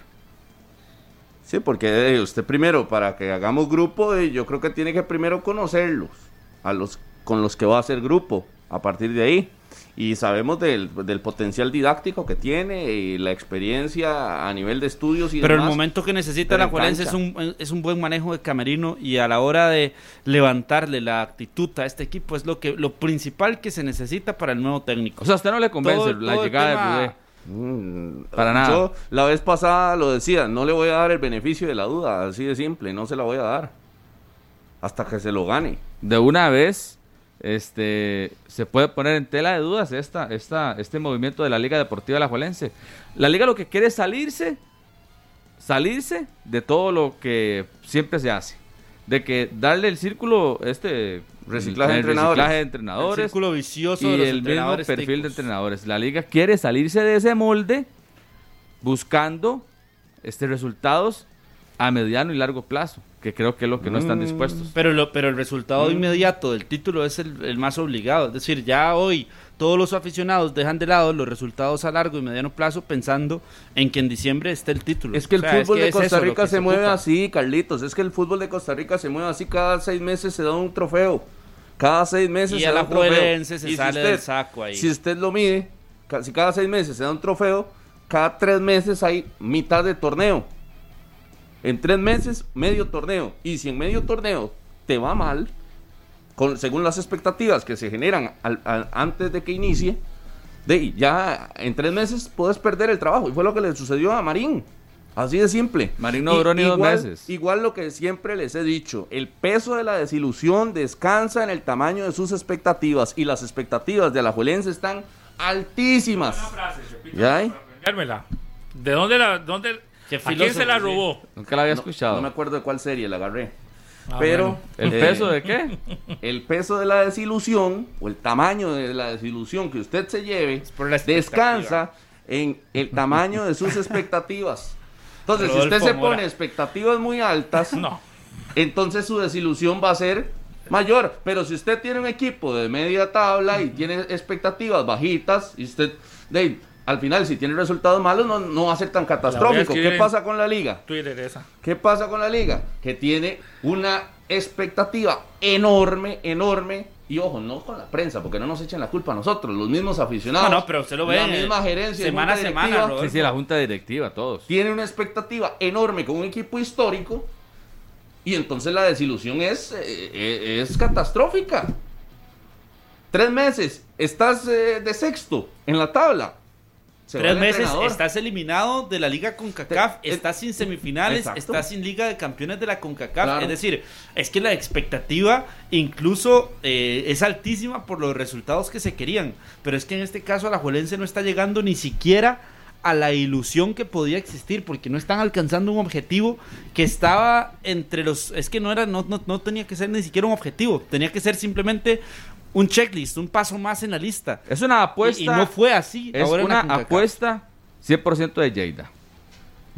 Speaker 2: Sí porque eh, usted primero, para que hagamos grupo, eh, yo creo que tiene que primero conocerlos, a los con los que va a hacer grupo, a partir de ahí. Y sabemos del, del potencial didáctico que tiene y la experiencia a nivel de estudios y
Speaker 4: Pero el momento que necesita la
Speaker 2: en
Speaker 4: Juelense es un, es un buen manejo de camerino y a la hora de levantarle la actitud a este equipo es lo que lo principal que se necesita para el nuevo técnico.
Speaker 3: O sea, a usted no le convence
Speaker 4: Todo-
Speaker 3: la
Speaker 4: todo
Speaker 3: llegada
Speaker 4: tema-
Speaker 3: de Rudé.
Speaker 2: Mm,
Speaker 3: Para nada.
Speaker 2: Yo la vez pasada lo decía, no le voy a dar el beneficio de la duda, así de simple, no se la voy a dar. Hasta que se lo gane.
Speaker 3: de una vez este se puede poner en tela de dudas esta, esta, este movimiento de la Liga Deportiva Alajuelense. La liga lo que quiere es salirse, salirse de todo lo que siempre se hace. De que darle el círculo, este
Speaker 2: Reciclaje de
Speaker 3: el
Speaker 2: entrenadores.
Speaker 3: reciclaje de
Speaker 4: El círculo vicioso
Speaker 3: y
Speaker 4: de los
Speaker 3: el mismo perfil de entrenadores. La liga quiere salirse de ese molde buscando este resultados a mediano y largo plazo, que creo que es lo que no están
Speaker 2: Mm.
Speaker 3: dispuestos.
Speaker 4: Pero, lo, pero el resultado inmediato del título es el, el más obligado. Es decir, ya hoy todos los aficionados dejan de lado los resultados a largo y mediano plazo pensando en que en diciembre esté el título.
Speaker 2: Es que el
Speaker 4: O sea,
Speaker 2: fútbol
Speaker 4: que
Speaker 2: de Costa Rica se mueve así, Carlitos. Es que el fútbol de Costa Rica se mueve así. Cada seis meses se da un trofeo. Cada seis meses
Speaker 4: Y
Speaker 2: se
Speaker 4: a
Speaker 2: da
Speaker 4: la
Speaker 2: un trofeo.
Speaker 4: se
Speaker 2: Y si
Speaker 4: sale
Speaker 2: usted-
Speaker 4: del saco ahí.
Speaker 2: Si usted lo mide, si cada seis meses se da un trofeo, cada tres meses hay mitad de torneo. En tres meses, medio torneo. Y si en medio torneo te va mal, con, según las expectativas que se generan al- al- antes de que inicie, de ya en tres meses puedes perder el trabajo. Y fue lo que le sucedió a Marín. Así de simple.
Speaker 3: Marín no duró ni dos
Speaker 2: igual,
Speaker 3: meses.
Speaker 2: Igual lo que siempre les he dicho, el peso de la desilusión descansa en el tamaño de sus expectativas. Y las expectativas de Alajuelense están altísimas.
Speaker 5: Una frase, repito,
Speaker 2: ¿Ya hay?
Speaker 5: para aprendérmela. ¿De dónde la, dónde, a quién se la robó?
Speaker 3: Nunca la había
Speaker 2: No-
Speaker 3: escuchado.
Speaker 2: No, me acuerdo de cuál serie la agarré.
Speaker 5: Ah,
Speaker 2: Pero
Speaker 5: bueno.
Speaker 3: ¿El
Speaker 2: eh,
Speaker 3: peso de qué? [LAUGHS]
Speaker 2: el peso de la desilusión o el tamaño de la desilusión que usted se lleve descansa en el tamaño de sus expectativas. Entonces, si usted se
Speaker 4: Mora.
Speaker 2: pone expectativas muy altas, [LAUGHS]
Speaker 5: No.
Speaker 2: entonces su desilusión va a ser mayor. Pero si usted tiene un equipo de media tabla y tiene expectativas bajitas, y usted, de al final, si tiene resultados malos, no, no va a ser tan catastrófico. ¿Qué pasa con la liga?
Speaker 5: Twitter esa.
Speaker 2: ¿Qué pasa con la liga? Que tiene una expectativa enorme, enorme. Y ojo, no con la prensa, porque no nos echen la culpa a nosotros, los mismos aficionados.
Speaker 4: No, no, pero usted lo ve
Speaker 2: La misma gerencia. y
Speaker 4: semana a semana.
Speaker 3: Sí, sí, la junta directiva, todos.
Speaker 2: Tiene una expectativa enorme con un equipo histórico. Y entonces la desilusión es, eh, eh, es catastrófica. Tres meses, estás eh, de sexto en la tabla. Se
Speaker 4: Tres meses
Speaker 2: entrenador.
Speaker 4: estás eliminado de la Liga CONCACAF,
Speaker 2: Te-
Speaker 4: estás sin semifinales,
Speaker 2: Exacto.
Speaker 4: estás sin Liga de Campeones de la CONCACAF.
Speaker 2: Claro.
Speaker 4: Es decir, es que la expectativa incluso eh, es altísima por los resultados que se querían. Pero es que en este caso Alajuelense no está llegando ni siquiera a la ilusión que podía existir porque no están alcanzando un objetivo que estaba entre los es que no era no, no, no tenía que ser ni siquiera un objetivo tenía que ser simplemente un checklist un paso más en la lista
Speaker 3: Es una apuesta.
Speaker 4: y, y no fue así
Speaker 3: Es
Speaker 4: ahora
Speaker 3: una apuesta 100% de Lleida.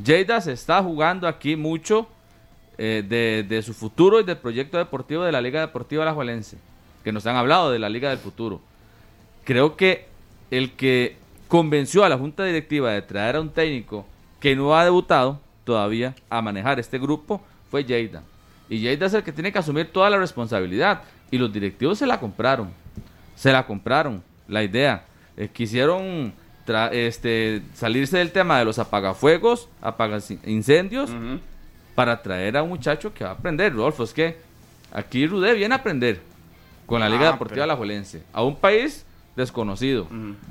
Speaker 3: Lleida se está jugando aquí mucho eh, de, de su futuro y del proyecto deportivo de la Liga Deportiva Alajuelense, que nos han hablado de la Liga del Futuro. Creo que el que convenció a la Junta Directiva de traer a un técnico que no ha debutado todavía a manejar este grupo fue Lleida. Y Lleida es el que tiene que asumir toda la responsabilidad. Y los directivos se la compraron. Se la compraron, la idea. Eh, quisieron tra- este, salirse del tema de los apagafuegos, apagas incendios,
Speaker 2: Ujú.
Speaker 3: para traer a un muchacho que va a aprender. Rodolfo, es que aquí Rudé viene a aprender con la Liga
Speaker 2: Ah,
Speaker 3: Deportiva
Speaker 2: pero-
Speaker 3: Alajuelense, a un país desconocido.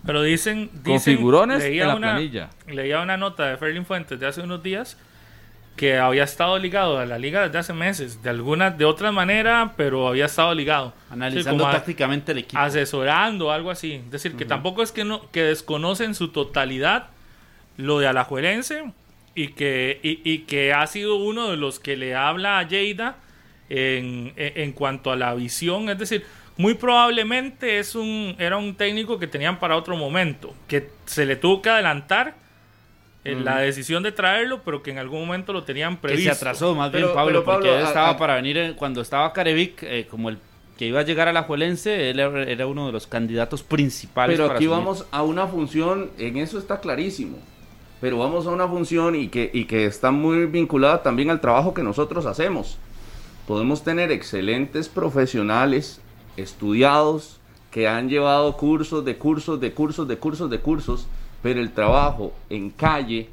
Speaker 5: Pero dicen,
Speaker 3: Con
Speaker 5: dicen
Speaker 3: figurones
Speaker 5: leía
Speaker 3: en la
Speaker 5: una,
Speaker 3: planilla.
Speaker 5: Leía una nota de Ferlin Fuentes de hace unos días que había estado ligado a la liga desde hace meses, de alguna, de otra manera, pero había estado ligado.
Speaker 4: analizando tácticamente el equipo
Speaker 5: asesorando, algo así. Es decir, que tampoco es que no que desconocen en su totalidad lo de Alajuelense y que, y, y que ha sido uno de los que le habla a Lleida en, en, en cuanto a la visión. Es decir, muy probablemente es un, era un técnico que tenían para otro momento, que se le tuvo que adelantar en la decisión de traerlo, pero que en algún momento lo tenían
Speaker 4: que
Speaker 5: previsto.
Speaker 4: se atrasó más
Speaker 2: Pero-
Speaker 4: bien Pablo
Speaker 2: pero, Pablo,
Speaker 4: porque él estaba
Speaker 2: a-
Speaker 4: para venir en- cuando estaba Carevic eh, como el que iba a llegar a la Juelense él era, era uno de los candidatos principales
Speaker 2: Pero
Speaker 4: para
Speaker 2: aquí
Speaker 4: asumir.
Speaker 2: vamos a una función, en eso está clarísimo. Pero vamos a una función y que, y que está muy vinculada también al trabajo que nosotros hacemos. Podemos tener excelentes profesionales, estudiados, que han llevado cursos de cursos, de cursos, de cursos, de cursos, pero el trabajo en calle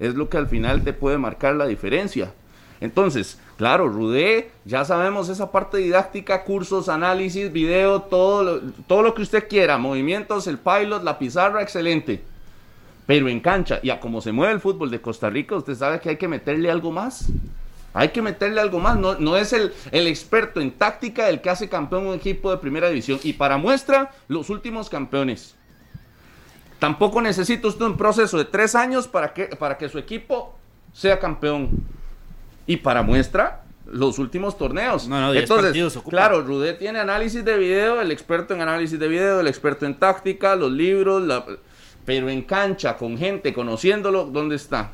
Speaker 2: es lo que al final te puede marcar la diferencia. Entonces, claro, Rudé, ya sabemos esa parte didáctica, cursos, análisis, video, todo lo, todo lo que usted quiera, movimientos, el pilot, la pizarra, excelente. Pero en cancha, y a como se mueve el fútbol de Costa Rica, usted sabe que hay que meterle algo más. Hay que meterle algo más. No, no es el, el experto en táctica el que hace campeón un equipo de primera división. Y para muestra, los últimos campeones. Tampoco necesita usted un proceso de tres años para que, para que su equipo sea campeón. Y para muestra, los últimos torneos.
Speaker 4: No, no, 10
Speaker 2: Entonces, claro, Rudé tiene análisis de video, el experto en análisis de video, el experto en táctica, los libros, la- pero en cancha, con gente, conociéndolo, ¿dónde está?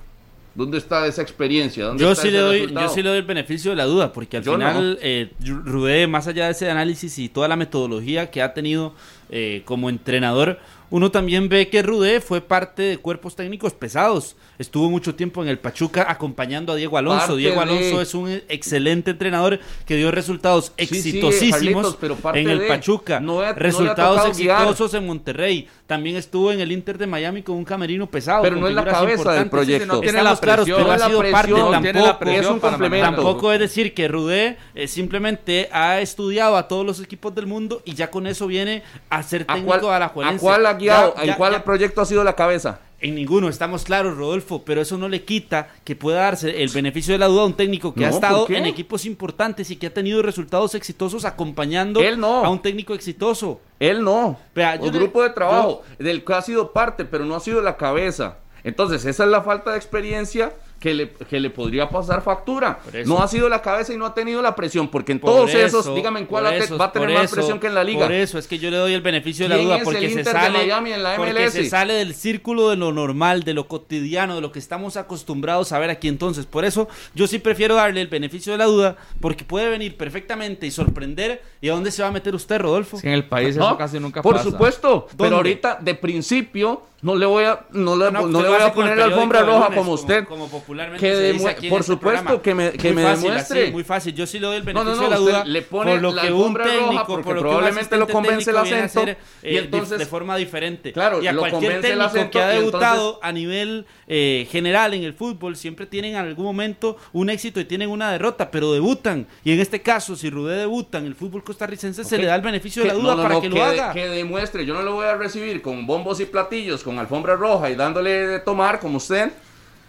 Speaker 2: ¿Dónde está esa experiencia? ¿Dónde
Speaker 4: Yo
Speaker 2: está
Speaker 4: sí,
Speaker 2: ese
Speaker 4: le doy,
Speaker 2: resultado?
Speaker 4: yo sí le doy el beneficio de la duda, porque al
Speaker 2: Yo
Speaker 4: final eh, Rudé, más allá de ese análisis y toda la metodología que ha tenido eh, como entrenador, uno también ve que Rudé fue parte de cuerpos técnicos pesados. Estuvo mucho tiempo en el Pachuca acompañando a Diego Alonso.
Speaker 2: Parte
Speaker 4: Diego
Speaker 2: de-
Speaker 4: Alonso es un excelente entrenador que dio resultados
Speaker 2: Sí, sí,
Speaker 4: exitosísimos
Speaker 2: Carlitos, pero parte
Speaker 4: en el
Speaker 2: de-
Speaker 4: Pachuca.
Speaker 2: no
Speaker 4: resultados
Speaker 2: guiar.
Speaker 4: exitosos en Monterrey. También estuvo en el Inter de Miami con un camerino pesado.
Speaker 2: Pero no es la cabeza del proyecto.
Speaker 3: no tiene
Speaker 4: Estamos
Speaker 3: la
Speaker 4: claros,
Speaker 3: presión,
Speaker 4: pero
Speaker 2: no
Speaker 4: ha sido parte
Speaker 3: no la
Speaker 4: tampoco.
Speaker 3: presión
Speaker 2: es un complemento.
Speaker 4: Tampoco es decir que Rudé eh, simplemente ha estudiado a todos los equipos del mundo y ya con eso viene a ser
Speaker 2: ¿A
Speaker 4: técnico
Speaker 2: cuál,
Speaker 4: a la
Speaker 2: ¿A cuál ha guiado?
Speaker 4: Ya-
Speaker 2: ¿En cuál
Speaker 4: ya-
Speaker 2: proyecto ha sido la cabeza?
Speaker 4: En ninguno, estamos claros, Rodolfo, pero eso no le quita que pueda darse el beneficio de la duda a un técnico que
Speaker 2: No,
Speaker 4: ha
Speaker 2: ¿por
Speaker 4: estado en equipos importantes y que ha tenido resultados exitosos acompañando
Speaker 2: Él no.
Speaker 4: a un técnico exitoso.
Speaker 2: Él no.
Speaker 4: Vea,
Speaker 2: un grupo de trabajo del que ha sido parte, pero no ha sido la cabeza. Entonces, esa es la falta de experiencia que le, que le podría pasar factura.
Speaker 4: Por.
Speaker 2: No ha sido la cabeza y no ha tenido la presión, porque en
Speaker 4: Por
Speaker 2: todos
Speaker 4: eso,
Speaker 2: esos, dígame en cuál
Speaker 4: por eso,
Speaker 2: va a tener
Speaker 4: por
Speaker 2: más
Speaker 4: eso,
Speaker 2: presión que en la liga.
Speaker 4: Por eso es que yo le doy el beneficio de la
Speaker 2: ¿Quién
Speaker 4: duda porque se sale
Speaker 2: Miami en la
Speaker 4: porque
Speaker 2: MLS?
Speaker 4: se sale del círculo de lo normal, de lo cotidiano, de lo que estamos acostumbrados a ver aquí entonces. Por eso yo sí prefiero darle el beneficio de la duda porque puede venir perfectamente y sorprender. ¿Y a dónde se va a meter usted, Rodolfo?
Speaker 3: Es que en el país
Speaker 2: No,
Speaker 3: eso casi nunca
Speaker 2: por
Speaker 3: pasa.
Speaker 2: supuesto,
Speaker 4: ¿Dónde?
Speaker 2: pero ahorita de principio no le voy a no le,
Speaker 4: No,
Speaker 2: le voy a poner la alfombra roja
Speaker 4: lunes,
Speaker 2: como usted.
Speaker 4: como popularmente
Speaker 2: que
Speaker 4: se dice aquí
Speaker 2: por
Speaker 4: este
Speaker 2: supuesto
Speaker 4: programa.
Speaker 2: que me, que
Speaker 4: Muy
Speaker 2: me
Speaker 4: fácil,
Speaker 2: demuestre.
Speaker 4: así, muy fácil. Yo sí le doy el beneficio
Speaker 2: no, no,
Speaker 4: de la duda
Speaker 2: le pone
Speaker 4: por lo
Speaker 2: la
Speaker 4: que un
Speaker 2: roja
Speaker 4: técnico,
Speaker 2: porque
Speaker 4: por lo que un
Speaker 2: probablemente lo convence el acento,
Speaker 4: hacer,
Speaker 2: y
Speaker 4: eh, de-
Speaker 2: entonces-
Speaker 4: de forma diferente.
Speaker 2: Claro,
Speaker 4: y a
Speaker 2: lo
Speaker 4: cualquier técnico
Speaker 2: acento,
Speaker 4: que ha debutado
Speaker 2: entonces-
Speaker 4: a nivel eh, general en el fútbol siempre tienen en algún momento un éxito y tienen una derrota, pero debutan. Y en este caso, si Rudé debuta en el fútbol costarricense, se le da el beneficio de la duda para que, lo haga.
Speaker 2: Que demuestre, yo no lo voy a recibir con bombos y platillos, con alfombra roja y dándole de tomar como usted,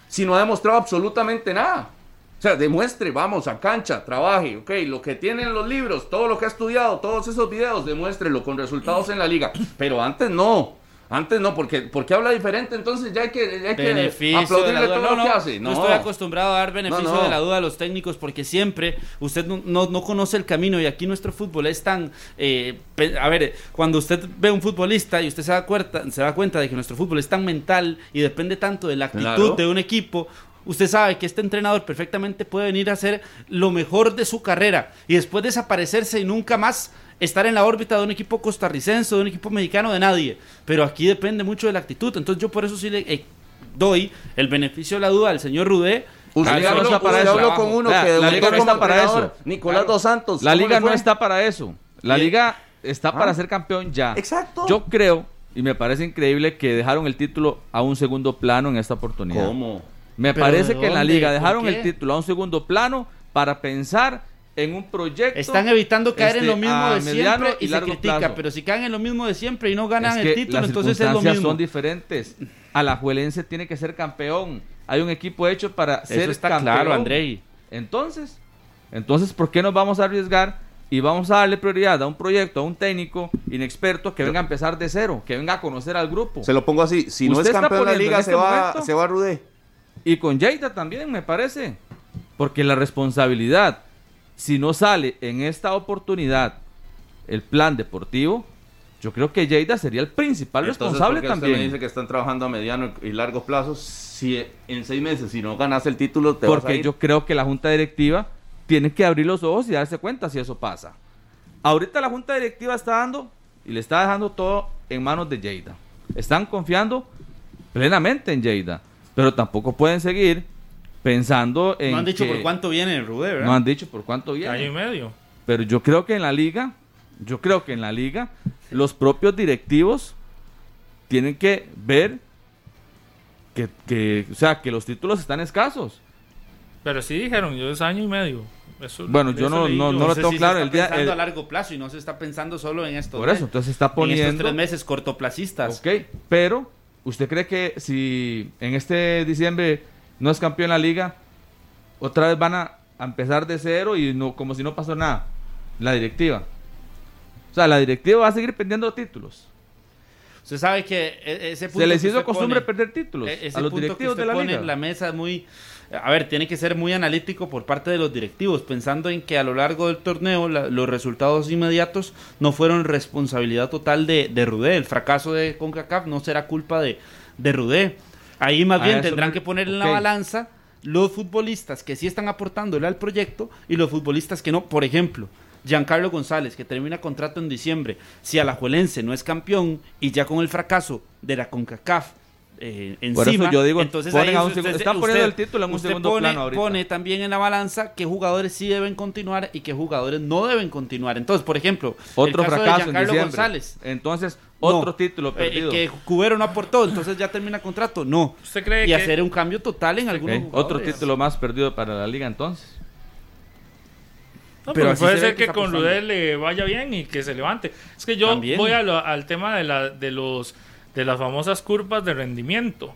Speaker 2: si no ha demostrado absolutamente nada. O sea, demuestre, vamos, a cancha, trabaje, ok, lo que tiene en los libros, todo lo que ha estudiado, todos esos videos, demuéstrelo con resultados en la liga. Pero antes no, antes no, porque, porque habla diferente, entonces ya hay que, ya hay que aplaudirle todo
Speaker 4: No,
Speaker 2: lo
Speaker 4: no,
Speaker 2: que hace.
Speaker 4: no
Speaker 2: No,
Speaker 4: estoy acostumbrado a dar beneficio
Speaker 2: No,
Speaker 4: de la duda a los técnicos porque siempre usted no, no- no conoce el camino y aquí nuestro fútbol es tan... eh, a ver, cuando usted ve un futbolista y usted se da, cuenta, se da cuenta de que nuestro fútbol es tan mental y depende tanto de la actitud
Speaker 2: Claro.
Speaker 4: de un equipo, usted sabe que este entrenador perfectamente puede venir a hacer lo mejor de su carrera y después desaparecerse y nunca más estar en la órbita de un equipo costarricense, de un equipo mexicano, de nadie. Pero aquí depende mucho de la actitud. Entonces yo por eso sí le eh, doy el beneficio de la duda al señor Rudé.
Speaker 2: Usted
Speaker 3: no está para eso.
Speaker 2: habló con uno que
Speaker 3: la liga no está para eso.
Speaker 2: Nicolás
Speaker 4: Claro.
Speaker 2: Dos Santos.
Speaker 3: La
Speaker 2: ¿cómo
Speaker 3: liga no está para eso. La liga está
Speaker 2: Ah.
Speaker 3: para ser campeón ya.
Speaker 2: Exacto.
Speaker 3: Yo creo, y me parece increíble, que dejaron el título a un segundo plano en esta oportunidad.
Speaker 2: ¿Cómo?
Speaker 3: Me
Speaker 4: ¿Pero
Speaker 3: parece que en la liga
Speaker 4: ¿Por
Speaker 3: dejaron el título a un segundo plano para pensar en un proyecto.
Speaker 4: Están evitando caer en
Speaker 3: este,
Speaker 4: lo mismo de siempre y,
Speaker 3: y
Speaker 4: se critica,
Speaker 3: plazo.
Speaker 4: pero si caen en lo mismo de siempre y no ganan
Speaker 3: Es que
Speaker 4: el título,
Speaker 3: las
Speaker 4: entonces es lo
Speaker 3: circunstancias
Speaker 4: mismo.
Speaker 3: son diferentes. Alajuelense tiene que ser campeón. Hay un equipo hecho para ser
Speaker 4: Eso está
Speaker 3: campeón.
Speaker 4: claro, Andrei.
Speaker 3: Entonces, entonces, ¿por qué nos vamos a arriesgar y vamos a darle prioridad a un proyecto, a un técnico inexperto que venga a empezar de cero, que venga a conocer al grupo?
Speaker 2: Se lo pongo así, si no es campeón de la liga
Speaker 3: en
Speaker 2: se
Speaker 3: este
Speaker 2: va,
Speaker 3: momento-
Speaker 2: se va a Rudé.
Speaker 3: Y con Lleida también, me parece. Porque la responsabilidad, si no sale en esta oportunidad el plan deportivo, yo creo que Lleida sería el principal responsable
Speaker 2: ¿por qué usted
Speaker 3: también.
Speaker 2: me dice que están trabajando a mediano y largo plazo si en seis meses, si no ganas el título, te vas a
Speaker 3: Porque
Speaker 2: ir?
Speaker 3: yo creo que la junta directiva tiene que abrir los ojos y darse cuenta si eso pasa. Ahorita la junta directiva está dando y le está dejando todo en manos de Lleida. Están confiando plenamente en Lleida, pero tampoco pueden seguir pensando en
Speaker 4: No han dicho
Speaker 3: que-
Speaker 4: por cuánto viene Rudé, ¿verdad?
Speaker 3: No han dicho por cuánto
Speaker 5: Año y
Speaker 3: viene.
Speaker 5: medio.
Speaker 3: Pero yo creo que en la liga, yo creo que en la liga, los propios directivos tienen que ver que, que, o sea, que los títulos están escasos.
Speaker 5: Pero sí dijeron, yo es año y medio. Eso-
Speaker 3: Bueno, yo no- no- no lo
Speaker 4: sé
Speaker 3: tengo
Speaker 4: si
Speaker 3: claro,
Speaker 4: se
Speaker 3: el
Speaker 4: está
Speaker 3: día-
Speaker 4: pensando
Speaker 3: el-
Speaker 4: a largo plazo y no se está pensando solo en estos
Speaker 3: Por eso,
Speaker 4: mes-
Speaker 3: entonces está
Speaker 4: en estos
Speaker 3: poniendo...
Speaker 4: tres meses cortoplacistas.
Speaker 3: Ok, pero ¿usted cree que si en este diciembre no es campeón en la liga, otra vez van a, a empezar de cero y no como si no pasó nada? La directiva. O sea, la directiva va a seguir pendiendo títulos.
Speaker 4: Usted sabe que e- ese punto
Speaker 3: Se les hizo costumbre
Speaker 4: pone-
Speaker 3: perder títulos
Speaker 4: e-
Speaker 3: a los directivos de la
Speaker 4: pone
Speaker 3: liga.
Speaker 4: en la mesa es muy... A ver, tiene que ser muy analítico por parte de los directivos, pensando en que a lo largo del torneo la- los resultados inmediatos no fueron responsabilidad total de, de Rudé. El fracaso de CONCACAF no será culpa de, de Rudé. Ahí más bien tendrán
Speaker 3: me-
Speaker 4: que poner en la balanza los futbolistas que sí están aportándole al proyecto y los futbolistas que no. Por ejemplo, Giancarlo González, que termina contrato en diciembre. Si Alajuelense no es campeón y ya con el fracaso de la CONCACAF eh,
Speaker 3: Por
Speaker 4: encima,
Speaker 3: eso yo digo,
Speaker 4: entonces
Speaker 3: ponen
Speaker 4: ahí
Speaker 3: a un
Speaker 4: usted-
Speaker 3: están poniendo el título en un
Speaker 4: usted
Speaker 3: segundo
Speaker 4: pone,
Speaker 3: plano ahorita.
Speaker 4: pone también en la balanza qué jugadores sí deben continuar y qué jugadores no deben continuar. Entonces, por ejemplo,
Speaker 3: Otro
Speaker 4: el caso de
Speaker 3: fracaso en
Speaker 4: Giancarlo
Speaker 3: diciembre.
Speaker 4: González.
Speaker 3: Entonces,
Speaker 4: No.
Speaker 3: otro título
Speaker 4: Eh,
Speaker 3: perdido.
Speaker 4: que Cubero no aportó, entonces ya termina contrato. No.
Speaker 5: ¿Usted cree
Speaker 4: Y
Speaker 5: que
Speaker 4: hacer un cambio total en algunos
Speaker 3: Ok,
Speaker 4: jugadores.
Speaker 3: Otro título más perdido para la liga entonces.
Speaker 5: No,
Speaker 4: Pero
Speaker 5: puede
Speaker 4: se
Speaker 5: ser
Speaker 4: que
Speaker 5: con. Rudel le vaya bien y que se levante. Es que yo
Speaker 4: También.
Speaker 5: voy lo- al tema de, la, de, los, de las famosas curvas de rendimiento.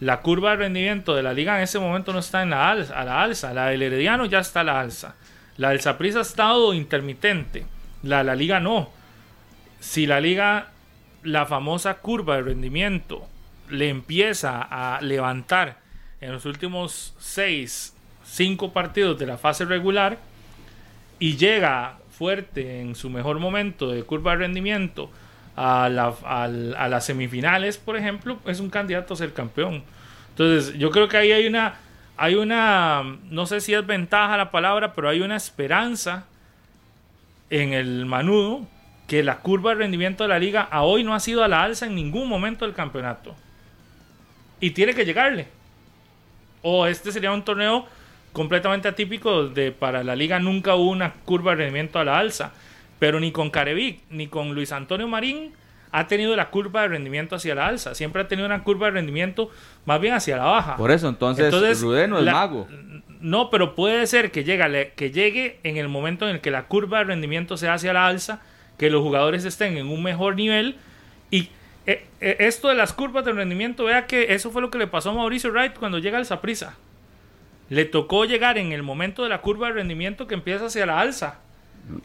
Speaker 5: La curva de rendimiento de la liga en ese momento no está en la alza, a la alza. La del Herediano ya está a la alza. La del Saprissa ha estado intermitente. La de la liga no. Si la liga, la famosa curva de rendimiento, le empieza a levantar en los últimos 6, 5 partidos de la fase regular, y llega fuerte en su mejor momento de curva de rendimiento a, la- las semifinales, por ejemplo, es un candidato a ser campeón. Entonces, yo creo que ahí hay una, hay una, no sé si es ventaja la palabra, pero hay una esperanza en el Manudo que la curva de rendimiento de la liga a hoy no ha sido a la alza en ningún momento del campeonato. Y tiene que llegarle. O este sería un torneo completamente atípico de para la liga nunca hubo una curva de rendimiento a la alza. Pero ni con Carevic ni con Luis Antonio Marín ha tenido la curva de rendimiento hacia la alza. Siempre ha tenido una curva de rendimiento más bien hacia la baja.
Speaker 3: Por eso, entonces,
Speaker 5: Entonces,
Speaker 3: Rudé no es
Speaker 5: la-
Speaker 3: mago.
Speaker 5: No, pero puede ser que llegue, que llegue en el momento en el que la curva de rendimiento sea hacia la alza, que los jugadores estén en un mejor nivel y eh, eh, esto de las curvas de rendimiento, vea que eso fue lo que le pasó a Mauricio Wright cuando llega al Saprissa. Le tocó llegar en el momento de la curva de rendimiento que empieza hacia la alza.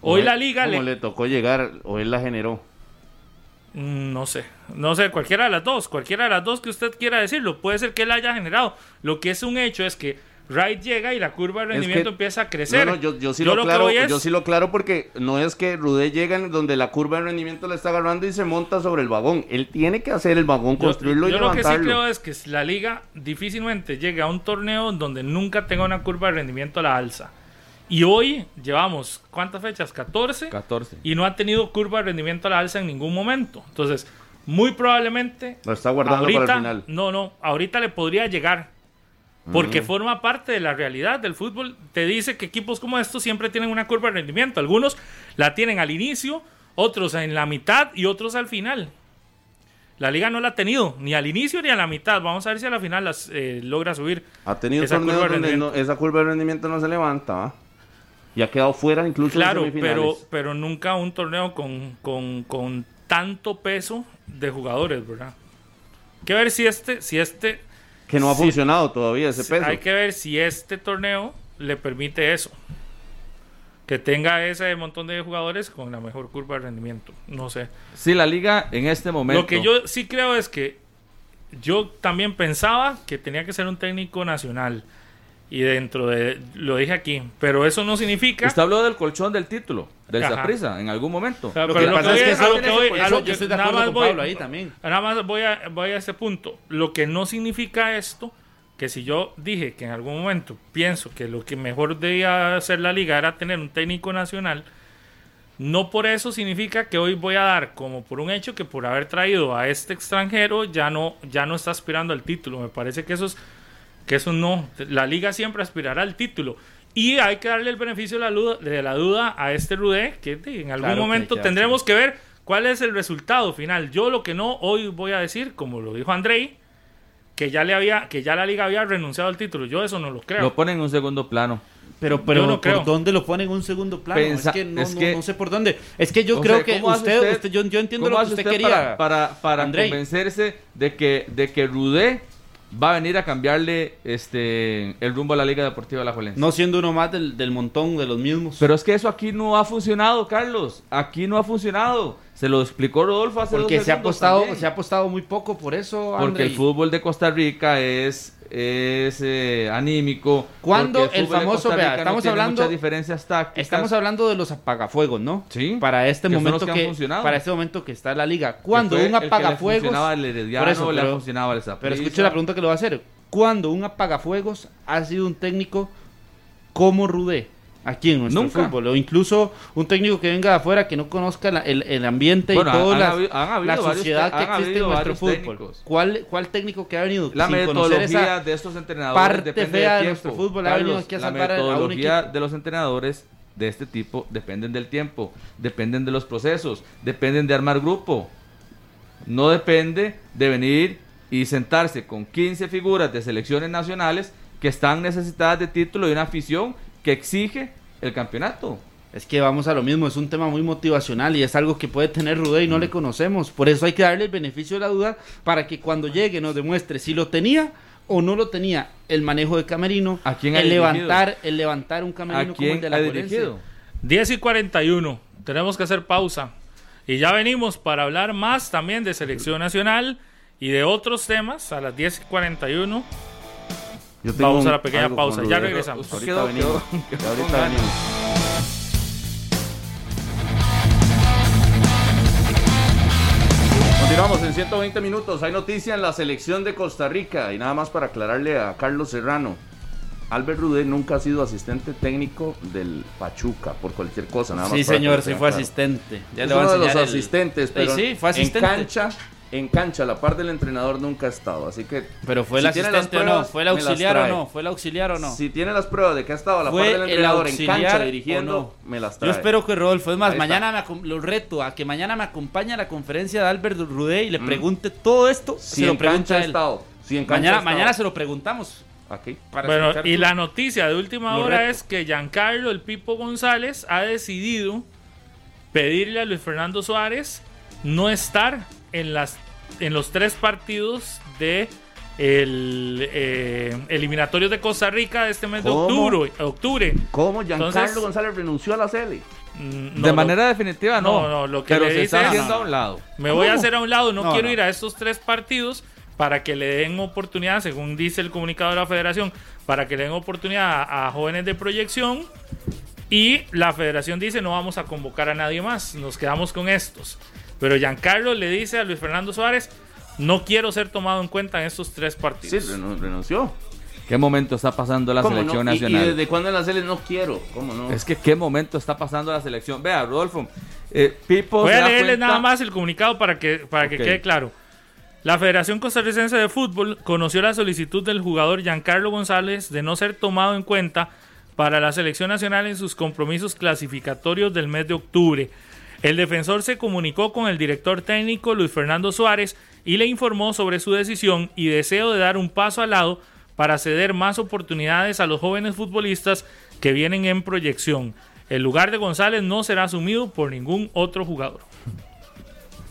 Speaker 5: Hoy la liga le,
Speaker 2: le tocó llegar, o él la generó.
Speaker 5: Mm, No sé, no sé, cualquiera de las dos, cualquiera de las dos que usted quiera decirlo, puede ser que él haya generado. Lo que es un hecho es que Wright llega y la curva de
Speaker 2: Es
Speaker 5: rendimiento
Speaker 2: que-
Speaker 5: empieza a crecer.
Speaker 2: No, no, yo, yo sí
Speaker 5: Yo
Speaker 2: lo, claro,
Speaker 5: es-
Speaker 2: yo sí lo claro porque no es que Rudé llega en donde la curva de rendimiento le está agarrando y se monta sobre el vagón. Él tiene que hacer el vagón,
Speaker 5: Yo-
Speaker 2: construirlo
Speaker 5: yo
Speaker 2: y
Speaker 5: lo que sí
Speaker 2: levantarlo.
Speaker 5: creo es que la liga difícilmente llega a un torneo donde nunca tenga una curva de rendimiento a la alza. Y hoy llevamos, ¿cuántas fechas? 14.
Speaker 3: 14.
Speaker 5: Y no ha tenido curva de rendimiento a la alza en ningún momento. Entonces, muy probablemente
Speaker 2: Lo está guardando
Speaker 5: ahorita,
Speaker 2: para el final.
Speaker 5: No, no, ahorita le podría llegar. Porque forma parte de la realidad del fútbol. Te dice que equipos como estos siempre tienen una curva de rendimiento. Algunos la tienen al inicio, otros en la mitad y otros al final. La liga no la ha tenido, ni al inicio ni a la mitad. Vamos a ver si a la final las eh, logra subir.
Speaker 2: Ha tenido
Speaker 5: esa curva de
Speaker 2: donde
Speaker 5: rendimiento.
Speaker 2: no- esa curva de rendimiento no se levanta, ¿va? Y ha quedado fuera incluso
Speaker 5: Claro,
Speaker 2: en
Speaker 5: pero, pero nunca un torneo con, con, con tanto peso de jugadores, ¿verdad? Hay que ver si este, si este
Speaker 2: Que no ha
Speaker 5: sí.
Speaker 2: funcionado todavía ese peso.
Speaker 5: Hay que ver si este torneo le permite eso. Que tenga ese montón de jugadores con la mejor curva de rendimiento. No sé.
Speaker 3: Sí, la liga en este momento.
Speaker 5: Lo que yo sí creo es que yo también pensaba que tenía que ser un técnico nacional. Y dentro de. Lo dije aquí. Pero eso no significa.
Speaker 3: Usted habló del colchón del título, del. Saprissa, en algún momento.
Speaker 5: O sea,
Speaker 4: Lo
Speaker 5: pero
Speaker 4: que
Speaker 5: lo
Speaker 4: pasa
Speaker 5: voy
Speaker 4: es que
Speaker 5: a- lo que voy- a lo-
Speaker 4: yo estoy de
Speaker 5: nada
Speaker 4: acuerdo
Speaker 5: más
Speaker 4: con
Speaker 5: voy-
Speaker 4: Pablo ahí también.
Speaker 5: Nada más voy a, voy a ese punto. Lo que no significa esto, que si yo dije que en algún momento pienso que lo que mejor debía hacer la liga era tener un técnico nacional, no por eso significa que hoy voy a dar como por un hecho que por haber traído a este extranjero ya no, ya no está aspirando al título. Me parece que eso es que eso no. La liga siempre aspirará al título. Y hay que darle el beneficio de la, duda, de la duda a este Rudé, que en algún
Speaker 4: Claro
Speaker 5: momento tendremos que ver cuál es el resultado final. Yo lo que no hoy voy a decir, como lo dijo Andrei, que ya le había, que ya la liga había renunciado al título. Yo eso no lo creo.
Speaker 3: Lo ponen en un segundo plano.
Speaker 4: Pero, pero
Speaker 5: no creo.
Speaker 4: ¿por dónde lo ponen en un segundo plano?
Speaker 3: Pensa-
Speaker 4: es que, no,
Speaker 3: es
Speaker 4: no-
Speaker 3: que-
Speaker 4: no sé por dónde. Es que yo creo
Speaker 3: sea,
Speaker 4: que
Speaker 3: ¿cómo hace
Speaker 4: usted,
Speaker 3: usted-
Speaker 4: usted- yo, yo entiendo
Speaker 3: ¿Cómo
Speaker 4: lo que usted,
Speaker 3: usted
Speaker 4: quería.
Speaker 3: Para, para, para convencerse de que, de que Rudé va a venir a cambiarle este el rumbo a la Liga Deportiva de la Juelense.
Speaker 4: No siendo uno más del, del montón de los mismos.
Speaker 3: Pero es que eso aquí no ha funcionado, Carlos. Aquí no ha funcionado. Se lo explicó Rodolfo hace
Speaker 4: porque
Speaker 3: dos
Speaker 4: se ha apostado,
Speaker 3: también.
Speaker 4: se ha apostado muy poco por eso,
Speaker 3: Porque el fútbol de Costa Rica es, es eh, anímico.
Speaker 4: ¿Cuándo
Speaker 3: porque
Speaker 4: el
Speaker 3: de
Speaker 4: famoso- vea,
Speaker 3: no
Speaker 4: estamos
Speaker 3: tiene
Speaker 4: hablando-
Speaker 3: muchas diferencias tácticas.
Speaker 4: Estamos hablando de los apagafuegos, ¿no?
Speaker 3: Sí,
Speaker 4: Para este
Speaker 3: que
Speaker 4: momento
Speaker 3: que
Speaker 4: que,
Speaker 3: funcionado.
Speaker 4: para este momento que está la liga. Cuando un
Speaker 3: el
Speaker 4: apagafuegos,
Speaker 3: funcionaba al Herediano,
Speaker 4: Por eso,
Speaker 3: le
Speaker 4: pero-
Speaker 3: funcionaba al
Speaker 4: pero
Speaker 3: Saprissa.
Speaker 4: escuche la pregunta que le voy a hacer. ¿Cuándo un apagafuegos ha sido un técnico como Rudé aquí en nuestro
Speaker 3: Nunca.
Speaker 4: fútbol? O incluso un técnico que venga de afuera que no conozca la- el, el ambiente
Speaker 3: Bueno,
Speaker 4: y toda la, sociedad que existe en nuestro fútbol.
Speaker 3: técnicos.
Speaker 4: ¿Cuál, ¿Cuál técnico que ha venido
Speaker 3: La
Speaker 4: sin
Speaker 3: metodología de estos entrenadores
Speaker 4: parte
Speaker 3: depende
Speaker 4: fea
Speaker 3: del
Speaker 4: de
Speaker 3: tiempo.
Speaker 4: nuestro fútbol? Ha venido aquí a
Speaker 3: la
Speaker 4: a- un
Speaker 3: metodología de los entrenadores de este tipo dependen del tiempo, dependen de los procesos, dependen de armar grupo. No depende de venir y sentarse con 15 figuras de selecciones nacionales que están necesitadas de título y una afición que exige el campeonato.
Speaker 4: Es que vamos a lo mismo, es un tema muy motivacional y es algo que puede tener Rudé y
Speaker 3: Mm.
Speaker 4: no le conocemos. Por eso hay que darle el beneficio de la duda para que cuando llegue nos demuestre si lo tenía o no lo tenía. El manejo de camerino,
Speaker 3: ¿A quién
Speaker 4: el
Speaker 3: dirigido?
Speaker 4: levantar, el levantar un
Speaker 3: ¿A
Speaker 4: camerino como
Speaker 3: quién
Speaker 4: el de la
Speaker 3: ha
Speaker 4: Juelense.
Speaker 3: dirigido?
Speaker 5: 10 y 41. Tenemos que hacer pausa. Y ya venimos para hablar más también de selección nacional y de otros temas a las 10 y 41.
Speaker 2: Yo tengo
Speaker 5: Vamos a la pequeña pausa, ya regresamos.
Speaker 2: Ahorita
Speaker 3: quedó-
Speaker 2: venimos.
Speaker 3: quedó- quedó
Speaker 2: Ahorita venimos. Continuamos en 120 minutos. Hay noticia en la selección de Costa Rica. Y nada más para aclararle a Carlos Serrano. Albert Rudé nunca ha sido asistente técnico del Pachuca por cualquier cosa. Nada más
Speaker 4: Sí, señor, sí fue
Speaker 2: claro.
Speaker 4: asistente. Ya
Speaker 2: es
Speaker 4: le voy a
Speaker 2: uno de los
Speaker 4: el-
Speaker 2: asistentes,
Speaker 4: Sí,
Speaker 2: pero
Speaker 4: sí, fue asistente.
Speaker 2: en cancha, en cancha, a la par del entrenador nunca ha estado. Así que
Speaker 4: Pero fue el
Speaker 2: si las
Speaker 4: asistente o no,
Speaker 2: pruebas,
Speaker 4: fue el auxiliar o no, fue el auxiliar o no.
Speaker 2: Si tiene las pruebas de que ha estado a la
Speaker 4: Fue
Speaker 2: par del
Speaker 4: el
Speaker 2: entrenador en
Speaker 4: auxiliar
Speaker 2: cancha
Speaker 4: o
Speaker 2: dirigiendo,
Speaker 4: no.
Speaker 2: me las
Speaker 4: Yo
Speaker 2: trae.
Speaker 4: espero que Rodolfo, es más,
Speaker 2: Ahí
Speaker 4: mañana
Speaker 2: está.
Speaker 4: me acom- lo reto a que mañana me acompañe a la conferencia de Albert Rudé y le
Speaker 2: Mm.
Speaker 4: pregunte todo esto.
Speaker 2: si
Speaker 4: se lo
Speaker 2: en
Speaker 4: pregunta
Speaker 2: cancha ha
Speaker 4: a él.
Speaker 2: estado. Si en cancha
Speaker 4: Mañana,
Speaker 2: estado.
Speaker 4: mañana se lo preguntamos.
Speaker 2: Aquí.
Speaker 4: para
Speaker 5: Bueno, y
Speaker 4: su-
Speaker 5: la noticia de última
Speaker 4: Lo
Speaker 5: hora
Speaker 4: reto.
Speaker 5: es que Giancarlo El Pipo González ha decidido pedirle a Luis Fernando Suárez no estar en las en los tres partidos de el eh, eliminatorios de Costa Rica de este mes de octubre, octubre.
Speaker 2: ¿Cómo Giancarlo
Speaker 5: Entonces-
Speaker 2: González renunció a la Cele?
Speaker 5: Mm,
Speaker 3: de
Speaker 5: no,
Speaker 3: manera definitiva no,
Speaker 5: no, no, lo que
Speaker 3: pero
Speaker 5: le
Speaker 3: se
Speaker 5: dice
Speaker 3: está
Speaker 5: es-
Speaker 3: haciendo a un lado.
Speaker 5: Me voy a hacer a un lado, no,
Speaker 4: No,
Speaker 5: quiero
Speaker 4: no.
Speaker 5: ir a estos tres partidos para que le den oportunidad, según dice el comunicado de la federación, para que le den oportunidad a, a jóvenes de proyección. Y la federación dice no vamos a convocar a nadie más, nos quedamos con estos. Pero Giancarlo le dice a Luis Fernando Suárez, no quiero ser tomado en cuenta en estos tres
Speaker 2: Sí,
Speaker 5: partidos.
Speaker 2: renu- renunció.
Speaker 3: ¿Qué momento está pasando la
Speaker 2: ¿Cómo
Speaker 3: selección
Speaker 2: no? ¿Y-
Speaker 3: nacional?
Speaker 2: ¿Y, desde cuándo en la Cele no quiero? ¿Cómo no?
Speaker 3: Es que qué momento está pasando la selección. Vea, Rodolfo, eh, Pipo
Speaker 5: Voy a leerles nada más el comunicado para que, para que quede claro. La Federación Costarricense de Fútbol conoció la solicitud del jugador Giancarlo González de no ser tomado en cuenta para la selección nacional en sus compromisos clasificatorios del mes de octubre. El defensor se comunicó con el director técnico Luis Fernando Suárez y le informó sobre su decisión y deseo de dar un paso al lado para ceder más oportunidades a los jóvenes futbolistas que vienen en proyección. El lugar de González no será asumido por ningún otro jugador.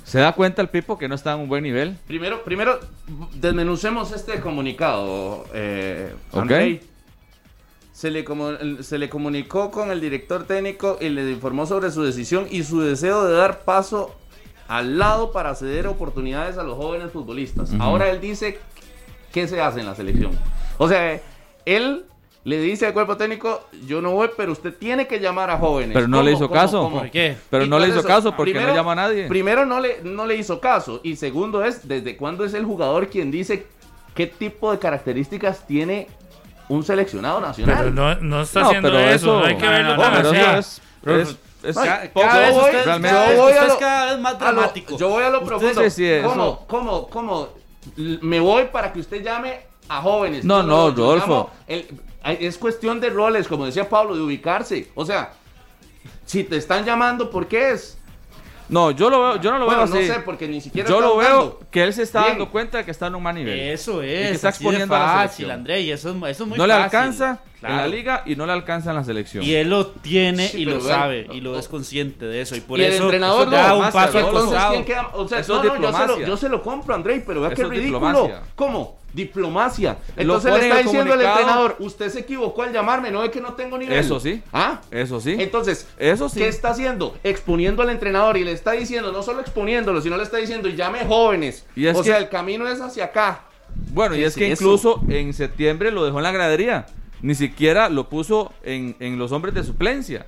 Speaker 3: Se da cuenta el Pipo que no está en un buen nivel.
Speaker 2: Primero, primero desmenucemos este comunicado. Eh,
Speaker 3: Ok.
Speaker 2: Se le, se le comunicó con el director técnico y le informó sobre su decisión y su deseo de dar paso al lado para ceder oportunidades a los jóvenes futbolistas. Ahora él dice qué se hace en la selección. O sea, él le dice al cuerpo técnico, yo no voy, pero usted tiene que llamar a jóvenes.
Speaker 3: Pero no le hizo caso.
Speaker 4: ¿Por qué?
Speaker 3: Pero
Speaker 2: Y
Speaker 3: no le hizo
Speaker 2: eso,
Speaker 3: caso porque
Speaker 2: primero-
Speaker 3: no llama a nadie.
Speaker 2: Primero no le, no le hizo caso. Y segundo es, ¿desde cuándo es el jugador quien dice qué tipo de características tiene un seleccionado nacional?
Speaker 5: Pero no, no está
Speaker 3: No,
Speaker 5: haciendo
Speaker 3: pero
Speaker 5: eso,
Speaker 3: eso-
Speaker 5: no hay que
Speaker 4: no,
Speaker 5: verlo
Speaker 4: no,
Speaker 5: tan
Speaker 3: pero
Speaker 5: así.
Speaker 3: eso es,
Speaker 4: cada vez
Speaker 2: voy-
Speaker 4: usted,
Speaker 3: realmente.
Speaker 4: cada vez
Speaker 2: yo voy a
Speaker 4: es
Speaker 2: lo-
Speaker 4: cada vez más
Speaker 2: A lo-
Speaker 4: dramático.
Speaker 2: yo voy a lo
Speaker 4: Usted-
Speaker 2: profundo.
Speaker 3: sí, sí, eso.
Speaker 2: ¿Cómo, cómo, cómo? Me voy para que usted llame a jóvenes.
Speaker 3: No, no, Rodolfo.
Speaker 2: el- es cuestión de roles, como decía Pablo, de ubicarse. O sea, si te están llamando, ¿por qué es?
Speaker 3: No, yo lo veo, yo no lo
Speaker 2: bueno,
Speaker 3: veo así.
Speaker 2: no sé, porque ni siquiera
Speaker 3: yo
Speaker 2: está
Speaker 3: lo veo
Speaker 2: jugando.
Speaker 3: que él se está
Speaker 2: Bien.
Speaker 3: dando cuenta de que está en un mal nivel.
Speaker 4: Eso
Speaker 3: que
Speaker 4: es,
Speaker 3: está
Speaker 4: así de
Speaker 3: exponiendo a la
Speaker 4: fácil,
Speaker 3: selección.
Speaker 4: André, y eso es, eso es muy
Speaker 3: no le
Speaker 4: fácil.
Speaker 3: alcanza en la liga y no le alcanza en la selección.
Speaker 4: Y él lo tiene
Speaker 2: Sí,
Speaker 4: y lo
Speaker 2: pero
Speaker 4: sabe y lo es consciente de eso. Y por
Speaker 2: y el
Speaker 4: eso
Speaker 2: entrenador
Speaker 4: da
Speaker 2: no,
Speaker 4: un
Speaker 3: más
Speaker 4: paso al
Speaker 3: entonces,
Speaker 4: costado.
Speaker 2: ¿quién queda? O sea,
Speaker 3: Eso
Speaker 2: no,
Speaker 3: es
Speaker 2: no, yo, se lo,
Speaker 3: diplomacia.
Speaker 2: yo se lo compro, Andrei, pero vea
Speaker 3: Eso
Speaker 2: qué
Speaker 3: es
Speaker 2: ridículo.
Speaker 3: diplomacia.
Speaker 2: ¿Cómo? Diplomacia.
Speaker 3: Lo
Speaker 2: Entonces le está diciendo el
Speaker 3: comunicado.
Speaker 2: entrenador, usted se equivocó al llamarme, no es que no tengo nivel.
Speaker 3: Eso sí.
Speaker 2: ¿Ah?
Speaker 3: Eso sí.
Speaker 2: Entonces,
Speaker 3: Eso sí.
Speaker 2: ¿qué está haciendo? Exponiendo al entrenador y le está diciendo, no solo exponiéndolo, sino le está diciendo, llame jóvenes.
Speaker 3: Y es
Speaker 2: o
Speaker 3: que-
Speaker 2: sea, el camino es hacia acá.
Speaker 3: Bueno, y
Speaker 2: ¿Qué
Speaker 3: es que
Speaker 2: eso?
Speaker 3: incluso en septiembre lo dejó en la gradería. Ni siquiera lo puso en, en los hombres de suplencia.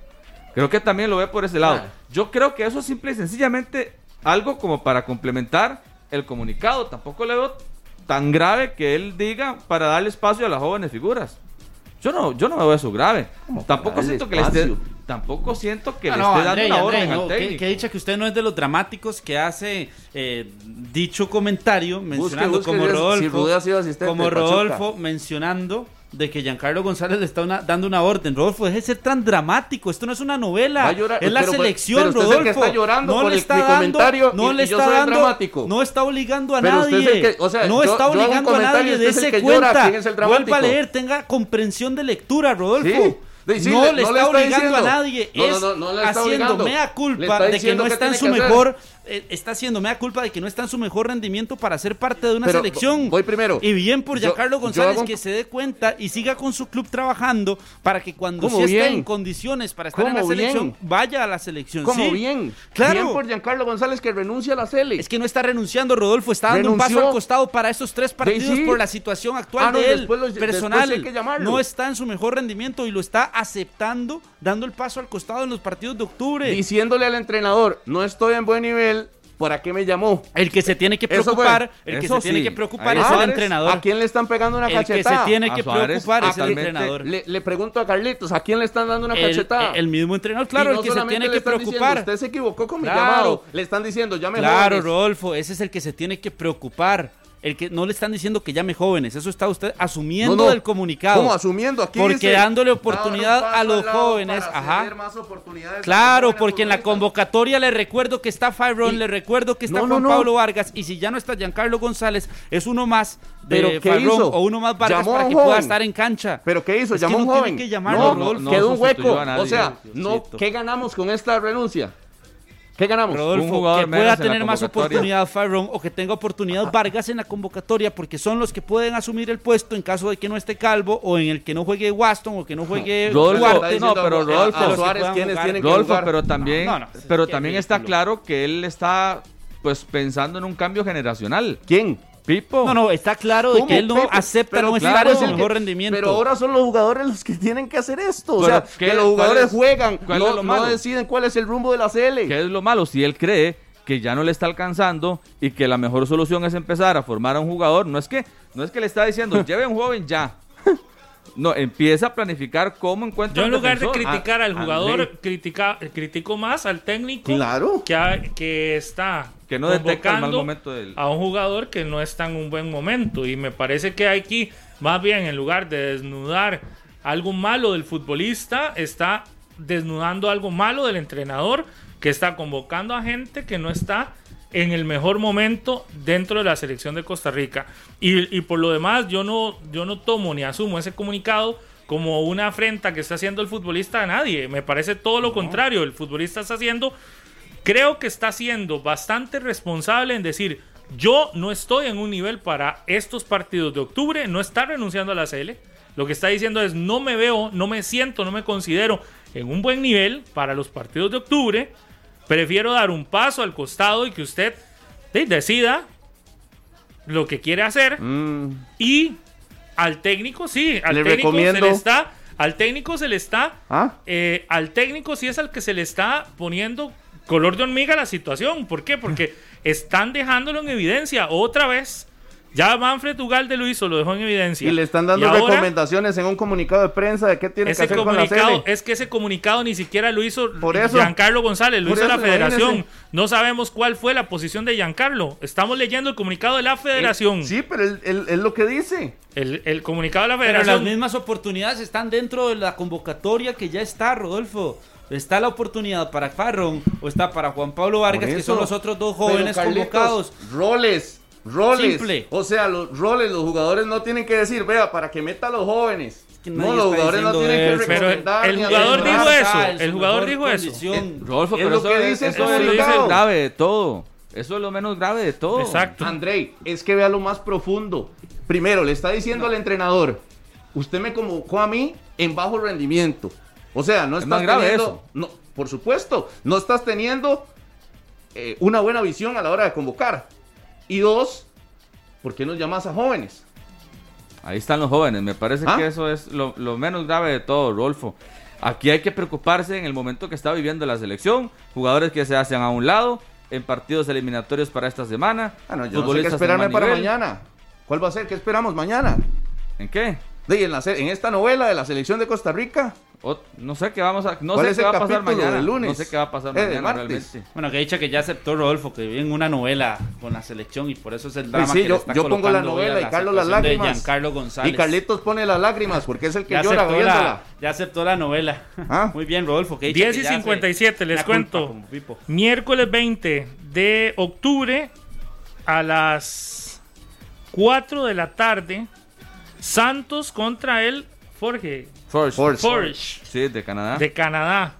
Speaker 3: Creo que también lo ve por ese lado.
Speaker 2: Ah.
Speaker 3: Yo creo que eso es simple y sencillamente algo como para complementar el comunicado. Tampoco le veo tan grave que él diga para darle espacio a las jóvenes figuras. Yo no, yo no veo eso grave. Tampoco siento que le esté, tampoco siento que
Speaker 4: No,
Speaker 3: le
Speaker 4: no,
Speaker 3: esté dando una
Speaker 4: Andrei,
Speaker 3: orden
Speaker 4: no,
Speaker 3: al
Speaker 4: que,
Speaker 3: técnico.
Speaker 4: que dicha que usted no es de los dramáticos que hace eh, dicho comentario mencionando
Speaker 2: busque,
Speaker 4: como
Speaker 2: si
Speaker 4: Rodolfo,
Speaker 2: Rueda ha sido asistente
Speaker 4: como. Rodolfo mencionando de que Giancarlo González le está una- dando una orden. Rodolfo, deje de ser tan dramático. Esto no es una novela.
Speaker 2: Llorar,
Speaker 4: es la
Speaker 2: pero-
Speaker 4: selección,
Speaker 2: pero usted es el
Speaker 4: Rodolfo.
Speaker 2: que está llorando
Speaker 4: no
Speaker 2: por
Speaker 4: le
Speaker 2: el-
Speaker 4: está
Speaker 2: mi
Speaker 4: dando,
Speaker 2: comentario
Speaker 4: no
Speaker 2: y-
Speaker 4: le está dando,
Speaker 2: dramático.
Speaker 4: no está obligando a
Speaker 2: Pero usted
Speaker 4: nadie.
Speaker 2: es el que- o sea,
Speaker 4: no
Speaker 2: yo-
Speaker 4: está obligando a nadie.
Speaker 2: usted es el
Speaker 4: Dese
Speaker 2: que llora,
Speaker 4: cuenta.
Speaker 2: ¿quién es el dramático?
Speaker 4: Vuelva a leer, tenga comprensión de lectura, Rodolfo.
Speaker 2: Sí. De- sí,
Speaker 4: no
Speaker 2: le- no
Speaker 4: está,
Speaker 2: le está
Speaker 4: obligando
Speaker 2: diciendo.
Speaker 4: a nadie. Es
Speaker 2: no, no
Speaker 4: haciendo mea culpa de que no está en su
Speaker 2: hacer.
Speaker 4: Eh, está haciendo mea culpa de que no está en su mejor rendimiento para ser parte de una
Speaker 2: Pero,
Speaker 4: selección.
Speaker 2: voy primero.
Speaker 4: Y bien por Giancarlo González
Speaker 2: un-
Speaker 4: que se dé cuenta y siga con su club trabajando para que cuando
Speaker 2: ¿Cómo
Speaker 4: sí esté en condiciones para estar en la selección, vaya a la selección.
Speaker 2: Como
Speaker 4: Sí.
Speaker 2: bien.
Speaker 4: Claro.
Speaker 2: Bien por Giancarlo González que renuncia a la Cele.
Speaker 4: Es que no está renunciando, Rodolfo, está dando un paso al costado para estos tres partidos
Speaker 2: sí.
Speaker 4: por la situación actual
Speaker 2: Ah, no,
Speaker 4: de él, personal. no está en su mejor rendimiento y lo está aceptando, dando el paso al costado en los partidos de octubre.
Speaker 2: Diciéndole al entrenador, no estoy en buen nivel, ¿para qué me llamó?
Speaker 4: El que se tiene que preocupar, el que
Speaker 3: Eso
Speaker 4: se tiene
Speaker 3: sí.
Speaker 4: que preocupar
Speaker 3: Ahí
Speaker 4: es el entrenador.
Speaker 2: ¿A quién le están pegando una
Speaker 4: el que se
Speaker 2: cachetada?
Speaker 4: tiene que
Speaker 3: Suárez,
Speaker 4: preocupar es el entrenador.
Speaker 2: Le, le pregunto a Carlitos, ¿a quién le están dando una
Speaker 4: El,
Speaker 2: cachetada?
Speaker 4: el mismo entrenador, claro,
Speaker 2: no
Speaker 4: el que se tiene que
Speaker 2: están diciendo,
Speaker 4: preocupar.
Speaker 2: Usted se equivocó con mi
Speaker 4: Claro.
Speaker 2: llamado. Le están diciendo, llame
Speaker 4: Claro,
Speaker 2: jóvenes.
Speaker 4: Rodolfo, ese es el que se tiene que preocupar. El que no le están diciendo que llame jóvenes, eso está usted asumiendo
Speaker 2: No, no.
Speaker 4: del comunicado.
Speaker 2: ¿Cómo asumiendo? Aquí
Speaker 4: Porque
Speaker 2: dice,
Speaker 4: dándole oportunidad a los jóvenes,
Speaker 2: para
Speaker 4: ajá.
Speaker 2: más oportunidades
Speaker 4: Claro, porque en la convocatoria le recuerdo que está Fabron,
Speaker 2: Y-
Speaker 4: le recuerdo que está Juan
Speaker 2: no.
Speaker 4: Pablo Vargas, y si ya no está Giancarlo González, es uno más de
Speaker 2: ¿Pero qué
Speaker 4: Fabron
Speaker 2: hizo?
Speaker 4: o uno más Vargas
Speaker 2: Llamó
Speaker 4: para que pueda
Speaker 2: joven.
Speaker 4: estar en cancha.
Speaker 2: ¿Pero qué hizo?
Speaker 4: Es que
Speaker 2: ¿Llamó a un
Speaker 4: no tiene
Speaker 2: joven?
Speaker 4: que llamarlo,
Speaker 2: no,
Speaker 4: Rodolfo.
Speaker 3: no
Speaker 2: quedó un hueco.
Speaker 3: nadie,
Speaker 2: o sea, no. ¿qué ganamos con esta renuncia? ¿Qué ganamos?
Speaker 4: Rodolfo,
Speaker 3: Un jugador
Speaker 4: que
Speaker 3: menos
Speaker 4: pueda
Speaker 3: en la
Speaker 4: tener más oportunidad Fabron o que tenga oportunidad Vargas en la convocatoria, porque son los que pueden asumir el puesto en caso de que no esté Calvo o en el que no juegue Waston o que no juegue
Speaker 3: Rodolfo,
Speaker 4: Duarte.
Speaker 3: no, pero
Speaker 2: a-
Speaker 3: Rodolfo,
Speaker 2: a Suárez,
Speaker 4: puedan
Speaker 2: ¿quiénes
Speaker 4: jugar.
Speaker 2: tienen que
Speaker 3: Rodolfo,
Speaker 2: jugar?
Speaker 3: pero también,
Speaker 4: No, no,
Speaker 3: pero también está claro que él está pues pensando en un cambio generacional.
Speaker 2: ¿Quién?
Speaker 3: Pipo.
Speaker 4: No, no, está claro de
Speaker 2: ¿Cómo,
Speaker 4: que él no
Speaker 2: Pepe?
Speaker 4: acepta
Speaker 2: Pero
Speaker 4: no
Speaker 2: claro,
Speaker 4: estar en
Speaker 2: es
Speaker 4: su
Speaker 2: el
Speaker 4: mejor
Speaker 2: que-
Speaker 4: rendimiento.
Speaker 2: Pero ahora son los jugadores los que tienen que hacer esto. O sea,
Speaker 3: ¿qué-
Speaker 2: que los
Speaker 3: cuál
Speaker 2: jugadores
Speaker 3: es-
Speaker 2: juegan,
Speaker 3: cuál
Speaker 2: no,
Speaker 3: es lo
Speaker 2: no
Speaker 3: malo?
Speaker 2: deciden cuál es el rumbo de la CL.
Speaker 3: ¿Qué es lo malo? Si él cree que ya no le está alcanzando y que la mejor solución es empezar a formar a un jugador, no es que, no es que le está diciendo, [LAUGHS] lleve un joven ya. No, empieza a planificar cómo encuentra
Speaker 5: Yo en lugar de criticar
Speaker 2: Ah,
Speaker 5: al jugador, critica, critico más al técnico
Speaker 2: Claro.
Speaker 5: que, ha- que está
Speaker 3: Que no detecta el mal momento del-
Speaker 5: a un jugador que no está en un buen momento. Y me parece que aquí, más bien, en lugar de desnudar algo malo del futbolista, está desnudando algo malo del entrenador que está convocando a gente que no está en el mejor momento dentro de la selección de Costa Rica. Y, y por lo demás, yo no, yo no tomo ni asumo ese comunicado como una afrenta que está haciendo el futbolista a nadie. Me parece todo lo contrario. El futbolista está haciendo, creo que está siendo bastante responsable en decir, yo no estoy en un nivel para estos partidos de octubre, no está renunciando a la CL. Lo que está diciendo es, no me veo, no me siento, no me considero en un buen nivel para los partidos de octubre. Prefiero dar un paso al costado y que usted de- decida lo que quiere hacer.
Speaker 2: Mm,
Speaker 5: Y al técnico, sí, al
Speaker 2: Le
Speaker 5: técnico se le está, al técnico se le está,
Speaker 2: ¿Ah?
Speaker 5: eh, al técnico sí es al que se le está poniendo color de hormiga la situación. ¿Por qué? Porque [LAUGHS] están dejándolo en evidencia otra vez. Ya Manfred Ugalde lo hizo, lo dejó en evidencia.
Speaker 2: Y le están dando
Speaker 5: ahora,
Speaker 2: recomendaciones en un comunicado de prensa de qué tiene que
Speaker 5: Ese
Speaker 2: hacer con la
Speaker 5: es que ese comunicado ni siquiera lo hizo
Speaker 2: Por eso.
Speaker 5: Giancarlo González, lo
Speaker 2: Por
Speaker 5: hizo la federación.
Speaker 2: imagínese.
Speaker 5: No sabemos cuál fue la posición de Giancarlo. Estamos leyendo el comunicado de la federación.
Speaker 2: Sí, pero él lo que dice.
Speaker 5: El, el comunicado de la
Speaker 4: Pero
Speaker 5: federación.
Speaker 4: las mismas oportunidades están dentro de la convocatoria que ya está, Rodolfo. Está la oportunidad para Farron o está para Juan Pablo Vargas, que son los otros dos jóvenes
Speaker 2: Carlitos,
Speaker 4: convocados.
Speaker 2: Roles, roles.
Speaker 4: Simple.
Speaker 2: O sea, los roles, los jugadores no tienen que decir, vea, para que meta a los jóvenes.
Speaker 4: que
Speaker 2: No, los jugadores no tienen que
Speaker 4: eso.
Speaker 5: Pero
Speaker 2: recomendar
Speaker 5: el jugador dijo eso, el jugador dijo eso.
Speaker 3: Rodolfo,
Speaker 2: Es
Speaker 3: pero
Speaker 2: lo
Speaker 3: eso,
Speaker 2: que
Speaker 3: es-
Speaker 2: dice
Speaker 3: eso es lo grave de todo. Eso es lo menos grave de todo.
Speaker 5: Exacto.
Speaker 2: Andrei, es que vea lo más profundo. Primero, le está diciendo al entrenador, usted me convocó a mí en bajo rendimiento. O sea, no
Speaker 3: Es
Speaker 2: estás
Speaker 3: grave
Speaker 2: teniendo,
Speaker 3: eso.
Speaker 2: no, por supuesto, no estás teniendo eh, una buena visión a la hora de convocar. Y dos, ¿por qué no llamas a jóvenes?
Speaker 3: Ahí están los jóvenes. Me parece
Speaker 2: ¿Ah?
Speaker 3: que eso es lo, lo menos grave de todo, Rodolfo. Aquí hay que preocuparse en el momento que está viviendo la selección. Jugadores que se hacen a un lado en partidos eliminatorios para esta semana.
Speaker 2: Ah, no, yo no sé qué esperarme para mañana. ¿Cuál va a ser? ¿Qué esperamos mañana?
Speaker 3: ¿En qué?
Speaker 2: De, en, la en esta novela de la selección de Costa Rica.
Speaker 3: O- no sé qué vamos a, no
Speaker 2: ¿Cuál
Speaker 3: sé qué va a pasar mañana.
Speaker 2: lunes?
Speaker 3: No sé qué va a pasar
Speaker 2: Eh,
Speaker 3: mañana
Speaker 2: martes.
Speaker 3: realmente.
Speaker 4: Bueno, que dicha que ya aceptó Rodolfo que vive en una novela con la selección y por eso es el drama
Speaker 2: sí,
Speaker 4: que
Speaker 2: yo-
Speaker 4: le está
Speaker 2: yo pongo la novela y Carlos las lágrimas.
Speaker 4: Giancarlo González.
Speaker 2: Y Carlitos pone las lágrimas porque es el que
Speaker 4: ya
Speaker 2: llora
Speaker 4: aceptó, la, ya aceptó la novela.
Speaker 2: Ah.
Speaker 4: Muy bien, Rodolfo. Que dicha
Speaker 5: 10
Speaker 4: que
Speaker 5: y
Speaker 4: ya se-
Speaker 5: 57, les
Speaker 4: la
Speaker 5: cuento.
Speaker 4: como Pipo.
Speaker 5: Miércoles 20 de octubre a las 4 de la tarde. Santos contra el Forge.
Speaker 3: Forge.
Speaker 2: Forge.
Speaker 5: Forge
Speaker 3: Sí, de Canadá.
Speaker 5: de Canadá.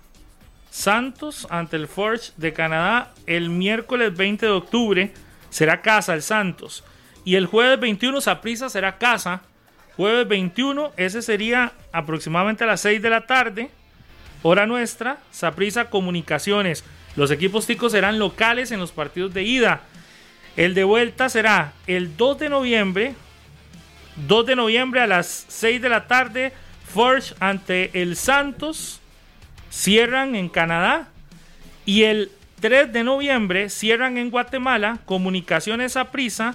Speaker 5: Santos ante el Forge de Canadá el miércoles 20 de octubre será casa el Santos. Y el jueves 21 Saprisa será casa. Jueves 21, ese sería aproximadamente a las 6 de la tarde. Hora nuestra, Saprisa Comunicaciones. Los equipos ticos serán locales en los partidos de ida. El de vuelta será el 2 de noviembre. 2 de noviembre a las 6 de la tarde. Forge ante el Santos. Cierran en Canadá. Y el 3 de noviembre cierran en Guatemala. Comunicaciones a prisa.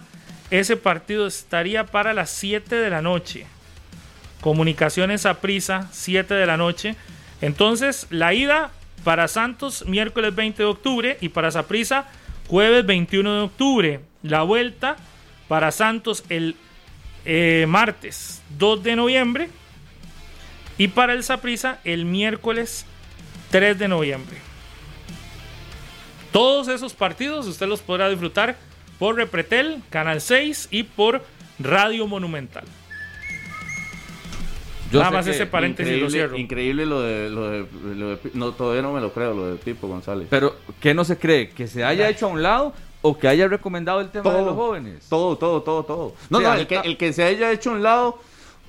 Speaker 5: Ese partido estaría para las 7 de la noche. Comunicaciones a prisa, 7 de la noche. Entonces, la ida para Santos, miércoles 20 de octubre. Y para Saprisa, jueves 21 de octubre. La vuelta para Santos el eh, martes 2 de noviembre. Y para el Saprisa, el miércoles 3 de noviembre. Todos esos partidos usted los podrá disfrutar por Repretel, Canal 6 y por Radio Monumental.
Speaker 3: Yo
Speaker 5: Nada más ese paréntesis lo
Speaker 2: Increíble,
Speaker 5: cierro.
Speaker 2: increíble lo de, lo de, lo de Pi- No, todavía no me lo creo, lo de Pipo González.
Speaker 3: Pero, ¿qué no se cree? ¿Que se haya hecho a un lado o que haya recomendado el tema de los jóvenes?
Speaker 2: Todo, todo, todo, todo. No, no, que, el que se haya hecho a un lado,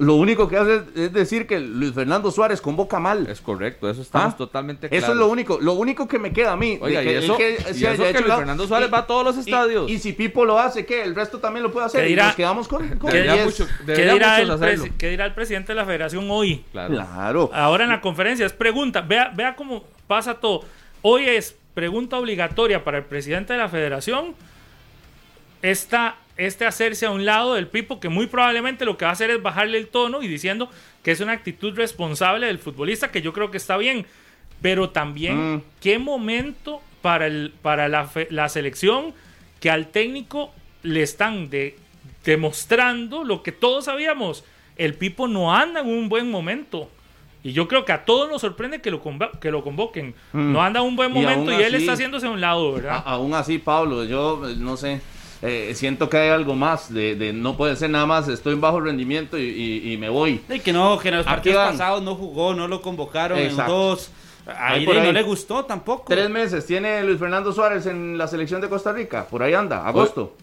Speaker 2: lo único que hace es, es decir que Luis Fernando Suárez convoca mal.
Speaker 3: Es correcto, eso estamos
Speaker 2: ¿Ah?
Speaker 3: totalmente claros.
Speaker 2: Eso es lo único, lo único que me queda a mí. de
Speaker 3: Oiga,
Speaker 2: que
Speaker 3: y
Speaker 2: el
Speaker 3: eso-
Speaker 2: que
Speaker 3: y eso que Luis
Speaker 2: lado-
Speaker 3: Fernando Suárez
Speaker 2: y-
Speaker 3: va a todos los
Speaker 2: y-
Speaker 3: estadios.
Speaker 2: Y, si Pipo lo hace, ¿qué? El resto también lo puede hacer.
Speaker 5: ¿Qué
Speaker 2: y
Speaker 5: dirá-
Speaker 2: nos quedamos con, con
Speaker 5: ¿Qué,
Speaker 2: diez.
Speaker 3: mucho-
Speaker 5: qué dirá el qué dirá el presidente de la federación hoy?
Speaker 3: Claro.
Speaker 2: Claro.
Speaker 5: Ahora en la conferencia es pregunta. Vea, vea cómo pasa todo. Hoy es pregunta obligatoria para el presidente de la federación. Esta, este hacerse a un lado del Pipo, que muy probablemente lo que va a hacer es bajarle el tono y diciendo que es una actitud responsable del futbolista, que yo creo que está bien. Pero también,
Speaker 2: Mm.
Speaker 5: qué momento para, el, para la, fe- la selección que al técnico le están de, demostrando lo que todos sabíamos. El Pipo no anda en un buen momento. Y yo creo que a todos nos sorprende que lo, que lo convoquen.
Speaker 2: Mm.
Speaker 5: No anda en un buen momento y, él
Speaker 2: así-
Speaker 5: está haciéndose a un lado, ¿verdad?
Speaker 2: A- aún así, Pablo, yo eh, no sé. Eh, siento que hay algo más de, de no puede ser nada más estoy en bajo rendimiento y, y- y me voy
Speaker 4: Y que no, que en los
Speaker 2: Aquí
Speaker 4: partidos
Speaker 2: van.
Speaker 4: pasados no jugó, no lo convocaron
Speaker 2: Exacto.
Speaker 4: en dos. A
Speaker 2: Ahí
Speaker 4: Irene
Speaker 2: por ahí.
Speaker 4: no le gustó tampoco.
Speaker 2: tres meses tiene Luis Fernando Suárez en la selección de Costa Rica por ahí anda agosto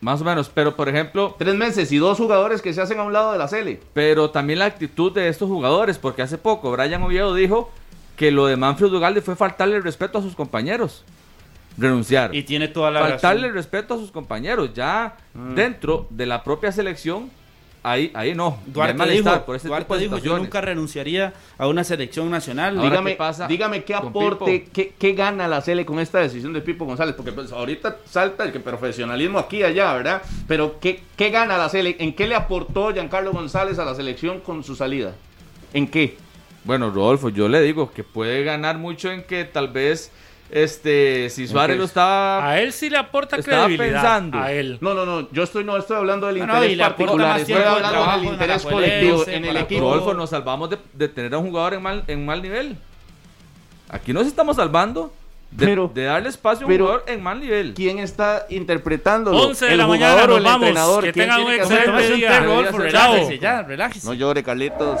Speaker 3: Más o menos, pero por ejemplo,
Speaker 2: tres meses y dos jugadores que se hacen a un lado de la Cele
Speaker 3: pero también la actitud de estos jugadores, porque hace poco Brian Oviedo dijo que lo de Manfred Ugalde fue faltarle el respeto a sus compañeros. Renunciar.
Speaker 4: Y tiene toda la
Speaker 3: faltarle
Speaker 4: razón.
Speaker 3: respeto a sus compañeros. Ya
Speaker 2: Mm.
Speaker 3: dentro de la propia selección, ahí, ahí no.
Speaker 4: Duarte dijo,
Speaker 3: por ese
Speaker 4: Duarte
Speaker 3: tipo de
Speaker 4: dijo, yo nunca renunciaría a una selección nacional.
Speaker 3: Ahora,
Speaker 2: dígame,
Speaker 3: ¿qué pasa
Speaker 2: dígame qué aporte, qué, qué gana la Cele con esta decisión de Pipo González, porque pues ahorita salta el que profesionalismo aquí y allá, ¿verdad? Pero ¿qué, qué gana la Cele? ¿En qué le aportó Giancarlo González a la selección con su salida? ¿En qué?
Speaker 3: Bueno, Rodolfo, yo le digo que puede ganar mucho en que tal vez, este, si Suárez
Speaker 2: qué?
Speaker 3: lo estaba...
Speaker 5: A él sí le aporta
Speaker 3: Estaba
Speaker 5: credibilidad.
Speaker 3: pensando.
Speaker 5: A él.
Speaker 2: No, no, no, yo estoy no estoy hablando del
Speaker 4: No, no,
Speaker 2: interés
Speaker 4: y le aporta
Speaker 2: particular,
Speaker 4: más
Speaker 2: estoy
Speaker 4: tiempo de
Speaker 2: hablando
Speaker 4: trabajo
Speaker 2: del
Speaker 4: en
Speaker 2: interés
Speaker 4: Alajuelense,
Speaker 2: colectivo en el
Speaker 4: para
Speaker 2: equipo.
Speaker 3: Rodolfo, nos salvamos de, de tener a un jugador en mal, en mal nivel. Aquí nos estamos salvando de,
Speaker 2: Pero-
Speaker 3: de darle espacio a un
Speaker 2: pero-
Speaker 3: jugador en mal nivel.
Speaker 2: ¿Quién está interpretándolo?
Speaker 5: 11 de
Speaker 2: ¿El
Speaker 5: la
Speaker 2: jugador
Speaker 5: mañana,
Speaker 2: o
Speaker 5: nos
Speaker 2: el
Speaker 5: vamos.
Speaker 2: entrenador?
Speaker 5: Que
Speaker 2: ¿Quién
Speaker 5: tengan
Speaker 2: tiene
Speaker 5: un excelente
Speaker 2: hacerlo?
Speaker 4: Tómese un
Speaker 5: día.
Speaker 4: té, Rodolfo,
Speaker 3: Chao.
Speaker 4: relájese ya, relájese.
Speaker 2: No llore, Carlitos.